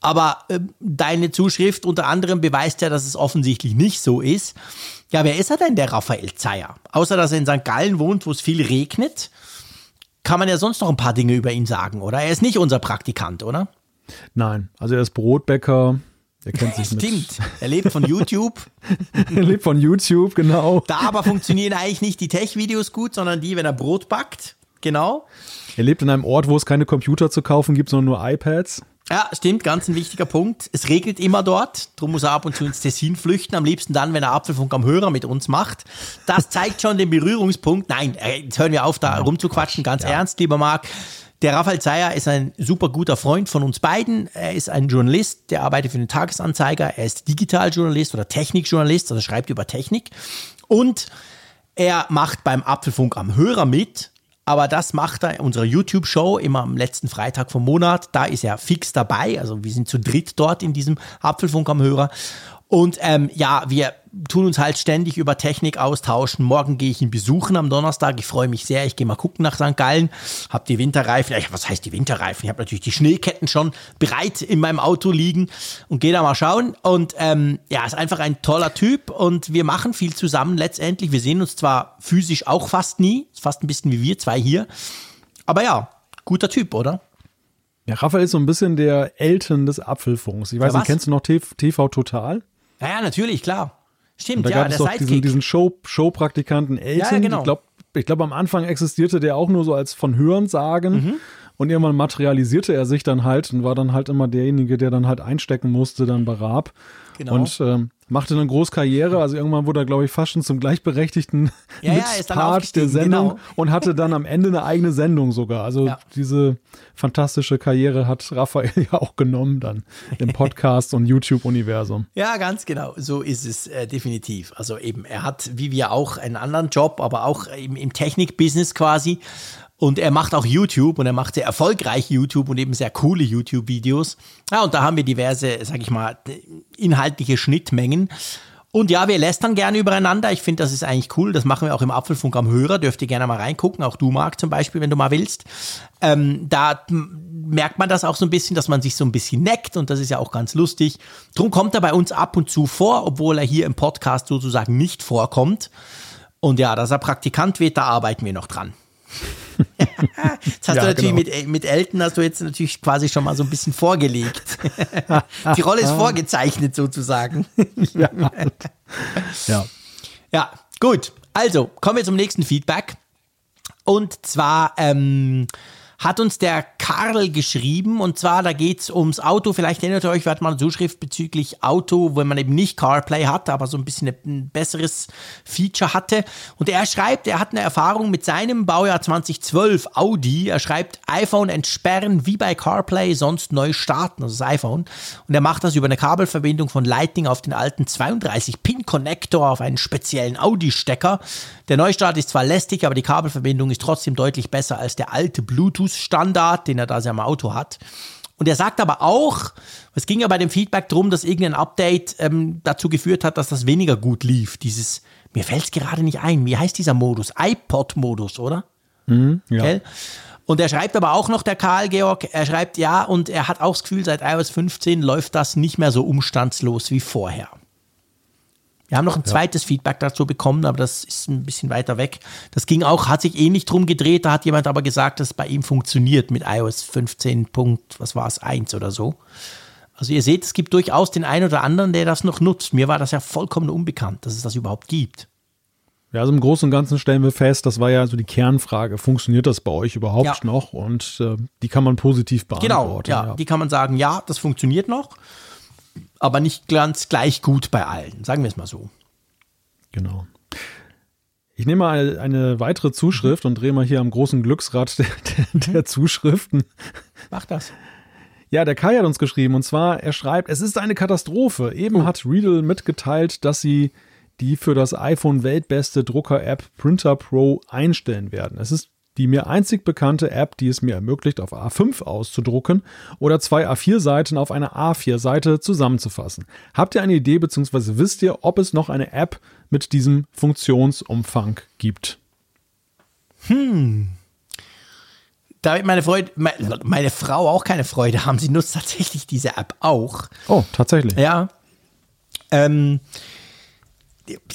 Aber äh, deine Zuschrift unter anderem beweist ja, dass es offensichtlich nicht so ist. Ja, wer ist er denn, der Raphael Zeyer? Außer, dass er in St. Gallen wohnt, wo es viel regnet, kann man ja sonst noch ein paar Dinge über ihn sagen, oder? Er ist nicht unser Praktikant, oder? Nein, also er ist Brotbäcker, der kennt sich. Stimmt. Er lebt von YouTube. er lebt von YouTube, genau. Da aber funktionieren eigentlich nicht die Tech-Videos gut, sondern die, wenn er Brot backt. Genau. Er lebt in einem Ort, wo es keine Computer zu kaufen gibt, sondern nur iPads. Ja, stimmt, ganz ein wichtiger Punkt. Es regelt immer dort, drum muss er ab und zu ins Tessin flüchten, am liebsten dann, wenn er Apfelfunk am Hörer mit uns macht. Das zeigt schon den Berührungspunkt. Nein, äh, jetzt hören wir auf, da rumzuquatschen, ganz ernst, lieber Marc. Der Raphael Zeyer ist ein super guter Freund von uns beiden. Er ist ein Journalist, der arbeitet für den Tagesanzeiger. Er ist Digitaljournalist oder Technikjournalist, also schreibt über Technik. Und er macht beim Apfelfunk am Hörer mit, aber das macht er in unserer YouTube-Show immer am letzten Freitag vom Monat. Da ist er fix dabei. Also wir sind zu dritt dort in diesem Apfelfunk am Hörer. Und ähm, ja, wir tun uns halt ständig über Technik austauschen. Morgen gehe ich ihn besuchen am Donnerstag. Ich freue mich sehr. Ich gehe mal gucken nach St. Gallen. Hab die Winterreifen. Ja, was heißt die Winterreifen? Ich habe natürlich die Schneeketten schon bereit in meinem Auto liegen und gehe da mal schauen. Und ähm, ja, ist einfach ein toller Typ und wir machen viel zusammen letztendlich. Wir sehen uns zwar physisch auch fast nie, ist fast ein bisschen wie wir zwei hier. Aber ja, guter Typ, oder? Ja, Raphael ist so ein bisschen der Eltern des Apfelfunks. Ich weiß nicht, kennst du noch TV Total? Ja, ja, natürlich, klar. Stimmt, Und da ja, gab der es doch diesen, Sidekick. diesen Show, Showpraktikanten Elton. Ja, ja, genau. Ich glaube, glaub, am Anfang existierte der auch nur so als von Hörensagen. Mhm. Und irgendwann materialisierte er sich dann halt und war dann halt immer derjenige, der dann halt einstecken musste, dann bei Raab. Genau. Und ähm, machte dann groß Karriere. Also irgendwann wurde er, glaube ich, fast schon zum gleichberechtigten Ja, ja, Mitpart der aufgestiegen, Sendung genau. und hatte dann am Ende eine eigene Sendung sogar. Also Ja. diese fantastische Karriere hat Raphael ja auch genommen dann im Podcast- und YouTube-Universum. Ja, ganz genau. So ist es äh, definitiv. Also eben, er hat, wie wir auch, einen anderen Job, aber auch im, im Technik-Business quasi. Und er macht auch YouTube und er macht sehr erfolgreich YouTube und eben sehr coole YouTube-Videos. Ja, und da haben wir diverse, sag ich mal, inhaltliche Schnittmengen. Und ja, wir lästern gerne übereinander. Ich finde, das ist eigentlich cool. Das machen wir auch im Apfelfunk am Hörer. Dürft ihr gerne mal reingucken. Auch du, Marc, zum Beispiel, wenn du mal willst. Ähm, da merkt man das auch so ein bisschen, dass man sich so ein bisschen neckt. Und das ist ja auch ganz lustig. Drum kommt er bei uns ab und zu vor, obwohl er hier im Podcast sozusagen nicht vorkommt. Und ja, dass er Praktikant wird, da arbeiten wir noch dran. Jetzt hast Ja, du natürlich genau. mit, mit Elton hast du jetzt natürlich quasi schon mal so ein bisschen vorgelegt. Die Rolle ist vorgezeichnet sozusagen. Ja. ja. Ja, gut. Also, kommen wir zum nächsten Feedback. Und zwar ähm, hat uns der Karl geschrieben. Und zwar, da geht's ums Auto. Vielleicht erinnert ihr euch, wir hatten mal eine Zuschrift bezüglich Auto, wenn man eben nicht CarPlay hatte, aber so ein bisschen ein besseres Feature hatte. Und er schreibt, er hat eine Erfahrung mit seinem Baujahr 2012 Audi. Er schreibt, iPhone entsperren wie bei CarPlay, sonst neu starten, also das iPhone. Und er macht das über eine Kabelverbindung von Lightning auf den alten 32-Pin-Connector auf einen speziellen Audi-Stecker. Der Neustart ist zwar lästig, aber die Kabelverbindung ist trotzdem deutlich besser als der alte Bluetooth-Standard, den er da im Auto hat. Und er sagt aber auch, es ging ja bei dem Feedback drum, dass irgendein Update ähm, dazu geführt hat, dass das weniger gut lief. Dieses, mir fällt es gerade nicht ein, wie heißt dieser Modus? iPod-Modus, oder? ja. Gell? Und er schreibt aber auch noch, der Karl Georg, er schreibt ja, und er hat auch das Gefühl, seit iOS 15 läuft das nicht mehr so umstandslos wie vorher. Wir haben noch ein zweites Feedback dazu bekommen, aber das ist ein bisschen weiter weg. Das ging auch, hat sich ähnlich drum gedreht, da hat jemand aber gesagt, dass es bei ihm funktioniert mit iOS 15. Punkt, was war es, 1 oder so. Also ihr seht, es gibt durchaus den einen oder anderen, der das noch nutzt. Mir war das ja vollkommen unbekannt, dass es das überhaupt gibt. Ja, also im Großen und Ganzen stellen wir fest, das war ja so die Kernfrage, funktioniert das bei euch überhaupt Ja. noch? Und äh, die kann man positiv Genau, beantworten. ja, die kann man sagen, ja, das funktioniert noch, aber nicht ganz gleich gut bei allen, sagen wir es mal so. Genau. Ich nehme mal eine, eine weitere Zuschrift und drehe mal hier am großen Glücksrad der, der, der Zuschriften. Mach das. Ja, der Kai hat uns geschrieben und zwar, er schreibt, es ist eine Katastrophe. Eben hat Riedel mitgeteilt, dass sie die für das iPhone weltbeste Drucker-App Printer Pro einstellen werden. Es ist die mir einzig bekannte App, die es mir ermöglicht, auf A5 auszudrucken oder zwei A4-Seiten auf eine A4-Seite zusammenzufassen. Habt ihr eine Idee bzw. wisst ihr, ob es noch eine App mit diesem Funktionsumfang gibt? Da wird meine Freude, meine, Frau auch keine Freude haben. Sie nutzt tatsächlich diese App auch. Oh, tatsächlich. Ja. Ähm,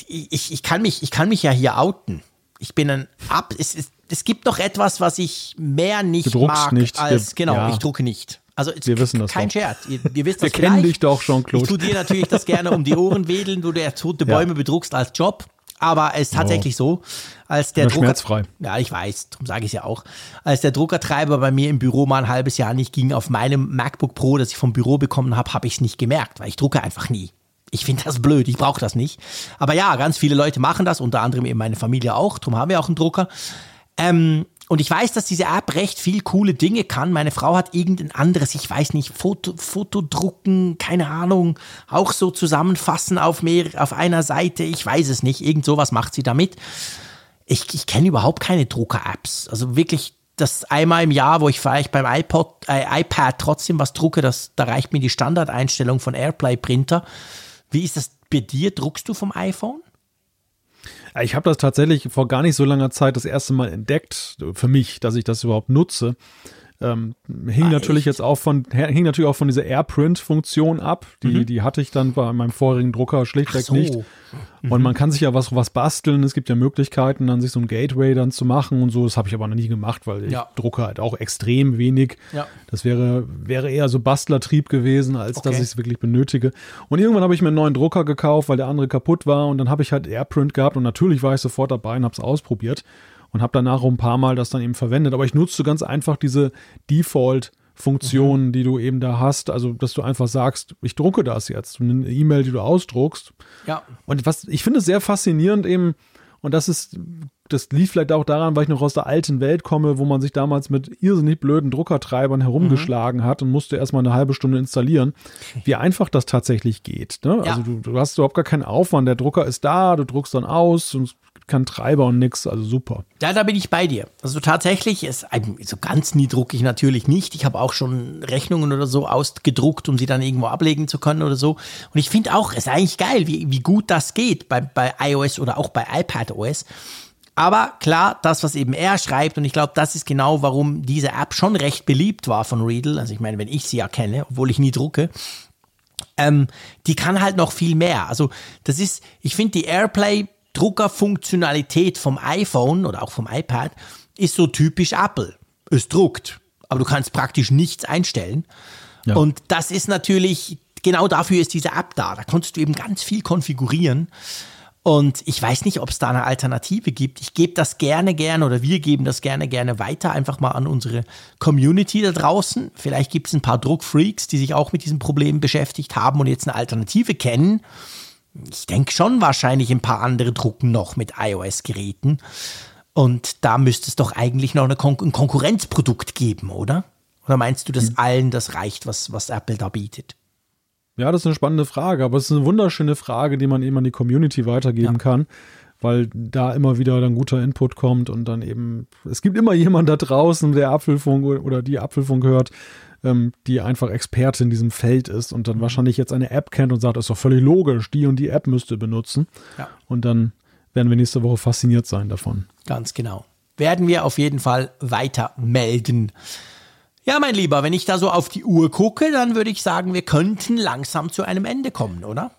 ich, ich, kann mich, ich kann mich ja hier outen. Ich bin ein Ab. Es, es, es gibt noch etwas, was ich mehr nicht Du druckst mag nicht. als. Genau, ja. ich drucke nicht. Also Wir wissen das kein doch. Scherz. Ihr, ihr wisst Wir das kennen dich doch, Jean-Claude. Ich tue dir natürlich das gerne um die Ohren wedeln, wo du ja tote Ja. Bäume bedruckst als Job. Aber es ist tatsächlich so, als der Ja, Drucker. schmerzfrei. Ja, ich weiß, darum sage ich es ja auch. Als der Druckertreiber bei mir im Büro mal ein halbes Jahr nicht ging, auf meinem MacBook Pro, das ich vom Büro bekommen habe, habe ich es nicht gemerkt, weil ich drucke einfach nie. Ich finde das blöd, ich brauche das nicht. Aber ja, ganz viele Leute machen das, unter anderem eben meine Familie auch, darum haben wir auch einen Drucker. Ähm, und ich weiß, dass diese App recht viel coole Dinge kann. Meine Frau hat irgendein anderes, ich weiß nicht, Foto, Fotodrucken, keine Ahnung, auch so zusammenfassen auf mehr, auf einer Seite, ich weiß es nicht. Irgend sowas macht sie damit. Ich, ich kenne überhaupt keine Drucker-Apps. Also wirklich das einmal im Jahr, wo ich vielleicht beim iPod, äh, iPad trotzdem was drucke, das, da reicht mir die Standardeinstellung von Airplay Printer. Wie ist das bei dir? Druckst du vom iPhone? Ich habe das tatsächlich vor gar nicht so langer Zeit das erste Mal entdeckt, für mich, dass ich das überhaupt nutze. Ähm, hing Ah, natürlich echt? jetzt auch von, hing natürlich auch von dieser AirPrint-Funktion ab. Die, die hatte ich dann bei meinem vorigen Drucker schlichtweg nicht. Und man kann sich ja was, was basteln. Es gibt ja Möglichkeiten, dann sich so ein Gateway dann zu machen und so. Das habe ich aber noch nie gemacht, weil ich Ja. drucke halt auch extrem wenig. Ja. Das wäre, wäre eher so Bastlertrieb gewesen, als dass Okay. ich es wirklich benötige. Und irgendwann habe ich mir einen neuen Drucker gekauft, weil der andere kaputt war. Und dann habe ich halt AirPrint gehabt und natürlich war ich sofort dabei und habe es ausprobiert und habe danach auch ein paar Mal das dann eben verwendet. Aber ich nutze ganz einfach diese Default- Funktionen, die du eben da hast, also dass du einfach sagst, ich drucke das jetzt, eine E-Mail, die du ausdruckst, Ja. und was ich finde es sehr faszinierend eben, und das ist, das lief vielleicht auch daran, weil ich noch aus der alten Welt komme, wo man sich damals mit irrsinnig blöden Druckertreibern herumgeschlagen hat und musste erstmal eine halbe Stunde installieren, wie einfach das tatsächlich geht. Ne? Ja. Also du, du hast überhaupt gar keinen Aufwand, der Drucker ist da, du druckst dann aus und keinen Treiber und nix, also super. Ja, da bin ich bei dir. Also tatsächlich, ist, so ganz nie drucke ich natürlich nicht. Ich habe auch schon Rechnungen oder so ausgedruckt, um sie dann irgendwo ablegen zu können oder so. Und ich finde auch, es ist eigentlich geil, wie, wie gut das geht bei, bei iOS oder auch bei iPadOS. Aber klar, das, was eben er schreibt, und ich glaube, das ist genau, warum diese App schon recht beliebt war von Riedel. Also ich meine, wenn ich sie ja kenne, obwohl ich nie drucke, ähm, die kann halt noch viel mehr. Also das ist, ich finde die Airplay Druckerfunktionalität vom iPhone oder auch vom iPad ist so typisch Apple. Es druckt, aber du kannst praktisch nichts einstellen. Ja. Und das ist natürlich, genau dafür ist diese App da. Da konntest du eben ganz viel konfigurieren. Und ich weiß nicht, ob es da eine Alternative gibt. Ich gebe das gerne, gerne oder wir geben das gerne, gerne weiter, einfach mal an unsere Community da draußen. Vielleicht gibt es ein paar Druckfreaks, die sich auch mit diesem Problem beschäftigt haben und jetzt eine Alternative kennen. Ich denke schon wahrscheinlich ein paar andere drucken noch mit iOS-Geräten. Und da müsste es doch eigentlich noch eine Kon ein Konkurrenzprodukt geben, oder? Oder meinst du, dass allen das reicht, was, was Apple da bietet? Ja, das ist eine spannende Frage, aber es ist eine wunderschöne Frage, die man eben an die Community weitergeben Ja. kann, weil da immer wieder dann guter Input kommt und dann eben, es gibt immer jemand da draußen, der Apfelfunk oder die Apfelfunk hört, ähm, die einfach Experte in diesem Feld ist und dann Mhm. wahrscheinlich jetzt eine App kennt und sagt, das ist doch völlig logisch, die und die App müsste benutzen. Ja. Und dann werden wir nächste Woche fasziniert sein davon. Ganz genau. Werden wir auf jeden Fall weiter melden. Ja, mein Lieber, wenn ich da so auf die Uhr gucke, dann würde ich sagen, wir könnten langsam zu einem Ende kommen, oder?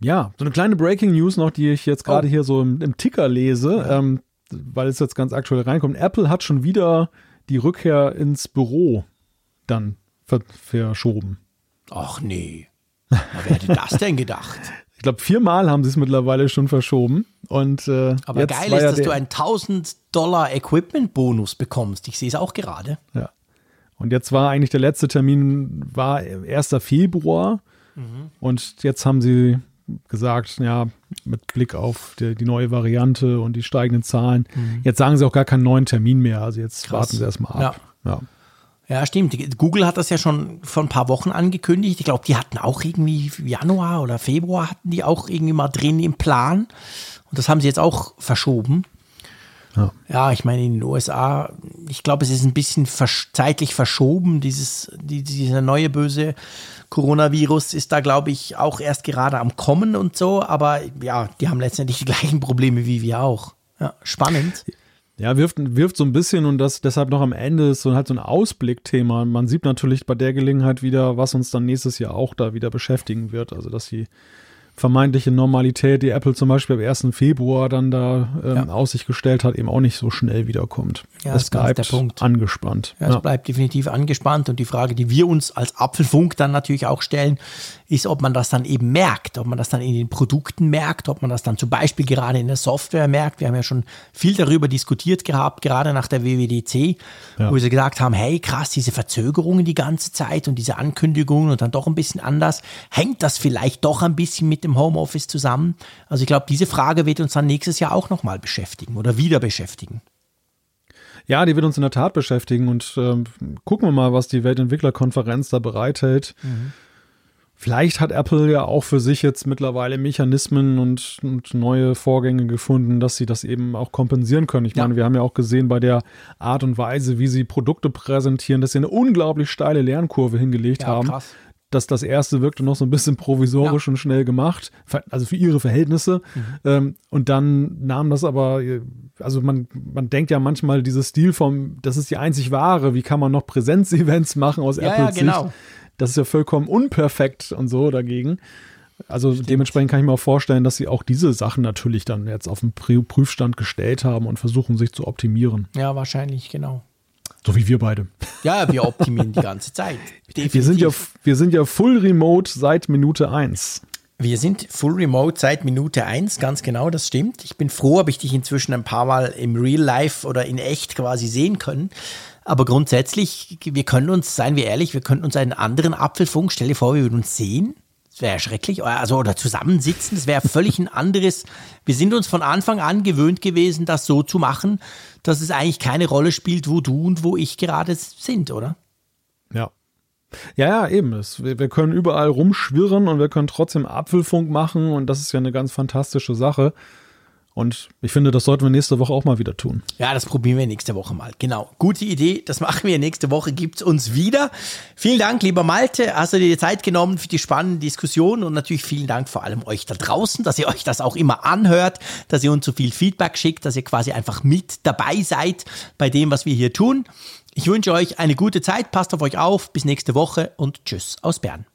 Ja, so eine kleine Breaking News noch, die ich jetzt gerade Oh. hier so im, im Ticker lese, ähm, weil es jetzt ganz aktuell reinkommt. Apple hat schon wieder die Rückkehr ins Büro dann ver verschoben. Ach nee. Na, wer hätte das denn gedacht? Ich glaube, viermal haben sie es mittlerweile schon verschoben. Und äh, Aber geil ist, ja dass du einen 1000 Dollar Equipment-Bonus bekommst. Ich sehe es auch gerade. ja. Und jetzt war eigentlich der letzte Termin war 1. Februar. Mhm. Und jetzt haben sie gesagt, ja, mit Blick auf die, die neue Variante und die steigenden Zahlen, jetzt sagen sie auch gar keinen neuen Termin mehr. Also jetzt Mhm. Krass. warten sie erstmal ab. Ja. Ja, stimmt. Die- Google hat das ja schon vor ein paar Wochen angekündigt. Ich glaube, die hatten auch irgendwie Januar oder Februar hatten die auch irgendwie mal drin im Plan. Und das haben sie jetzt auch verschoben. Ja. Ja, ich meine, in den USA, ich glaube, es ist ein bisschen versch zeitlich verschoben. Dieses, die, dieser neue böse Coronavirus ist da, glaube ich, auch erst gerade am Kommen und so. Aber ja, die haben letztendlich die gleichen Probleme wie wir auch. Ja, spannend. Ja, wirft, wirft so ein bisschen und das deshalb noch am Ende ist so halt so ein Ausblickthema. Man sieht natürlich bei der Gelegenheit wieder, was uns dann nächstes Jahr auch da wieder beschäftigen wird. Also, dass die vermeintliche Normalität, die Apple zum Beispiel am 1. Februar dann da ähm, Ja. aus sich gestellt hat, eben auch nicht so schnell wiederkommt. Ja, es bleibt der Punkt. angespannt. Ja, es bleibt definitiv angespannt und die Frage, die wir uns als Apfelfunk dann natürlich auch stellen, ist, ob man das dann eben merkt, ob man das dann in den Produkten merkt, ob man das dann zum Beispiel gerade in der Software merkt. Wir haben ja schon viel darüber diskutiert gehabt, gerade nach der WWDC, Ja. wo sie gesagt haben, hey krass, diese Verzögerungen die ganze Zeit und diese Ankündigungen und dann doch ein bisschen anders. Hängt das vielleicht doch ein bisschen mit dem Homeoffice zusammen? Also ich glaube, diese Frage wird uns dann nächstes Jahr auch nochmal beschäftigen oder wieder beschäftigen. Ja, die wird uns in der Tat beschäftigen und ähm, gucken wir mal, was die Weltentwicklerkonferenz da bereithält. Vielleicht hat Apple ja auch für sich jetzt mittlerweile Mechanismen und, und neue Vorgänge gefunden, dass sie das eben auch kompensieren können. Ich Ja. meine, wir haben ja auch gesehen bei der Art und Weise, wie sie Produkte präsentieren, dass sie eine unglaublich steile Lernkurve hingelegt Ja, haben. krass. Dass das erste wirkte noch so ein bisschen provisorisch und schnell gemacht, also für ihre Verhältnisse. Ähm, und dann nahm das aber, also man, man denkt ja manchmal dieses Stil vom, das ist die einzig wahre, wie kann man noch Präsenzevents machen aus Ja, ja, Apples genau. Sicht. Das ist ja vollkommen unperfekt und so dagegen. Also dementsprechend kann ich mir auch vorstellen, dass sie auch diese Sachen natürlich dann jetzt auf den Prü- Prüfstand gestellt haben und versuchen, sich zu optimieren. Ja, wahrscheinlich, genau. So wie wir beide. Ja, wir optimieren die ganze Zeit. Wir sind, ja, wir sind ja full remote seit Minute 1. Wir sind full remote seit Minute eins, ganz genau, das stimmt. Ich bin froh, habe ich dich inzwischen ein paar Mal im Real Life oder in echt quasi sehen können. Aber grundsätzlich, wir können uns, seien wir ehrlich, wir könnten uns einen anderen Apfelfunk, stell dir vor, wir würden uns sehen. Das wäre schrecklich. Also, oder zusammensitzen, das wäre völlig ein anderes. Wir sind uns von Anfang an gewöhnt gewesen, das so zu machen, dass es eigentlich keine Rolle spielt, wo du und wo ich gerade sind, oder? Ja. Ja, ja, eben. Es, wir, wir können überall rumschwirren und wir können trotzdem Apfelfunk machen und das ist ja eine ganz fantastische Sache. Und ich finde, das sollten wir nächste Woche auch mal wieder tun. Ja, das probieren wir nächste Woche mal. Genau. Gute Idee. Das machen wir nächste Woche. Gibt's uns wieder. Vielen Dank, lieber Malte. Hast du dir die Zeit genommen für die spannende Diskussion und natürlich vielen Dank vor allem euch da draußen, dass ihr euch das auch immer anhört, dass ihr uns so viel Feedback schickt, dass ihr quasi einfach mit dabei seid bei dem, was wir hier tun. Ich wünsche euch eine gute Zeit. Passt auf euch auf. Bis nächste Woche und tschüss aus Bern.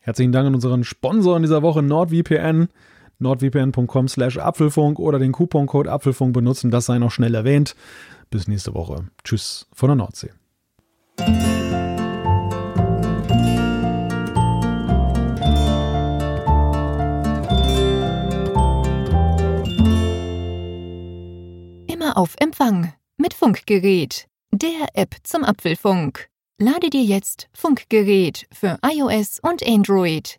Herzlichen Dank an unseren Sponsor in dieser Woche, NordVPN. nordvpn.com slash Apfelfunk oder den Couponcode Apfelfunk benutzen, das sei noch schnell erwähnt. Bis nächste Woche. Tschüss von der Nordsee. Immer auf Empfang mit Funkgerät, der App zum Apfelfunk. Lade dir jetzt Funkgerät für iOS und Android